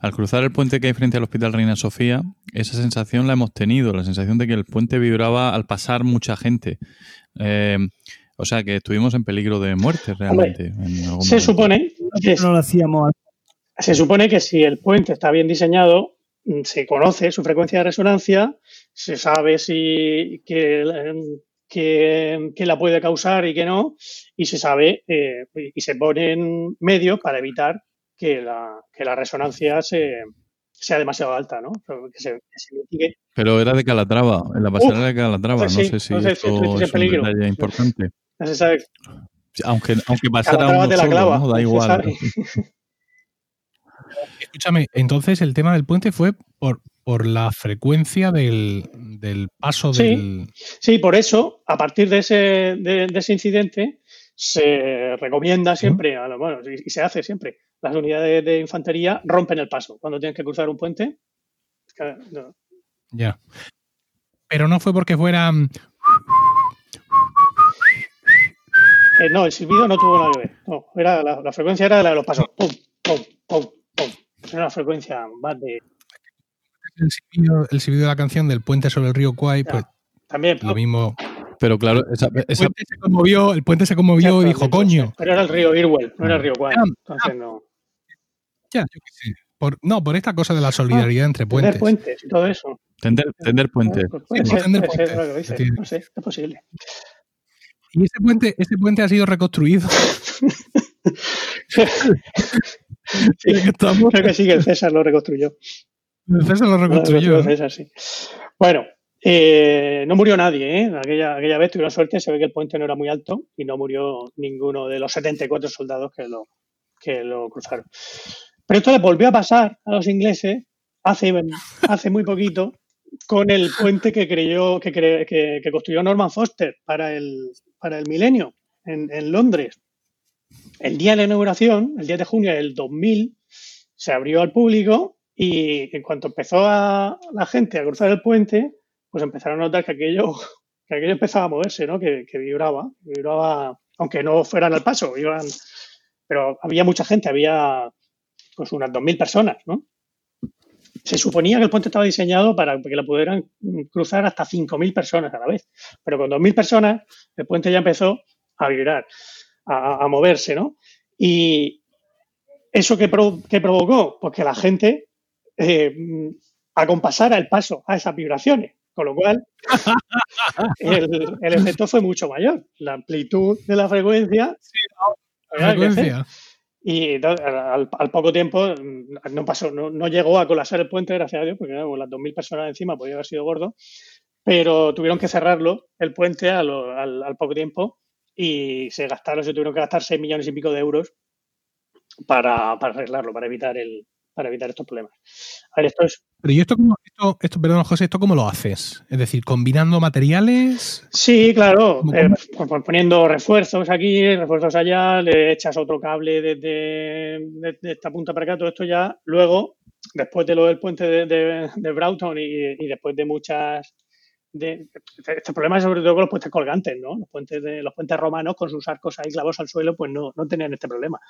al cruzar el puente que hay frente al Hospital Reina Sofía, esa sensación la hemos tenido, la sensación de que el puente vibraba al pasar mucha gente. Eh, o sea, que estuvimos en peligro de muerte realmente. en algún Se momento. supone que No lo hacíamos se supone que si el puente está bien diseñado, mm, se conoce su frecuencia de resonancia, se sabe si que, em, que, que la puede causar y que no, y se sabe eh, y se ponen medios para evitar que la, que la resonancia se, sea demasiado alta, ¿no? Que se, que se mitigue. Pero era de Calatrava, en la pasarela de Calatrava. pues no sé si entonces esto estuvisteis en es un detalle importante. No se sabe. Aunque, aunque pasara Calatrava uno te la solo, clava, ¿no? no Da igual. Escúchame, entonces el tema del puente fue por, por la frecuencia del, del paso Sí. del. Sí, por eso, a partir de ese, de, de ese incidente, se recomienda siempre, a lo- bueno, y se hace siempre, las unidades de infantería rompen el paso cuando tienen que cruzar un puente. Es que, no, Ya. Pero no fue porque fuera. Eh, no, el silbido no tuvo nada que ver. No, era la, la frecuencia era la de los pasos. Pum, pum, pum, una frecuencia más de. El silbido, el silbido de la canción del puente sobre el río Kwai, Ya. pues También. lo mismo. Pero claro, esa, El puente se conmovió, el puente se conmovió y dijo, coño. Pero era el río Irwell, no era el río Kwai. Ah, Entonces no. Ya, yo qué sé. Por, no, por esta cosa de la solidaridad entre Tener puentes. puentes y todo eso. tender, tender puente. Pues puede Sí, ser, tender ser puentes. lo que dices. Sí. No sé, es posible. Y ese puente, ese puente ha sido reconstruido. Sí, estamos, creo que sí que el César lo reconstruyó. el César lo Lo reconstruyó. sí. Bueno, eh, no murió nadie, ¿eh? Aquella, aquella vez tuvieron suerte, se ve que el puente no era muy alto y no murió ninguno de los 74 soldados que lo, que lo cruzaron. Pero esto le volvió a pasar a los ingleses hace, hace muy poquito con el puente que creyó que, cre- que- que construyó Norman Foster para el, para el milenio en, en Londres. El día de la inauguración, el 10 de junio del 2000, se abrió al público y en cuanto empezó a, la gente a cruzar el puente, pues empezaron a notar que aquello, que aquello empezaba a moverse, ¿no? Que, vibraba, vibraba, aunque no fueran al paso, iban, pero había mucha gente, había pues unas 2.000 personas, ¿no? Se suponía que el puente estaba diseñado para que lo pudieran cruzar hasta 5.000 personas a la vez, pero con 2.000 personas el puente ya empezó a vibrar, a, a moverse, ¿no? Y eso que, pro- que provocó, pues que la gente eh, acompasara el paso a esas vibraciones, con lo cual el, el efecto fue mucho mayor. La amplitud de la frecuencia crecer. Frecuencia. y al, al poco tiempo mm, no pasó, no, no llegó a colapsar el puente, gracias a Dios, porque con las 2.000 personas encima podía haber sido gordo, pero tuvieron que cerrarlo, el puente, al poco tiempo y se gastaron, se tuvieron que gastar 6 millones y pico de euros para, para arreglarlo, para evitar el para evitar estos problemas. A ver, esto es Pero ¿y esto esto, esto, perdón, José, esto cómo lo haces? Es decir, combinando materiales. Sí, claro, ¿Cómo- eh, pues, pues poniendo refuerzos aquí, refuerzos allá, le echas otro cable desde, desde esta punta para acá, todo esto ya, luego, después de lo del puente de, de, de Broughton y, y después de muchas... Este problema es sobre todo con los puentes colgantes, ¿no? Los puentes, de, los puentes romanos con sus arcos ahí clavados al suelo, pues no, no tenían este problema.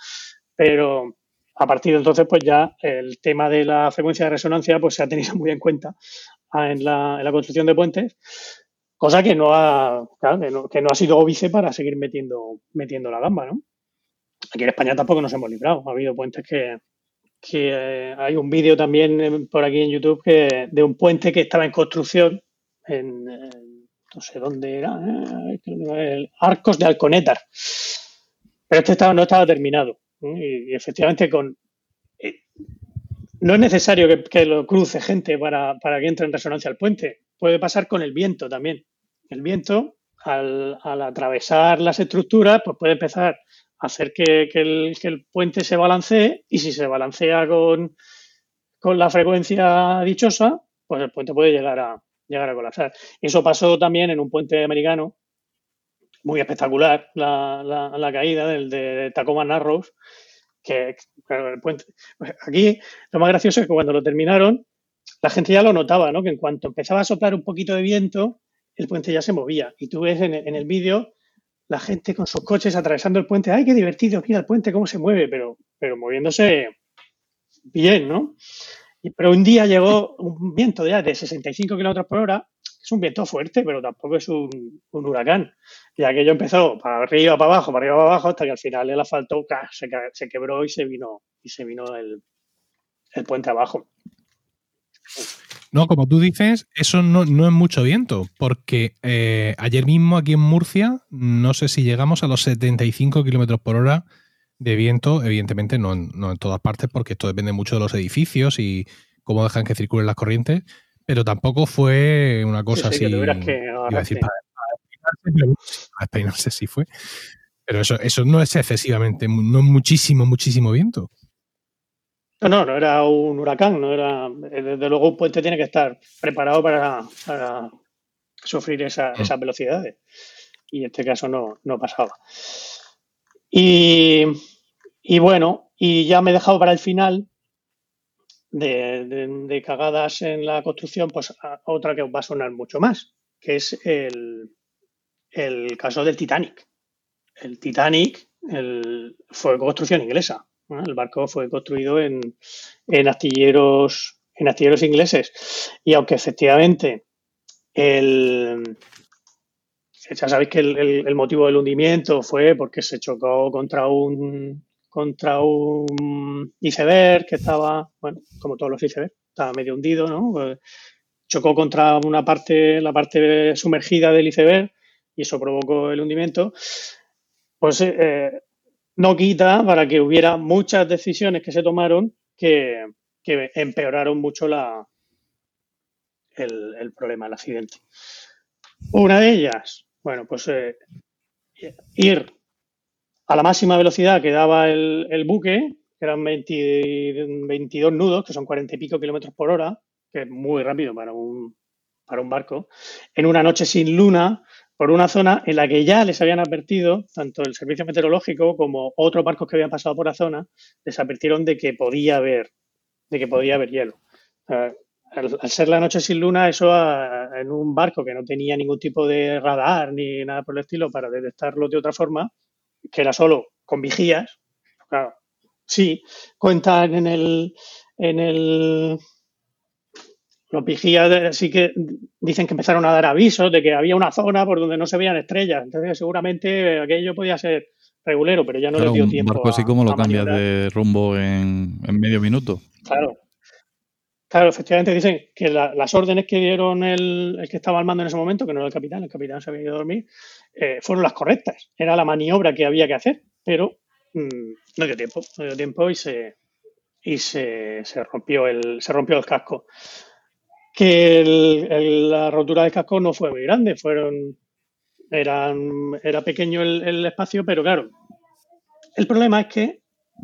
Pero a partir de entonces, pues ya el tema de la frecuencia de resonancia pues se ha tenido muy en cuenta en la, construcción de puentes cosa que no ha que no ha sido óbice para seguir metiendo metiendo la gamba no aquí en España tampoco nos hemos librado ha habido puentes que, que eh, hay un vídeo también eh, por aquí en YouTube que de un puente que estaba en construcción en, no sé dónde era eh, era el Arcos de Alconétar pero este estaba, no estaba terminado ¿no? y, efectivamente con eh, no es necesario que, lo cruce gente para, para que entre en resonancia al puente. Puede pasar con el viento también. El viento, al, al atravesar las estructuras, pues puede empezar a hacer que, que el, que el puente se balancee y si se balancea con, con la frecuencia dichosa, pues el puente puede llegar a, llegar a colapsar. Eso pasó también en un puente americano, muy espectacular, la, caída del de Tacoma Narrows, que pues aquí lo más gracioso es que cuando lo terminaron, la gente ya lo notaba, ¿no? Que en cuanto empezaba a soplar un poquito de viento, el puente ya se movía. Y tú ves en el, en vídeo la gente con sus coches atravesando el puente. ¡Ay, qué divertido! Mira el puente cómo se mueve, pero, pero moviéndose bien, ¿no? Pero un día llegó un viento ya de 65 kilómetros por hora. Es un viento fuerte, pero tampoco es un, un huracán. Y aquello empezó para arriba, para abajo, para arriba, para abajo, hasta que al final el asfalto se quebró y se vino, y se vino el, el puente abajo. No, como tú dices, eso no, no es mucho viento, porque eh, ayer mismo aquí en Murcia, no sé si llegamos a los 75 kilómetros por hora de viento, evidentemente no en, no en todas partes, porque esto depende mucho de los edificios y cómo dejan que circulen las corrientes, pero tampoco fue una cosa Sí, sí, que así. que iba a decir para, para despeinarse sí fue. Pero eso, eso no es excesivamente, no es muchísimo, muchísimo viento. No, no, no era un huracán, no era. eh, Desde luego, un puente tiene que estar preparado para, para sufrir esa- Mm. esas velocidades. Y en este caso no, no pasaba. Y, y bueno, y ya me he dejado para el final de, de- cagadas en la construcción, pues otra que va a sonar mucho más, que es el, caso del Titanic. el Titanic fue construcción inglesa. El barco fue construido en, en astilleros en astilleros ingleses. Y aunque efectivamente el, ya sabéis que el, motivo del hundimiento fue porque se chocó contra un contra un iceberg que estaba, bueno, como todos los icebergs, estaba medio hundido, ¿no? Pues chocó contra una parte, la parte sumergida del iceberg y eso provocó el hundimiento. Pues eh, no quita para que hubiera muchas decisiones que se tomaron que, que empeoraron mucho la, el, el problema, el accidente. Una de ellas, bueno, pues eh, ir a la máxima velocidad que daba el, el buque, que eran 20 22 nudos, que son 40 y pico kilómetros por hora, que es muy rápido para un, para un barco, en una noche sin luna, por una zona en la que ya les habían advertido, tanto el servicio meteorológico como otros barcos que habían pasado por la zona, les advirtieron de que podía haber, de que podía haber hielo. Al, al ser la noche sin luna, eso a- en un barco que no tenía ningún tipo de radar ni nada por el estilo para detectarlo de otra forma, que era solo con vigías, claro, sí, cuentan en el, en el, los vigías sí que dicen que empezaron a dar avisos de que había una zona por donde no se veían estrellas, entonces seguramente aquello podía ser regulero, pero ya no Claro, les dio un tiempo barco así a- como lo cambias de rumbo en, en medio minuto. Claro. Claro, efectivamente dicen que la- las órdenes que dieron el, el que estaba al mando en ese momento, que no era el capitán, el capitán se había ido a dormir, eh, fueron las correctas. Era la maniobra que había que hacer, pero mm, no dio tiempo, no dio tiempo y se y se, se rompió el se rompió el casco. Que la rotura del casco no fue muy grande, fueron eran era pequeño el, espacio, pero claro, el problema es que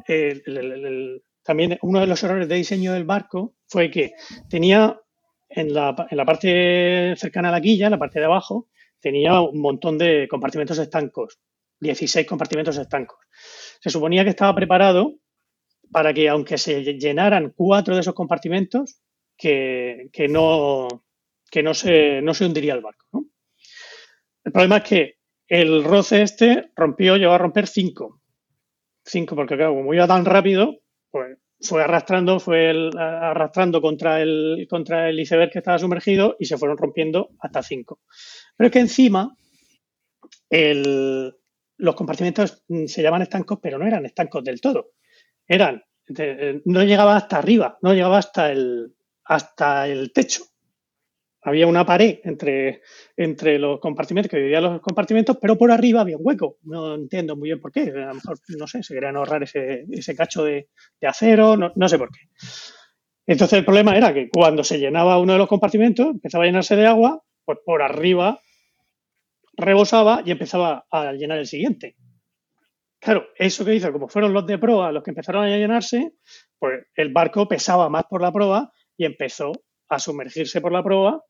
el- el- también uno de los errores de diseño del barco fue que tenía en la, en la parte cercana a la quilla, en la parte de abajo, tenía un montón de compartimentos estancos, 16 compartimentos estancos. Se suponía que estaba preparado para que, aunque se llenaran cuatro de esos compartimentos, que, que no, que no, se, no se hundiría el barco. El problema es que el roce este rompió, llegó a romper cinco. Cinco, porque claro, como iba tan rápido, pues fue arrastrando, fue arrastrando contra el, contra el iceberg que estaba sumergido y se fueron rompiendo hasta cinco. Pero es que encima el- los compartimentos mm, se llaman estancos, pero no eran estancos del todo. Eran, eh, no llegaba hasta arriba, no llegaba hasta el, hasta el techo. Había una pared entre, entre los compartimentos, que dividía los compartimentos, pero por arriba había un hueco. No entiendo muy bien por qué. A lo mejor, no sé, se querían ahorrar ese, ese cacho de, acero, no, no sé por qué. Entonces el problema era que cuando se llenaba uno de los compartimentos, empezaba a llenarse de agua, pues por arriba rebosaba y empezaba a llenar el siguiente. Claro, eso que hizo, como fueron los de proa los que empezaron a llenarse, pues el barco pesaba más por la proa y empezó a sumergirse por la proa,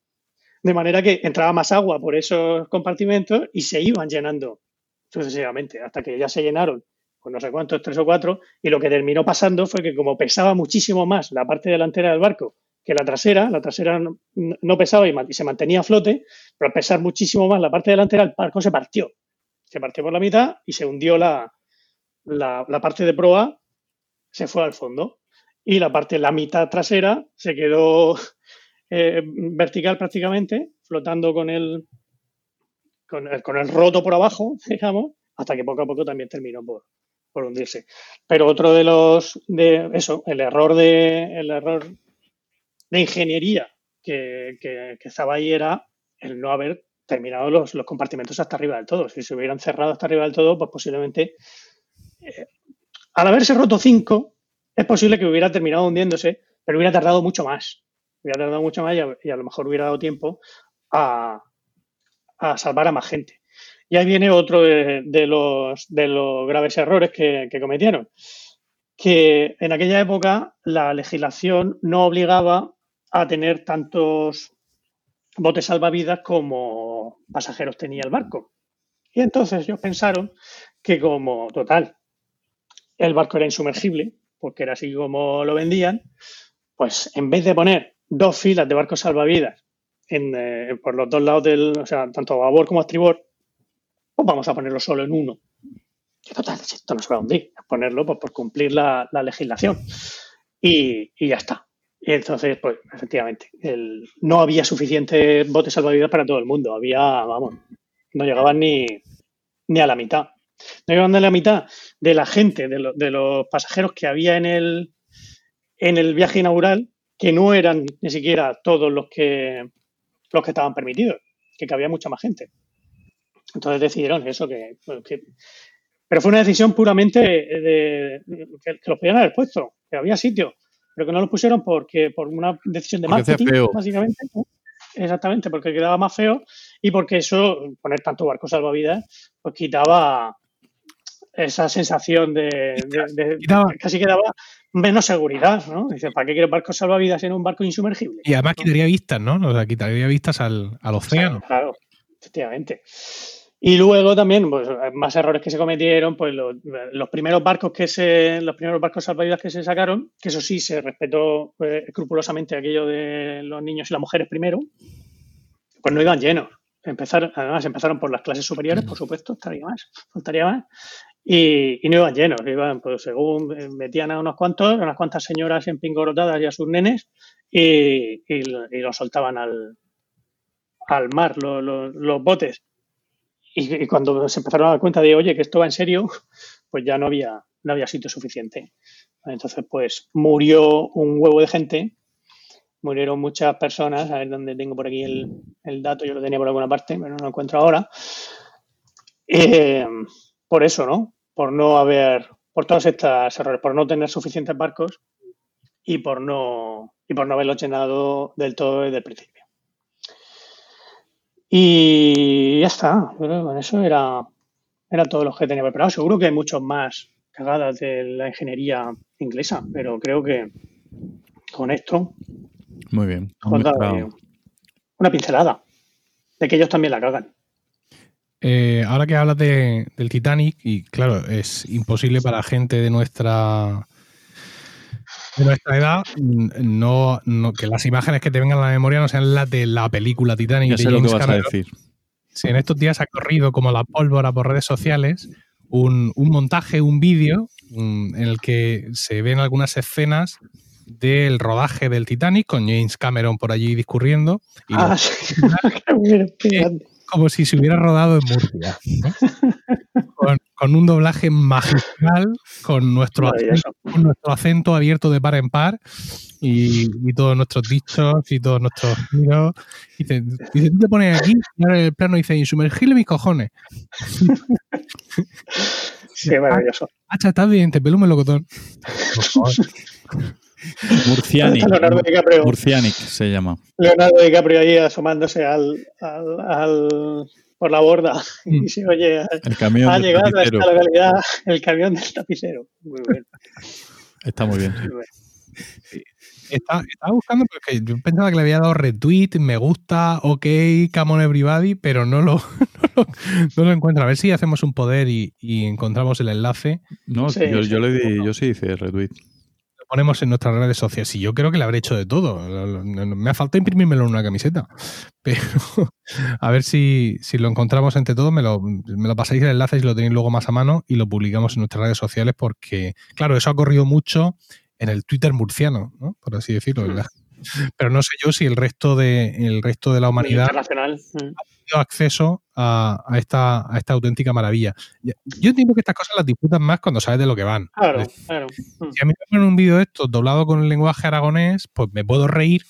de manera que entraba más agua por esos compartimentos y se iban llenando sucesivamente, hasta que ya se llenaron, pues no sé cuántos, tres o cuatro, y lo que terminó pasando fue que como pesaba muchísimo más la parte delantera del barco que la trasera, la trasera no, pesaba y se mantenía a flote, pero al pesar muchísimo más la parte delantera, el barco se partió. Se partió por la mitad y se hundió la, la, la parte de proa, se fue al fondo. Y la parte, la mitad trasera, se quedó eh, vertical prácticamente, flotando con el, con el, con el roto por abajo, digamos, hasta que poco a poco también terminó por, por hundirse. Pero otro de los, de eso, el error de, el error de ingeniería que, que, estaba ahí era el no haber terminado los, los compartimentos hasta arriba del todo. Si se hubieran cerrado hasta arriba del todo, pues posiblemente, eh, al haberse roto cinco, es posible que hubiera terminado hundiéndose, pero hubiera tardado mucho más. Hubiera tardado mucho más y a, lo mejor hubiera dado tiempo a, salvar a más gente. Y ahí viene otro de, de los, de los graves errores que, que cometieron. Que en aquella época la legislación no obligaba a tener tantos botes salvavidas como pasajeros tenía el barco. Y entonces ellos pensaron que como total el barco era insumergible, porque era así como lo vendían, pues en vez de poner dos filas de barcos salvavidas en, eh, por los dos lados del, o sea, tanto a babor como a estribor, pues vamos a ponerlo solo en uno. Que total, esto no se va a hundir, ponerlo pues, por cumplir la, la legislación. Y, y ya está. Y entonces, pues, efectivamente, el, no había suficientes botes salvavidas para todo el mundo. Había, vamos, no llegaban ni, ni a la mitad. No llegaban ni a la mitad de la gente, de, de los pasajeros que había en el, en el viaje inaugural, que no eran ni siquiera todos los que, los que estaban permitidos, que cabía mucha más gente. Entonces decidieron eso, que, pues, que- pero fue una decisión puramente de, de- que, que los podían haber puesto, que había sitio, pero que no los pusieron porque por una decisión de Porque marketing, feo. básicamente. ¿no? Exactamente, porque quedaba más feo y porque eso, poner tanto barco salvavidas, pues quitaba esa sensación de, de- de- casi que daba menos seguridad, ¿no? Dice, ¿para qué quieres barcos salvavidas en un barco insumergible? Y además quitaría vistas, ¿no? O sea, quitaría vistas al, al océano. Claro, efectivamente. Y luego también, pues, más errores que se cometieron, pues los, los primeros barcos que se, los primeros barcos salvavidas que se sacaron, que eso sí se respetó eh, escrupulosamente aquello de los niños y las mujeres primero, pues no iban llenos. Empezaron, además empezaron por las clases superiores, por supuesto, estaría más, faltaría más. Y, no iban llenos, iban, pues según eh, metían a unos cuantos, unas cuantas señoras empingorotadas y a sus nenes, y, y, lo- y los soltaban al, al mar lo- lo- los botes. Y, y cuando se empezaron a dar cuenta de, oye, que esto va en serio, pues ya no había, no había sitio suficiente. Entonces, pues murió un huevo de gente, murieron muchas personas, a ver dónde tengo por aquí el, el dato, yo lo tenía por alguna parte, pero no lo encuentro ahora. Eh, por eso, ¿no? Por no haber, por todos estos errores, por no tener suficientes barcos y por no, y por no haberlo llenado del todo desde el principio. Y ya está, con eso era, era todo lo que tenía preparado. Seguro que hay muchos más cagadas de la ingeniería inglesa, pero creo que con esto Muy bien. una pincelada de que ellos también la cagan. Eh, ahora que hablas de- del Titanic, y claro, es imposible para gente de nuestra de nuestra edad mm, no, no- que las imágenes que te vengan a la memoria no sean las de la película Titanic Ya de sé lo que James vas a Cameron. decir. Sí, en estos días ha corrido como la pólvora por redes sociales un, un montaje, un vídeo en el que se ven algunas escenas del rodaje del Titanic con James Cameron por allí discurriendo y Ah, sí. Qué bueno. Como si se hubiera rodado en Murcia. ¿no? con, con un doblaje magistral, con nuestro, acento, con nuestro acento abierto de par en par y, y todos nuestros dichos y todos nuestros giros. Dice, dice, tú te pones aquí y ahora en el plano dice, insumergible mis cojones. Sí, maravilloso. Hacha, estás bien, te pelo un melocotón. Murcianic. Leonardo DiCaprio, Murcianic se llama. Leonardo DiCaprio ahí asomándose al, al, al- por la borda Mm. y se oye, El camión ha llegado a tapicero. esta localidad el camión del tapicero. Muy bueno, Está muy bien. Estaba, estaba buscando porque yo pensaba que le había dado retweet, me gusta, ok, come on everybody, pero no lo, no lo, no lo encuentro. A ver si hacemos un poder y, y encontramos el enlace. No, Sí, yo, sí, yo le di, seguro. yo sí hice retweet. Ponemos en nuestras redes sociales. Y yo creo que le habré hecho de todo. Me ha faltado imprimírmelo en una camiseta. Pero a ver si, si lo encontramos entre todos, me lo, me lo pasáis el enlace y lo tenéis luego más a mano y lo publicamos en nuestras redes sociales porque, claro, eso ha corrido mucho en el Twitter murciano, ¿no? por así decirlo. Mm. ¿verdad? Pero no sé yo si el resto de, el resto de la humanidad. Tenido acceso a, a esta, a esta auténtica maravilla. Yo entiendo que estas cosas las disfrutas más cuando sabes de lo que van. Claro, claro. Si a mí me ponen un vídeo de esto doblado con el lenguaje aragonés, pues me puedo reír,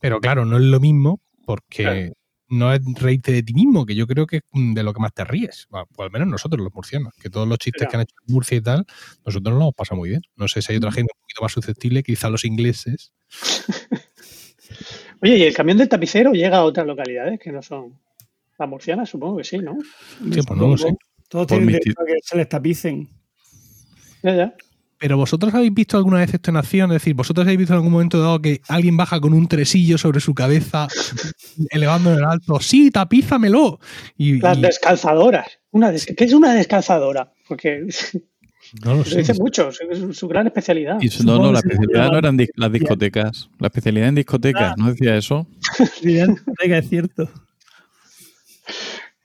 pero claro, no es lo mismo porque Claro. no es reírte de ti mismo, que yo creo que es de lo que más te ríes. Bueno, pues al menos nosotros los murcianos, que todos los chistes que han hecho en Murcia y tal, nosotros nos lo hemos pasado muy bien. No sé si hay otra gente un poquito más susceptible, quizá los ingleses. Oye, ¿y el camión del tapicero llega a otras localidades que no son las murcianas? Supongo que sí, ¿no? Sí, pues no lo sé. Todos Por tienen derecho a que se les tapicen. Ya, ya. Pero vosotros habéis visto alguna vez esto en acción, es decir, vosotros habéis visto en algún momento dado que alguien baja con un tresillo sobre su cabeza, elevando en el alto, sí, tapízamelo. Y, Las y- descalzadoras. Una des- ¿Qué es una descalzadora? Porque no lo sé. dicen muchos, es su, gran especialidad. Y su- no, no, la especialidad no eran dis- las discotecas. La especialidad en discotecas, ¿no decía eso? Sí, es cierto.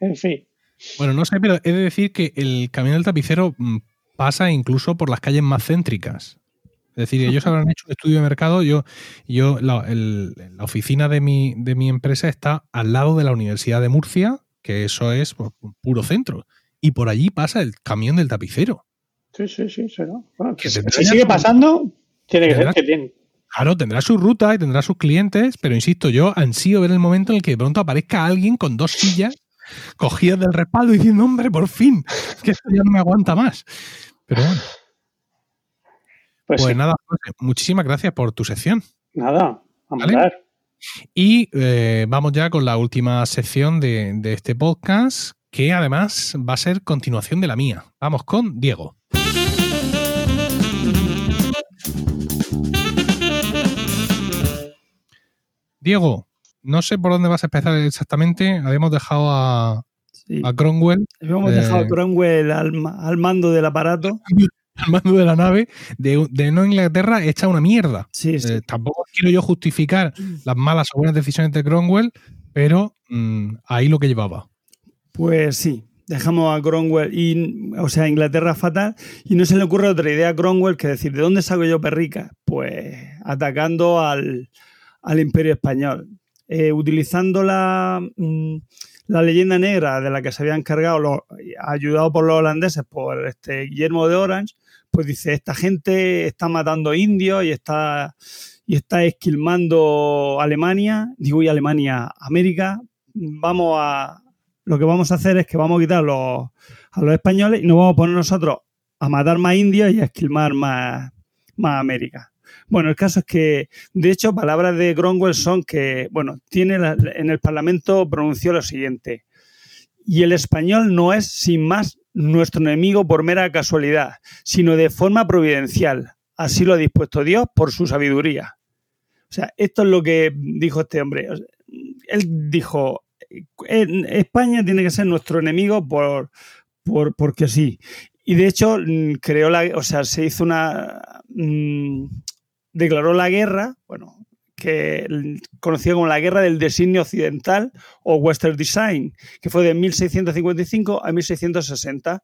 En fin. Bueno, no sé, pero he de decir que el camión del tapicero mm, pasa incluso por las calles más céntricas. Es decir, ellos habrán hecho un estudio de mercado. Yo, yo la, el- la oficina de mi, de mi empresa está al lado de la Universidad de Murcia, que eso es pues, puro centro. Y por allí pasa el camión del tapicero. Sí, sí, sí, será. Bueno, Que si, sigue pasando, tiene que ser tendrá- que tiene. Claro, tendrá su ruta y tendrá sus clientes, pero insisto, yo ansío ver el momento en el que de pronto aparezca alguien con dos sillas cogidas del respaldo diciendo, hombre, por fin, que esto ya no me aguanta más. Pero bueno, Pues, pues sí, nada, Jorge, muchísimas gracias por tu sección. nada, a ¿Vale? mandar. Y eh, vamos ya con la última sección de, de este podcast, que además va a ser continuación de la mía. Vamos con Diego. Diego, no sé por dónde vas a empezar exactamente. Habíamos dejado a, Sí. a Cromwell Habíamos eh, dejado a Cromwell al, al mando del aparato. al mando de la nave de, de no Inglaterra hecha una mierda. Sí, sí. Eh, tampoco quiero yo justificar las malas o buenas decisiones de Cromwell, pero mm, ahí lo que llevaba. Pues sí, dejamos a Cromwell y, o sea, Inglaterra fatal y no se le ocurre otra idea a Cromwell que decir, ¿de dónde saco yo perrica? Pues atacando al, al Imperio Español. Eh, utilizando la, mm, la leyenda negra de la que se había encargado, los- ayudado por los holandeses, por este Guillermo de Orange, pues dice, esta gente está matando indios y está, y está esquilmando Alemania, digo y Alemania, América, vamos a, lo que vamos a hacer es que vamos a quitar a los españoles y nos vamos a poner nosotros a matar más indios y a esquilmar más, más América. Bueno, el caso es que, de hecho, palabras de Cromwell son que, bueno, tiene la- en el Parlamento pronunció lo siguiente. Y el español no es, sin más, nuestro enemigo por mera casualidad, sino de forma providencial. Así lo ha dispuesto Dios por su sabiduría. O sea, esto es lo que dijo este hombre. Él dijo, "En- España tiene que ser nuestro enemigo por, por, porque sí. Y de hecho, mm, creó la, o sea, se hizo una, mm, declaró la guerra, bueno, que conocida como la Guerra del Designio Occidental o Western Design, que fue de 1655 a 1660,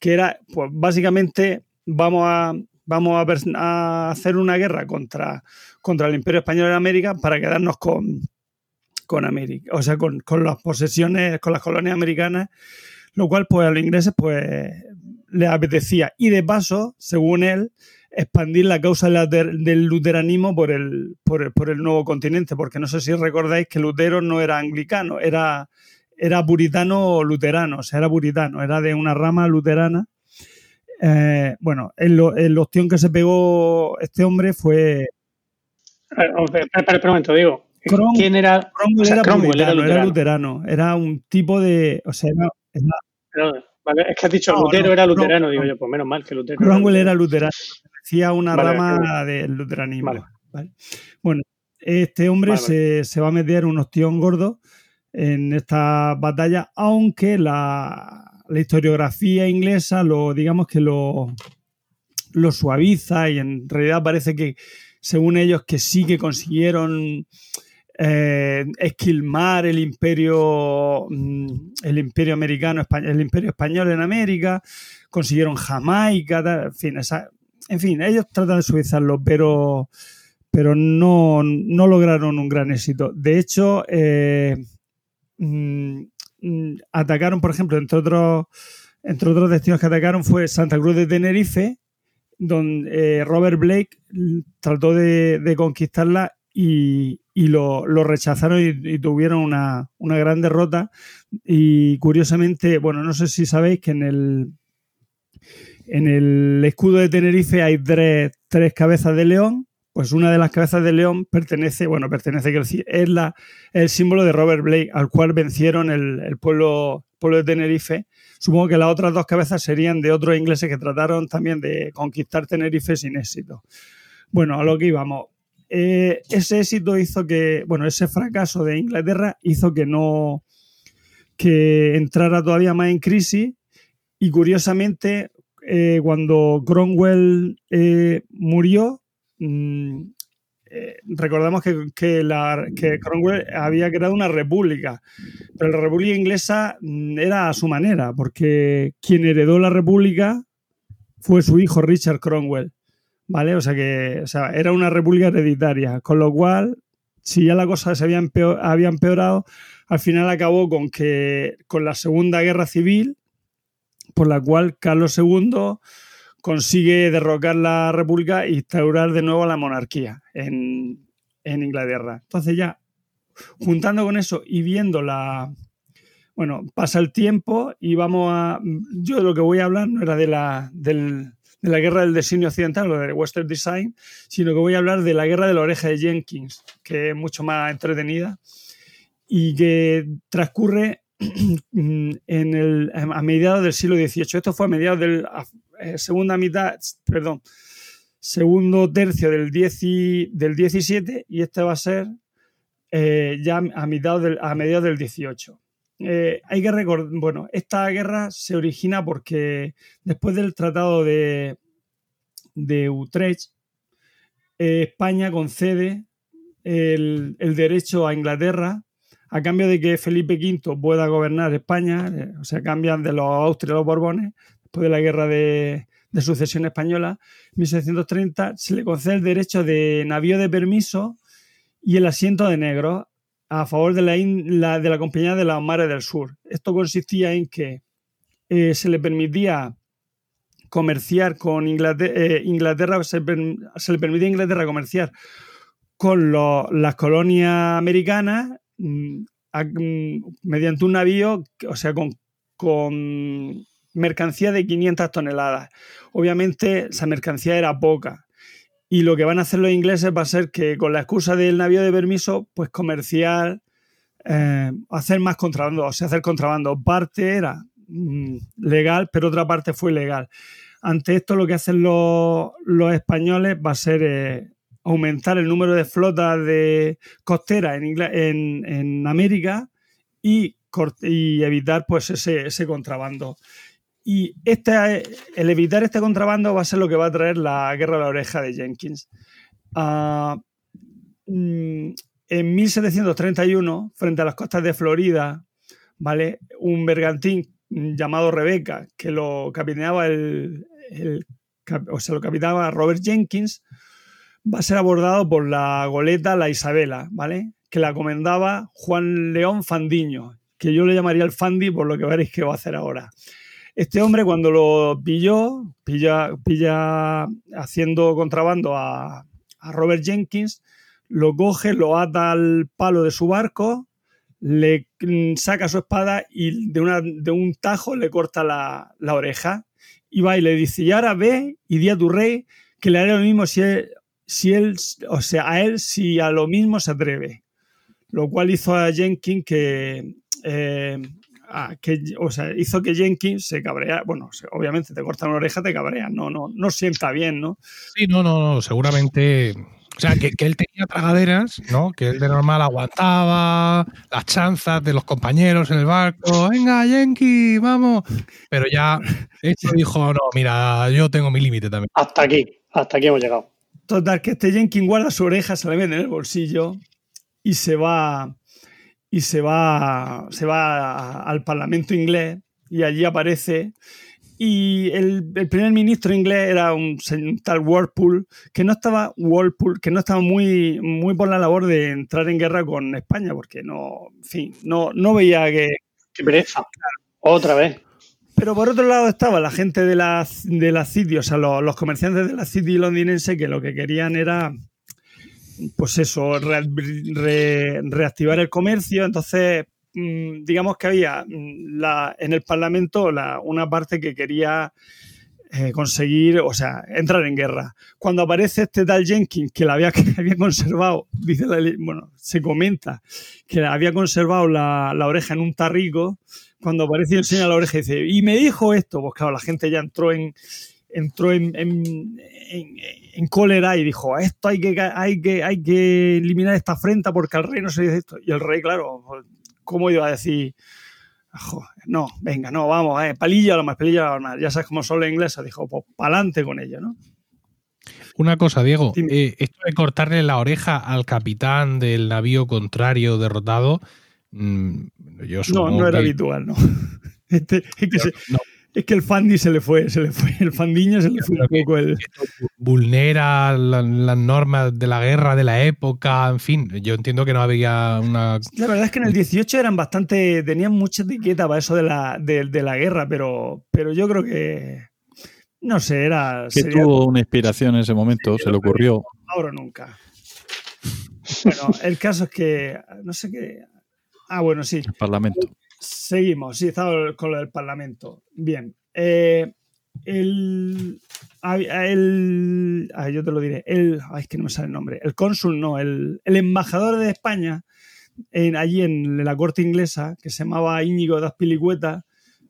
que era, pues básicamente, vamos a, vamos a hacer una guerra contra, contra el Imperio Español en América para quedarnos con, con América, o sea, con, con las posesiones, con las colonias americanas, lo cual, pues a los ingleses, pues les apetecía. Y de paso, según él, expandir la causa del luteranismo por el, por, el, por el nuevo continente, porque no sé si recordáis que Lutero no era anglicano, era, era puritano luterano, o sea, era puritano, era de una rama luterana. Eh, bueno, el, el ostión que se pegó este hombre fue Eh, Espera, espera, espera un momento, digo. Crom- ¿Quién era? Cromwell, O sea, era, Cromwell era puritano, era luterano. luterano, era un tipo de, o sea, era- era- vale, es que has dicho No, Lutero no, era no, luterano, no. digo yo, pues menos mal que Lutero. Cromwell era luterano, pertenecía a una Vale, rama del luteranismo. Vale. ¿vale? Bueno, este hombre Se, se va a meter un ostión gordo en esta batalla, aunque la, la historiografía inglesa lo, digamos que lo, lo suaviza y en realidad parece que, según ellos, que sí que consiguieron eh, esquilmar el imperio mm, el imperio americano el imperio español en América consiguieron Jamaica en fin esa- en fin ellos tratan de suavizarlo pero pero no, no lograron un gran éxito de hecho eh, mm, mm, atacaron por ejemplo entre otros entre otros destinos que atacaron fue Santa Cruz de Tenerife donde eh, Robert Blake trató de, de conquistarla y, y lo, lo rechazaron y, y tuvieron una, una gran derrota. Y curiosamente, bueno, no sé si sabéis que en el, en el escudo de Tenerife hay tres, tres cabezas de león. Pues una de las cabezas de león pertenece, bueno, pertenece es la, el símbolo de Robert Blake, al cual vencieron el, el pueblo, pueblo de Tenerife. Supongo que las otras dos cabezas serían de otros ingleses que trataron también de conquistar Tenerife sin éxito. Bueno, a lo que íbamos. Eh, ese éxito hizo que, bueno, ese fracaso de Inglaterra hizo que no, que entrara todavía más en crisis y curiosamente eh, cuando Cromwell eh, murió, mmm, eh, recordamos que, que Cromwell había creado una república, pero la república inglesa mm, era a su manera, porque quien heredó la república fue su hijo Richard Cromwell, ¿vale? O sea que o sea, era una república hereditaria, con lo cual, si ya la cosa se había, empeor, había empeorado, al final acabó con que con la Segunda Guerra Civil, por la cual Carlos II consigue derrocar la República e instaurar de nuevo la monarquía en, en Inglaterra. Entonces ya, juntando con eso y viendo la... Bueno, pasa el tiempo y vamos a... Yo de lo que voy a hablar no era de la, del, de la guerra del designio occidental o de Western Design, sino que voy a hablar de la guerra de la oreja de Jenkins, que es mucho más entretenida y que transcurre en el, a mediados del siglo XVIII. Esto fue a mediados del eh, segunda mitad, perdón, segundo tercio del, 10 del 17 y este va a ser eh, ya a, mitad a mediados del 18. Eh, hay que recordar, bueno, esta guerra se origina porque después del Tratado de, de Utrecht, España concede el, el, derecho a Inglaterra a cambio de que Felipe V pueda gobernar España, eh, o sea, cambian de los Austrias a los Borbones, después de la guerra de, sucesión española, en 1630, se le concede el derecho de navío de permiso y el asiento de negros a favor de la, la, de la Compañía de los Mares del Sur. Esto consistía en que eh, se le permitía comerciar con Inglaterra, eh, Inglaterra se, le permitía a Inglaterra comerciar con las colonias americanas a, mmm, mediante un navío, o sea, con, mercancía de 500 toneladas. Obviamente esa mercancía era poca, y lo que van a hacer los ingleses va a ser que con la excusa del navío de permiso, pues comerciar, eh, hacer más contrabando, o sea, hacer contrabando. Parte era mmm, legal, pero otra parte fue ilegal. Ante esto lo que hacen los, los españoles va a ser eh, aumentar el número de flotas de costeras en, en, en América y, y, evitar pues ese, ese contrabando. Y este, el evitar este contrabando va a ser lo que va a traer la guerra de la oreja de Jenkins. Uh, en 1731, frente a las costas de Florida, ¿vale? un bergantín llamado Rebeca, que lo capitaneaba el, el, o sea, lo capitaneaba Robert Jenkins, va a ser abordado por la goleta La Isabela, ¿vale? que la comendaba Juan León Fandiño, que yo le llamaría el Fandi por lo que veréis que va a hacer ahora. Este hombre cuando lo pilló, pilla, pilla haciendo contrabando a, Robert Jenkins, lo coge, lo ata al palo de su barco, le saca su espada y de, un tajo le corta la, la, oreja. Y va y le dice, y ahora ve y di a tu rey que le haré lo mismo si si él, o sea, a él si a lo mismo se atreve. Lo cual hizo a Jenkins que... Eh, que, o sea, hizo que Jenkins se cabrea. Bueno, obviamente te cortan una oreja, te cabrea. No, no, no sienta bien, ¿no? Sí, no, no, no. Seguramente. O sea, que, que, él tenía tragaderas, ¿no? Que él de normal aguantaba las chanzas de los compañeros en el barco. Venga, Jenkins, vamos. Pero ya esto dijo, no, mira, yo tengo mi límite también. Hasta aquí, hasta aquí hemos llegado. Total, que este Jenkins guarda su oreja, se la mete en el bolsillo y se va y se va, se va al Parlamento inglés y allí aparece. Y el, primer ministro inglés era un, un, tal Whirlpool, que no estaba Whirlpool, que no estaba muy, muy por la labor de entrar en guerra con España, porque no, en fin, no, no veía que. ¡Qué pereza! Otra vez. Pero por otro lado estaba la gente de la, de la City, o sea, los, comerciantes de la City londinense que lo que querían era pues eso, re, re, reactivar el comercio. Entonces, mmm, digamos que había la, en el Parlamento la, una parte que quería eh, conseguir, o sea, entrar en guerra. Cuando aparece este tal Jenkins, que la había, que había conservado, dice la, bueno, se comenta que había conservado la, la, oreja en un tarrico, cuando aparece y enseña la oreja y dice, y me dijo esto, pues claro, la gente ya entró en entró en, en, en, en, cólera y dijo, esto hay que, hay, que, hay que eliminar esta afrenta porque al rey no se dice esto. Y el rey, claro, ¿cómo iba a decir? no, venga, no, vamos, eh, palilla lo más, palilla lo más. Ya sabes cómo son los ingleses, dijo, pues pa'lante con ello, ¿no? Una cosa, Diego, eh, esto de cortarle la oreja al capitán del navío contrario derrotado, mm, yo No, no era que- habitual, no. Este- es, que se- no, es que el Fandi se le fue, se le fue. El Fandiño se le fue un poco el. vulnera la- las normas de la guerra de la época, en fin, yo entiendo que no había una... La verdad es que en el 18 eran bastante. tenían mucha etiqueta para eso de la, de, de la guerra, pero, pero yo creo que. No sé, era. Que sería tuvo una inspiración en ese momento, se le ocurrió. ahora nunca. Bueno, el caso es que. No sé qué. Ah, bueno, sí. El Parlamento. Seguimos, sí, estaba con lo del Parlamento. Bien. eh, el, el- ah, yo te lo diré. El, ay, es que no me sale el nombre. El cónsul, no, el, el embajador de España en, allí en la corte inglesa, que se llamaba Íñigo de Azpilicueta,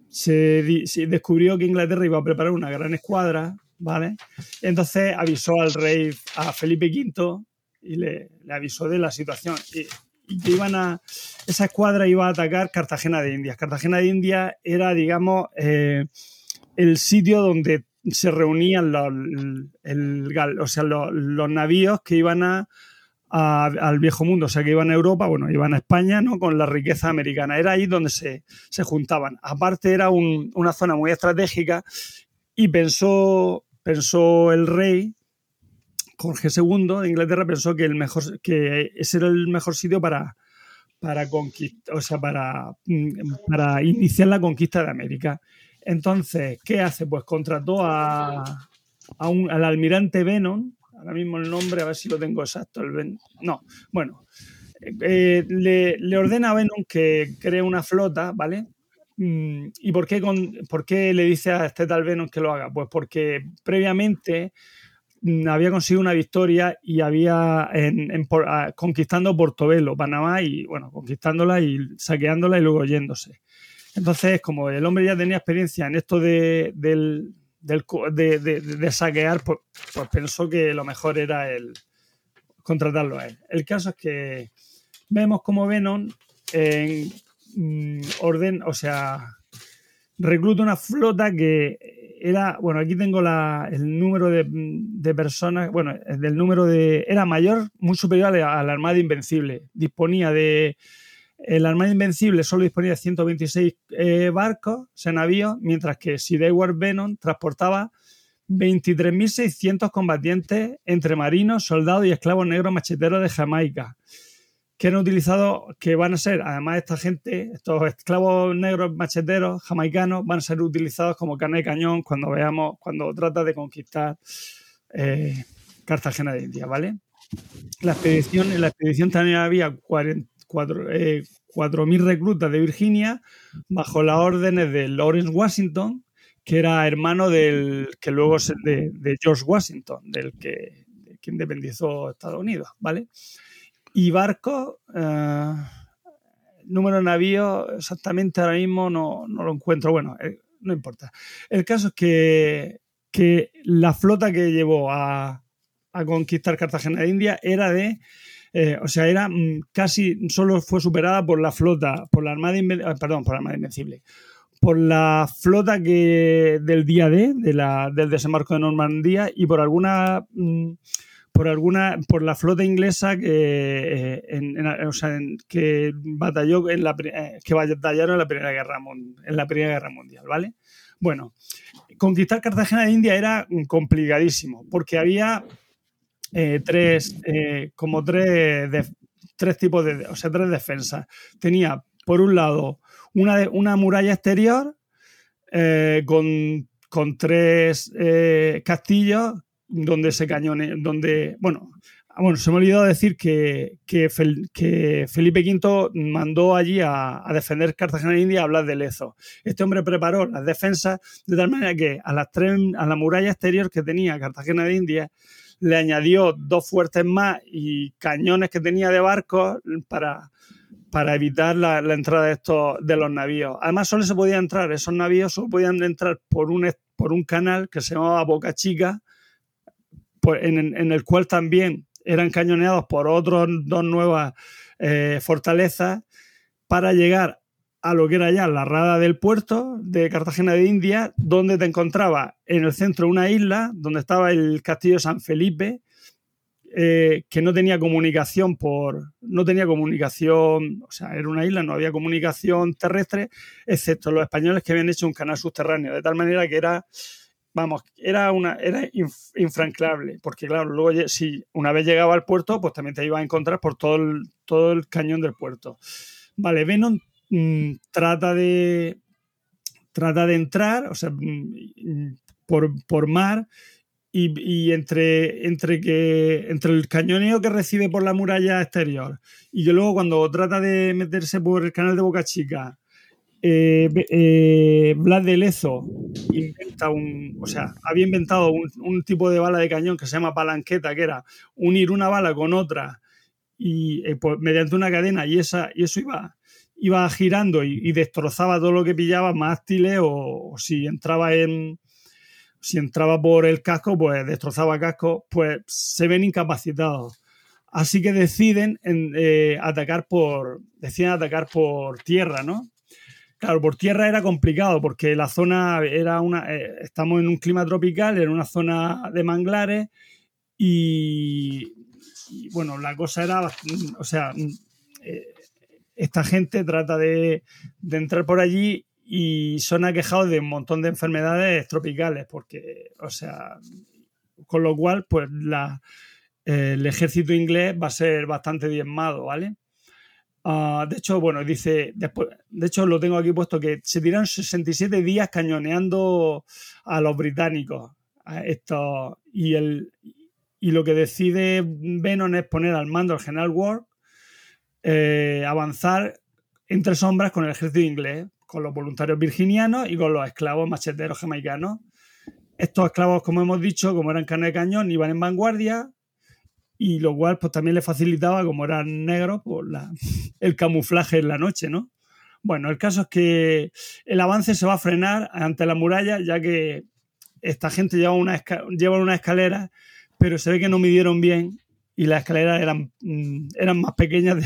se, se descubrió que Inglaterra iba a preparar una gran escuadra, ¿vale? Entonces avisó al rey, a Felipe V, y le, le avisó de la situación. Y, iban a, esa escuadra iba a atacar Cartagena de Indias. Cartagena de Indias era, digamos, eh, el sitio donde se reunían los, o sea, los, navíos que iban a, al viejo mundo, o sea, que iban a Europa, bueno, iban a España, ¿no? Con la riqueza americana. Era ahí donde se, se juntaban. Aparte, era un- una zona muy estratégica y pensó, pensó el rey, Jorge II de Inglaterra, pensó que, el mejor, que ese era el mejor sitio para, para conquistar, o sea, para, mm, para iniciar la conquista de América. Entonces, ¿qué hace? Pues contrató a, a un- al almirante Venom, ahora mismo el nombre, a ver si lo tengo exacto, el no, bueno, eh, le, le ordena a Venom que cree una flota, ¿vale? Mm, ¿Y por qué, con- por qué le dice a este tal Venom que lo haga? Pues porque previamente había conseguido una victoria y había en, ah, conquistando Portobelo, Panamá, y bueno, conquistándola y saqueándola y luego yéndose. Entonces, como el hombre ya tenía experiencia en esto de, del, de saquear, pues, pues pensó que lo mejor era el contratarlo a él. El caso es que vemos como Venom en, mm, orden, o sea, recluta una flota que era, bueno, aquí tengo la, el número de, de personas, bueno, del número de, era mayor, muy superior a la, Armada Invencible. Disponía de, el Armada Invencible solo disponía de 126 eh, barcos, o sea, navíos, mientras que Sideward Venom transportaba 23.600 combatientes entre marinos, soldados y esclavos negros macheteros de Jamaica, que han utilizado, que van a ser, además esta gente, estos esclavos negros macheteros jamaicanos, van a ser utilizados como carne de cañón cuando veamos, cuando trata de conquistar eh, Cartagena de India, ¿vale? La expedición, en la expedición también había 44, eh, 4.000 reclutas de Virginia bajo las órdenes de Lawrence Washington, que era hermano del que luego es de, de George Washington, del que, que independizó Estados Unidos, ¿vale? Y barcos, eh, número de navíos, exactamente ahora mismo no, no lo encuentro, bueno, eh, no importa. El caso es que, que la flota que llevó a, a conquistar Cartagena de India era de eh, o sea, era mm, casi solo fue superada por la flota, por la Armada, Inven- ah, perdón, por la Armada Invencible, por la flota que del día D, de la, del desembarco de Normandía y por alguna, mm, por alguna, por la flota inglesa que, eh, en- en- o sea, en- que batalló en la, eh, que batallaron en la Primera Guerra en la Primera Guerra Mundial, ¿vale? Bueno, conquistar Cartagena de India era complicadísimo porque había eh, tres, eh, como tres, de- tres tipos de, o sea, tres defensas. Tenía, por un lado, una, de- una muralla exterior eh, con, con tres eh, castillos donde se cañone, donde, bueno, ah, bueno, se me ha decir que, que, Fel- que Felipe V mandó allí a, defender Cartagena de India a hablar de Lezo. Este hombre preparó las defensas de tal manera que a las tres, a la muralla exterior que tenía Cartagena de India le añadió dos fuertes más y cañones que tenía de barcos para, para evitar la, la entrada de estos de los navíos. Además, solo se podía entrar, esos navíos solo podían entrar por un, por un canal que se llamaba Boca Chica, pues, en, el cual también eran cañoneados por otras dos nuevas eh, fortalezas para llegar a lo que era ya la rada del puerto de Cartagena de India, donde te encontraba en el centro una isla, donde estaba el castillo San Felipe, eh, que no tenía comunicación por. no tenía comunicación, o sea, era una isla, no había comunicación terrestre, excepto los españoles que habían hecho un canal subterráneo, de tal manera que era. Vamos, era una era inf- infranqueable, porque claro, luego si una vez llegaba al puerto, pues también te ibas a encontrar por todo el, todo el cañón del puerto. Vale, Venom mm, trata de trata de entrar, o sea, mm, por, por mar y, y entre, entre, que, entre el cañoneo que recibe por la muralla exterior y que luego cuando trata de meterse por el canal de Boca Chica, eh, eh, Blas de Lezo inventa un, o sea, había inventado un, tipo de bala de cañón que se llama palanqueta, que era unir una bala con otra y eh, pues, mediante una cadena y esa y eso iba iba girando y, destrozaba todo lo que pillaba mástiles o, o si entraba en si entraba por el casco pues destrozaba casco pues se ven incapacitados. Así que deciden en, eh, atacar por deciden atacar por tierra no claro por tierra era complicado porque la zona era una eh, estamos en un clima tropical en una zona de manglares y, bueno, la cosa era, o sea, eh, esta gente trata de, entrar por allí y son aquejados de un montón de enfermedades tropicales, porque, o sea, con lo cual, pues eh, el ejército inglés va a ser bastante diezmado, ¿vale? Uh, de hecho, bueno, dice, de hecho lo tengo aquí puesto que se tiraron 67 días cañoneando a los británicos. A y, el, y lo que decide Venom es poner al mando al general Ward, eh, avanzar entre sombras con el ejército inglés, con los voluntarios virginianos y con los esclavos macheteros jamaicanos. Estos esclavos, como hemos dicho, como eran carne de cañón, iban en vanguardia y lo cual pues también les facilitaba, como eran negros, pues, la, el camuflaje en la noche, ¿no? Bueno, el caso es que el avance se va a frenar ante la muralla, ya que esta gente lleva una, lleva una escalera, pero se ve que no midieron bien y las escaleras eran, mm, eran más pequeñas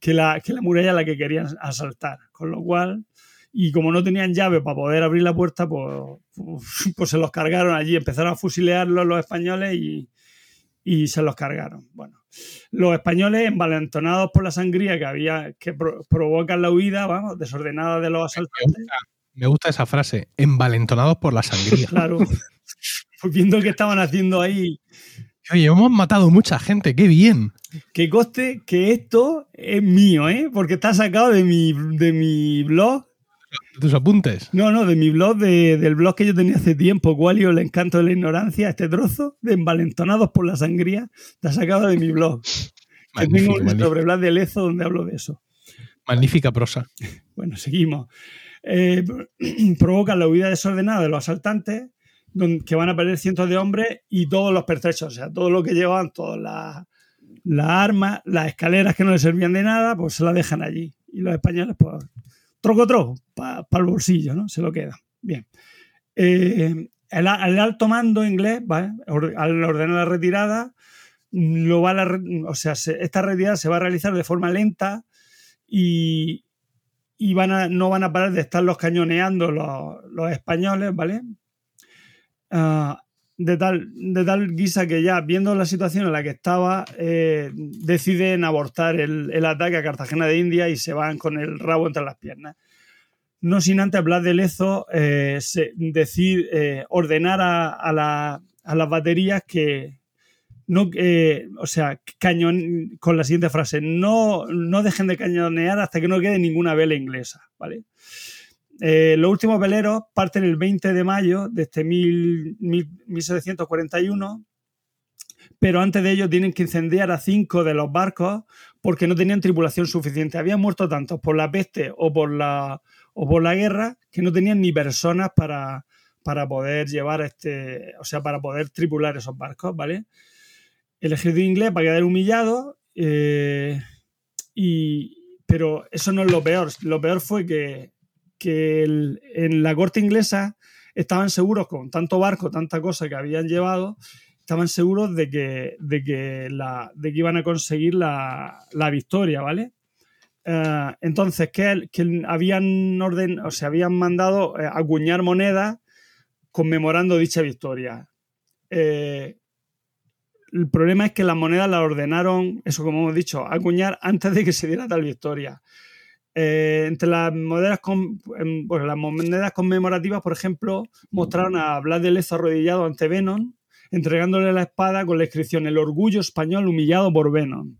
que, la, que la muralla a la que querían asaltar. Con lo cual, y como no tenían llave para poder abrir la puerta, pues, pues se los cargaron allí, empezaron a fusilearlos los españoles y, y se los cargaron. Bueno, los españoles, envalentonados por la sangría que había, que pro provocan la huida, vamos, desordenada de los asaltantes. Me gusta, me gusta esa frase, envalentonados por la sangría. claro. Pues viendo que estaban haciendo ahí. Oye, hemos matado mucha gente, qué bien. Que coste que esto es mío, ¿eh? Porque está sacado de mi, de mi blog. ¿De tus apuntes? No, no, de mi blog, de, del blog que yo tenía hace tiempo, Cualio, el encanto de la ignorancia, este trozo de envalentonados por la sangría, está sacado de mi blog. Que tengo un sobre Blas de Lezo donde hablo de eso. Magnífica prosa. Bueno, seguimos. Eh, provocan la huida desordenada de los asaltantes, donde, que van a perder cientos de hombres y todos los pertrechos, o sea, todo lo que llevaban, todas las la armas, las escaleras que no les servían de nada, pues se las dejan allí. Y los españoles, pues, troco troco, para pa el bolsillo, ¿no? Se lo quedan. Bien. Eh, el, alto mando inglés, ¿vale? al ordenar la retirada, lo va a la, o sea, se, esta retirada se va a realizar de forma lenta y, y van a, no van a parar de estarlos cañoneando los, españoles, ¿vale? Uh, de, tal, de tal guisa que ya viendo la situación en la que estaba, eh, deciden abortar el, el, ataque a Cartagena de India y se van con el rabo entre las piernas. No sin antes Blas de Lezo eh, se, decir, eh, ordenar a, a, la, a, las baterías que, no, eh, o sea, cañón, con la siguiente frase, no, no dejen de cañonear hasta que no quede ninguna vela inglesa, ¿vale? Eh, los últimos veleros parten el 20 de mayo de este mil, mil, 1741, pero antes de ello tienen que incendiar a cinco de los barcos porque no tenían tripulación suficiente. Habían muerto tantos por la peste o por la, o por la guerra que no tenían ni personas para, para poder llevar este, o sea, para poder tripular esos barcos, ¿vale? El ejército inglés va a quedar humillado, eh, y, pero eso no es lo peor. Lo peor fue que que en la corte inglesa estaban seguros con tanto barco, tanta cosa que habían llevado, estaban seguros de que, de que, iban a conseguir la, la victoria, ¿vale? Eh, entonces, que, que habían orden, o sea, habían mandado eh, acuñar monedas conmemorando dicha victoria. Eh, el problema es que las monedas las ordenaron, eso como hemos dicho, acuñar antes de que se diera tal victoria. Eh, entre las monedas, con, em, las monedas conmemorativas, por ejemplo, mostraron a Blas de Lezo arrodillado ante Venom, entregándole la espada con la inscripción El orgullo español humillado por Venom.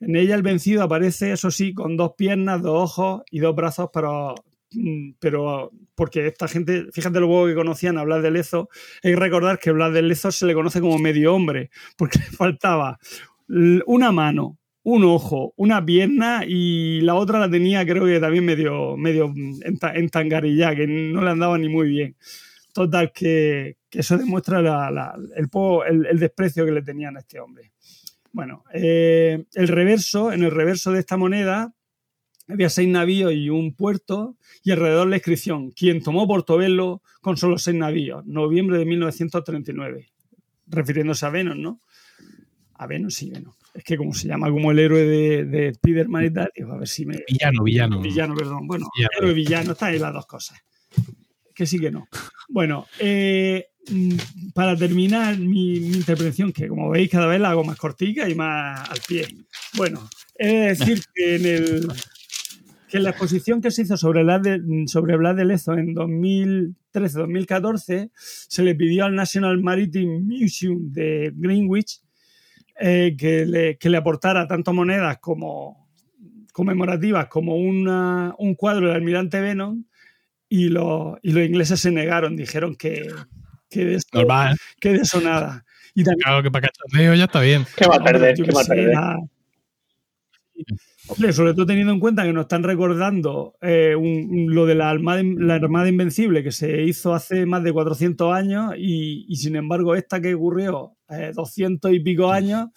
En ella el vencido aparece, eso sí, con dos piernas, dos ojos y dos brazos, pero, mm, pero porque esta gente, fíjate lo poco que conocían a Blas de Lezo, hay que recordar que Blas de Lezo se le conoce como medio hombre, porque le faltaba una mano, un ojo, una pierna y la otra la tenía creo que también medio, medio enta- entangarillada, que no le andaba ni muy bien. Total, que, que eso demuestra el, el- desprecio que le tenían a este hombre. Bueno, eh, el reverso, en el reverso de esta moneda había seis navíos y un puerto y alrededor la inscripción, quien tomó Portobelo con solo seis navíos, noviembre de 1939, refiriéndose a Venom, ¿no? A Venom, sí, Venom. Es que como se llama como el héroe de, de Spider-Man y tal, digo, a ver si me... Villano, villano. Villano, perdón. Bueno, Villano. héroe villano, están ahí las dos cosas. Que sí que no. Bueno, eh, mm, para terminar mi, mi intervención, que como veis cada vez la hago más cortica y más al pie. Bueno, he de decir que en el que en la exposición que se hizo sobre Blas de, sobre Blas de Lezo en 2013-2014 se le pidió al National Maritime Museum de Greenwich eh, que, le, que le aportara tanto monedas como conmemorativas como una- un cuadro del almirante Venom y, los- y los ingleses se negaron, dijeron que, que, de, Normal. que de eso nada. Y también Claro que para cachondeo ya está bien. ¿Qué va a perder? ¿Qué va a perder? Hombre, sobre todo teniendo en cuenta que nos están recordando eh, un- lo de la Armada, la Armada Invencible que se hizo hace más de 400 años y, y sin embargo esta que ocurrió eh, 200 y pico años,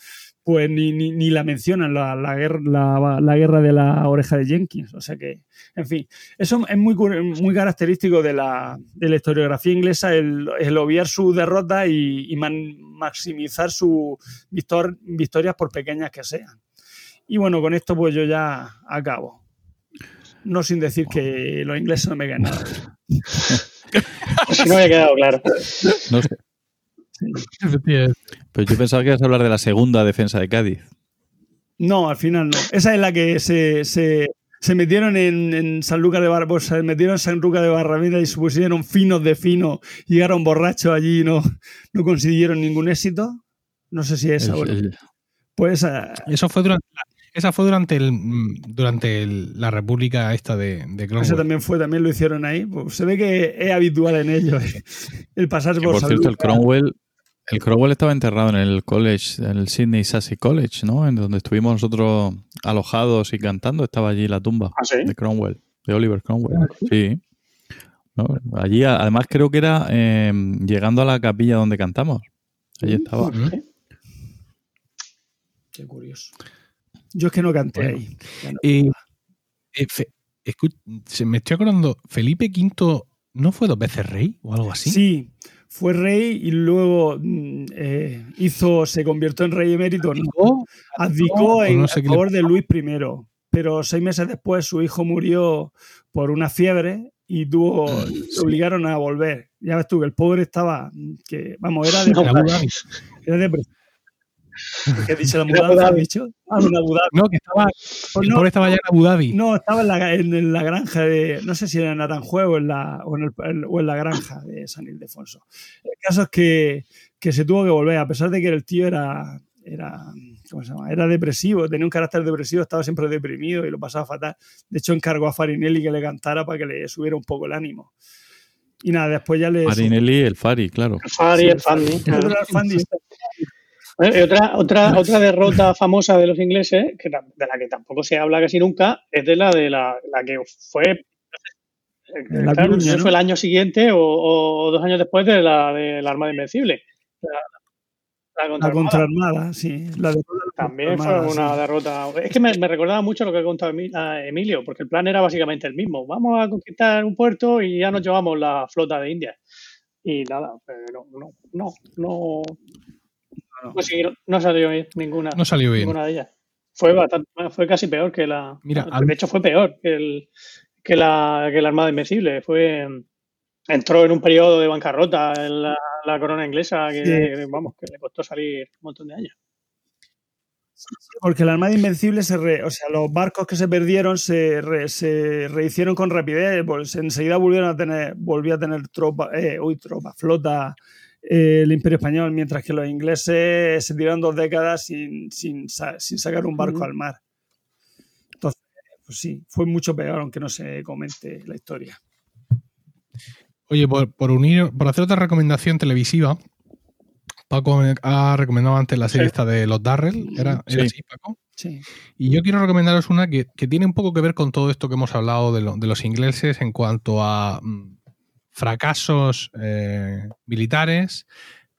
pues ni, ni, ni la mencionan, la, la guerra, la, la guerra de la oreja de Jenkins. O sea que, en fin, eso es muy, muy característico de la, de la historiografía inglesa, el, el obviar su derrota y, y man- maximizar sus victor- victorias por pequeñas que sean. Y bueno, con esto pues yo ya acabo. No sin decir que los ingleses no me ganan. Si no había quedado claro. No sé. Pero yo pensaba que ibas a hablar de la segunda defensa de Cádiz. No, al final no. Esa es la que se, se, se metieron en, en San Lucas de Barrameda, se metieron en San Lucas de Barrameda y se pusieron finos de fino, llegaron borrachos allí y no, no consiguieron ningún éxito. No sé si esa. El- bueno, el- pues esa, Eso fue durante la, esa fue durante el mm, durante el- la república esta de, de Cromwell. esa también fue, también lo hicieron ahí. Pues se ve que es habitual en ellos eh, el pasarse que, por, por San cierto, el. Cromwell, el Cromwell estaba enterrado en el college, en el Sydney Sassy College, ¿no? En donde estuvimos nosotros alojados y cantando. Estaba allí la tumba ¿Ah, sí? de Cromwell, de Oliver Cromwell. Sí. No, allí, además, creo que era eh, llegando a la capilla donde cantamos. Allí estaba. Qué curioso. Yo es que no canté Bueno. ahí. No. Eh, eh, Fe- se me estoy acordando, Felipe V no fue dos veces rey o algo así. Sí, fue rey y luego mm, eh, hizo, se convirtió en rey emérito. abdicó o en no sé a qué le favor de Luis I, pero seis meses después su hijo murió por una fiebre y tuvo, le obligaron a volver. Ya ves tú que el pobre estaba, que vamos, era de, era de ¿Qué has dicho la mudanza? ¿Has dicho? Ah, en Abu Dhabi. No, que estaba, Pues el no, pobre estaba ya en Abu Dhabi. no, estaba en la, en la granja de, no sé si era en Aranjuez o en la, o en, el- o en la granja de San Ildefonso. El caso es que, que se tuvo que volver, a pesar de que el tío era, era, ¿cómo se llama? Era depresivo, tenía un carácter depresivo, estaba siempre deprimido y lo pasaba fatal. De hecho, encargó a Farinelli que le cantara para que le subiera un poco el ánimo. Y nada, después ya le... Marinelli, el Fari, claro. El Fari, Sí, el el Fandi. Eh, otra, otra, otra derrota famosa de los ingleses, que, de la que tampoco se habla casi nunca, es de la de la, la que fue. eh, La claro, Coruña, ¿no? fue el año siguiente o, o dos años después de la de la Armada Invencible. La, la contraarmada. sí. La de También fue una sí. derrota. Es que me, me recordaba mucho lo que ha contado Emi- a Emilio, porque el plan era básicamente el mismo. Vamos a conquistar un puerto y ya nos llevamos la flota de India. Y nada, pero no, no, no, no, no. salió bien ninguna, No salió bien. ninguna de ellas. Fue bastante, fue casi peor que la. Mira, de al- hecho, fue peor que, el, que, la, que la Armada Invencible. Fue. Entró en un periodo de bancarrota en la, la corona inglesa que, vamos, que le costó salir un montón de años. Porque la Armada Invencible, se re- o sea, los barcos que se perdieron se, re- se rehicieron con rapidez, pues enseguida volvieron a tener, volvió a tener tropa, eh, uy, tropa, flota el Imperio Español, mientras que los ingleses se tiraron dos décadas sin, sin, sin sacar un barco al mar. Entonces, pues sí, fue mucho peor, aunque no se comente la historia. Oye, por, por unir, por hacer otra recomendación televisiva, Paco ha recomendado antes la serie Sí. esta de los Darrell. ¿Era, era Sí. así, Paco? Sí. Y yo quiero recomendaros una que, que tiene un poco que ver con todo esto que hemos hablado de, lo- de los ingleses en cuanto a mm, fracasos eh, militares,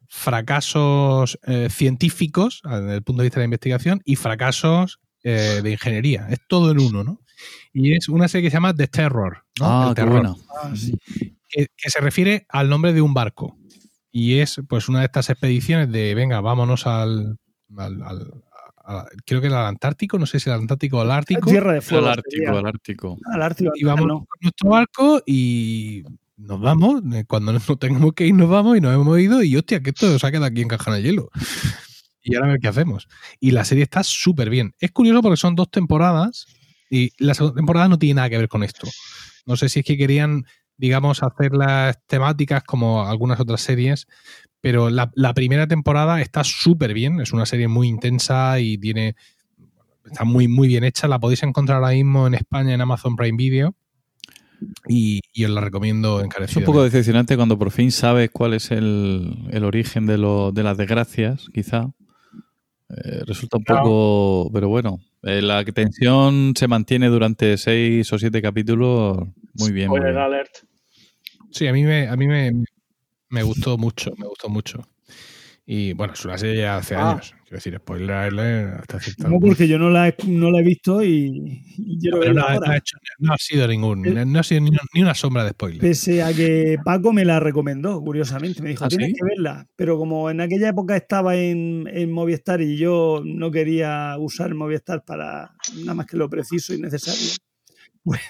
fracasos eh, científicos ah, desde el punto de vista de la investigación y fracasos eh, de ingeniería. Es todo en uno, ¿no? Y es una serie que se llama The Terror. ¿no? Ah, El qué terror. Ah, sí. que, que se refiere al nombre de un barco. Y es pues una de estas expediciones de, venga, vámonos al... al- al- a- creo que era al Antártico, no sé si el Antártico o el Ártico. Tierra de fuego. Al Ártico, al Ártico. Al Ártico. Y vamos no. con nuestro barco y nos vamos. eh, Cuando no tengamos que ir, nos vamos y nos hemos ido. Y hostia, que esto se ha quedado aquí en caja de hielo. Y ahora a ver qué hacemos. Y la serie está súper bien. Es curioso porque son dos temporadas y la segunda temporada no tiene nada que ver con esto. No sé si es que querían, digamos, hacer las temáticas como algunas otras series, pero la, la primera temporada está súper bien. Es una serie muy intensa y tiene. Está muy, muy bien hecha. La podéis encontrar ahora mismo en España en Amazon Prime Video. Y, y os la recomiendo Es un encarecidamente. poco decepcionante cuando por fin sabes cuál es el, el origen de, lo, de las desgracias, quizá. Eh, resulta un poco. Pero bueno, eh, la tensión se mantiene durante seis o siete capítulos muy bien. muy Spoiler bien. alert. Sí, a mí me, a mí me, me gustó mucho, me gustó mucho. Y bueno, es una serie ya hace Ah. años. Quiero decir, spoiler hasta cierto No, porque yo no la he, no la he visto y, y quiero no, no ha hecho- no ha sido ningún, Eh. no ha sido ni, ni una sombra de spoiler. Pese a que Paco me la recomendó, curiosamente. Me dijo, ¿Ah, tienes sí? que verla. Pero como en aquella época estaba en, en Movistar y yo no quería usar Movistar para nada más que lo preciso y necesario, pues,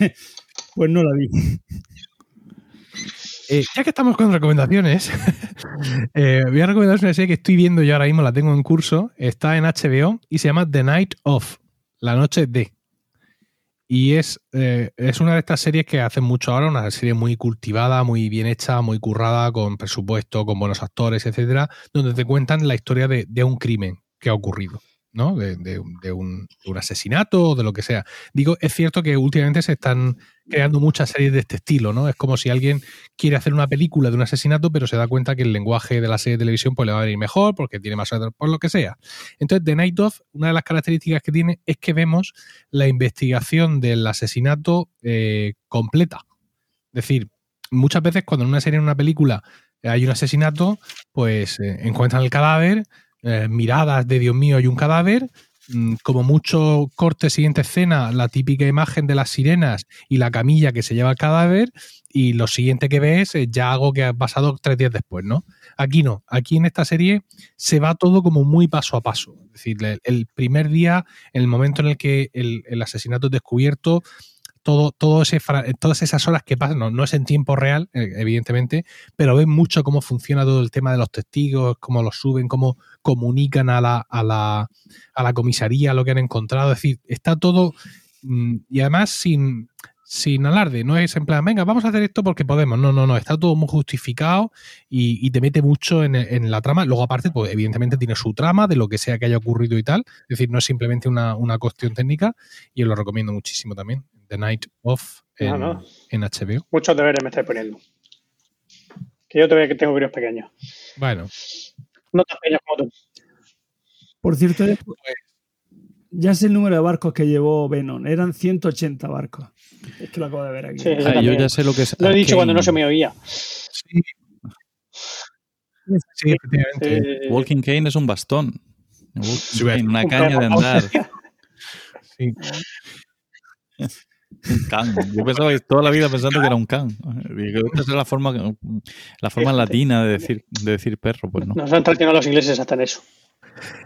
pues no la vi. Eh, ya que estamos con recomendaciones, eh, voy a recomendaros una serie que estoy viendo yo ahora mismo, la tengo en curso, está en HBO y se llama The Night Of, la noche de. Y es, eh, es una de estas series que hacen mucho ahora, una serie muy cultivada, muy bien hecha, muy currada, con presupuesto, con buenos actores, etcétera, donde te cuentan la historia de, de un crimen que ha ocurrido, ¿no? De, de un, de un- de un asesinato o de lo que sea. Digo, es cierto que últimamente se están creando muchas series de este estilo, ¿no? Es como si alguien quiere hacer una película de un asesinato, pero se da cuenta que el lenguaje de la serie de televisión pues, le va a venir mejor porque tiene más por lo que sea. Entonces, The Night Of, una de las características que tiene es que vemos la investigación del asesinato eh, completa. Es decir, muchas veces cuando en una serie, en una película, eh, hay un asesinato, pues eh, encuentran el cadáver, eh, miradas de Dios mío, hay un cadáver, mm, como mucho corte siguiente escena, la típica imagen de las sirenas y la camilla que se lleva el cadáver, y lo siguiente que ves es ya algo que ha pasado tres días después, ¿no? Aquí no, aquí en esta serie se va todo como muy paso a paso. Es decir, el, primer día, el momento en el que el, el asesinato es descubierto, todo, todo ese, fra- todas esas horas que pasan, no, es en tiempo real, eh, evidentemente, pero ves mucho cómo funciona todo el tema de los testigos, cómo los suben, cómo comunican a la, a la, a la comisaría lo que han encontrado. Es decir, está todo. mm, Y además sin, alarde, no es en plan, venga, vamos a hacer esto porque podemos. No, no, no, está todo muy justificado y, te mete mucho en, en la trama. Luego, aparte, pues evidentemente tiene su trama de lo que sea que haya ocurrido y tal. Es decir, no es simplemente una, una cuestión técnica y os lo recomiendo muchísimo también. The Night of en, No, no. en HBO. Muchos deberes me estáis poniendo. Que yo todavía que tengo vídeos pequeños. Bueno, No tan pequeños como tú. Por cierto, ya sé el número de barcos que llevó Venom. Eran 180 barcos. Es que lo acabo de ver aquí. Sí, Ah, yo ya sé lo que es. Lo he dicho cuando no se me oía. sí. Sí, efectivamente. Walking Cane es un bastón. Walking Cane, una un caña de andar. Sí. Un can. Yo pensaba que toda la vida pensando que era un can. Esta es la forma, la forma Fíjate. latina de decir, de decir perro, pues no. Nos han traicionado los ingleses hasta en eso.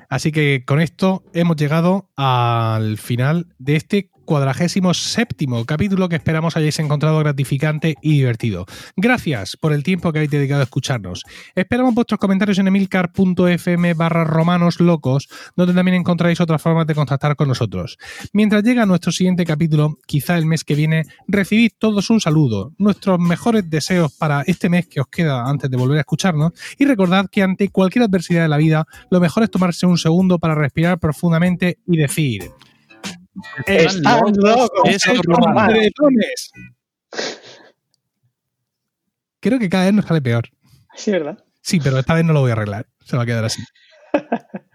Así que con esto hemos llegado al final de este cuadragésimo séptimo capítulo que esperamos hayáis encontrado gratificante y divertido. Gracias por el tiempo que habéis dedicado a escucharnos. Esperamos vuestros comentarios en emilcar.fm barra romanos locos, donde también encontráis otras formas de contactar con nosotros. Mientras llega nuestro siguiente capítulo, quizá el mes que viene, recibid todos un saludo, nuestros mejores deseos para este mes que os queda antes de volver a escucharnos y recordad que ante cualquier adversidad de la vida, lo mejor es tomarse un segundo para respirar profundamente y decir... Están locos. Eso, ¡Estos Román. bretones! Creo que cada vez nos sale peor. Sí, ¿verdad? Sí, pero esta vez no lo voy a arreglar. Se va a quedar así.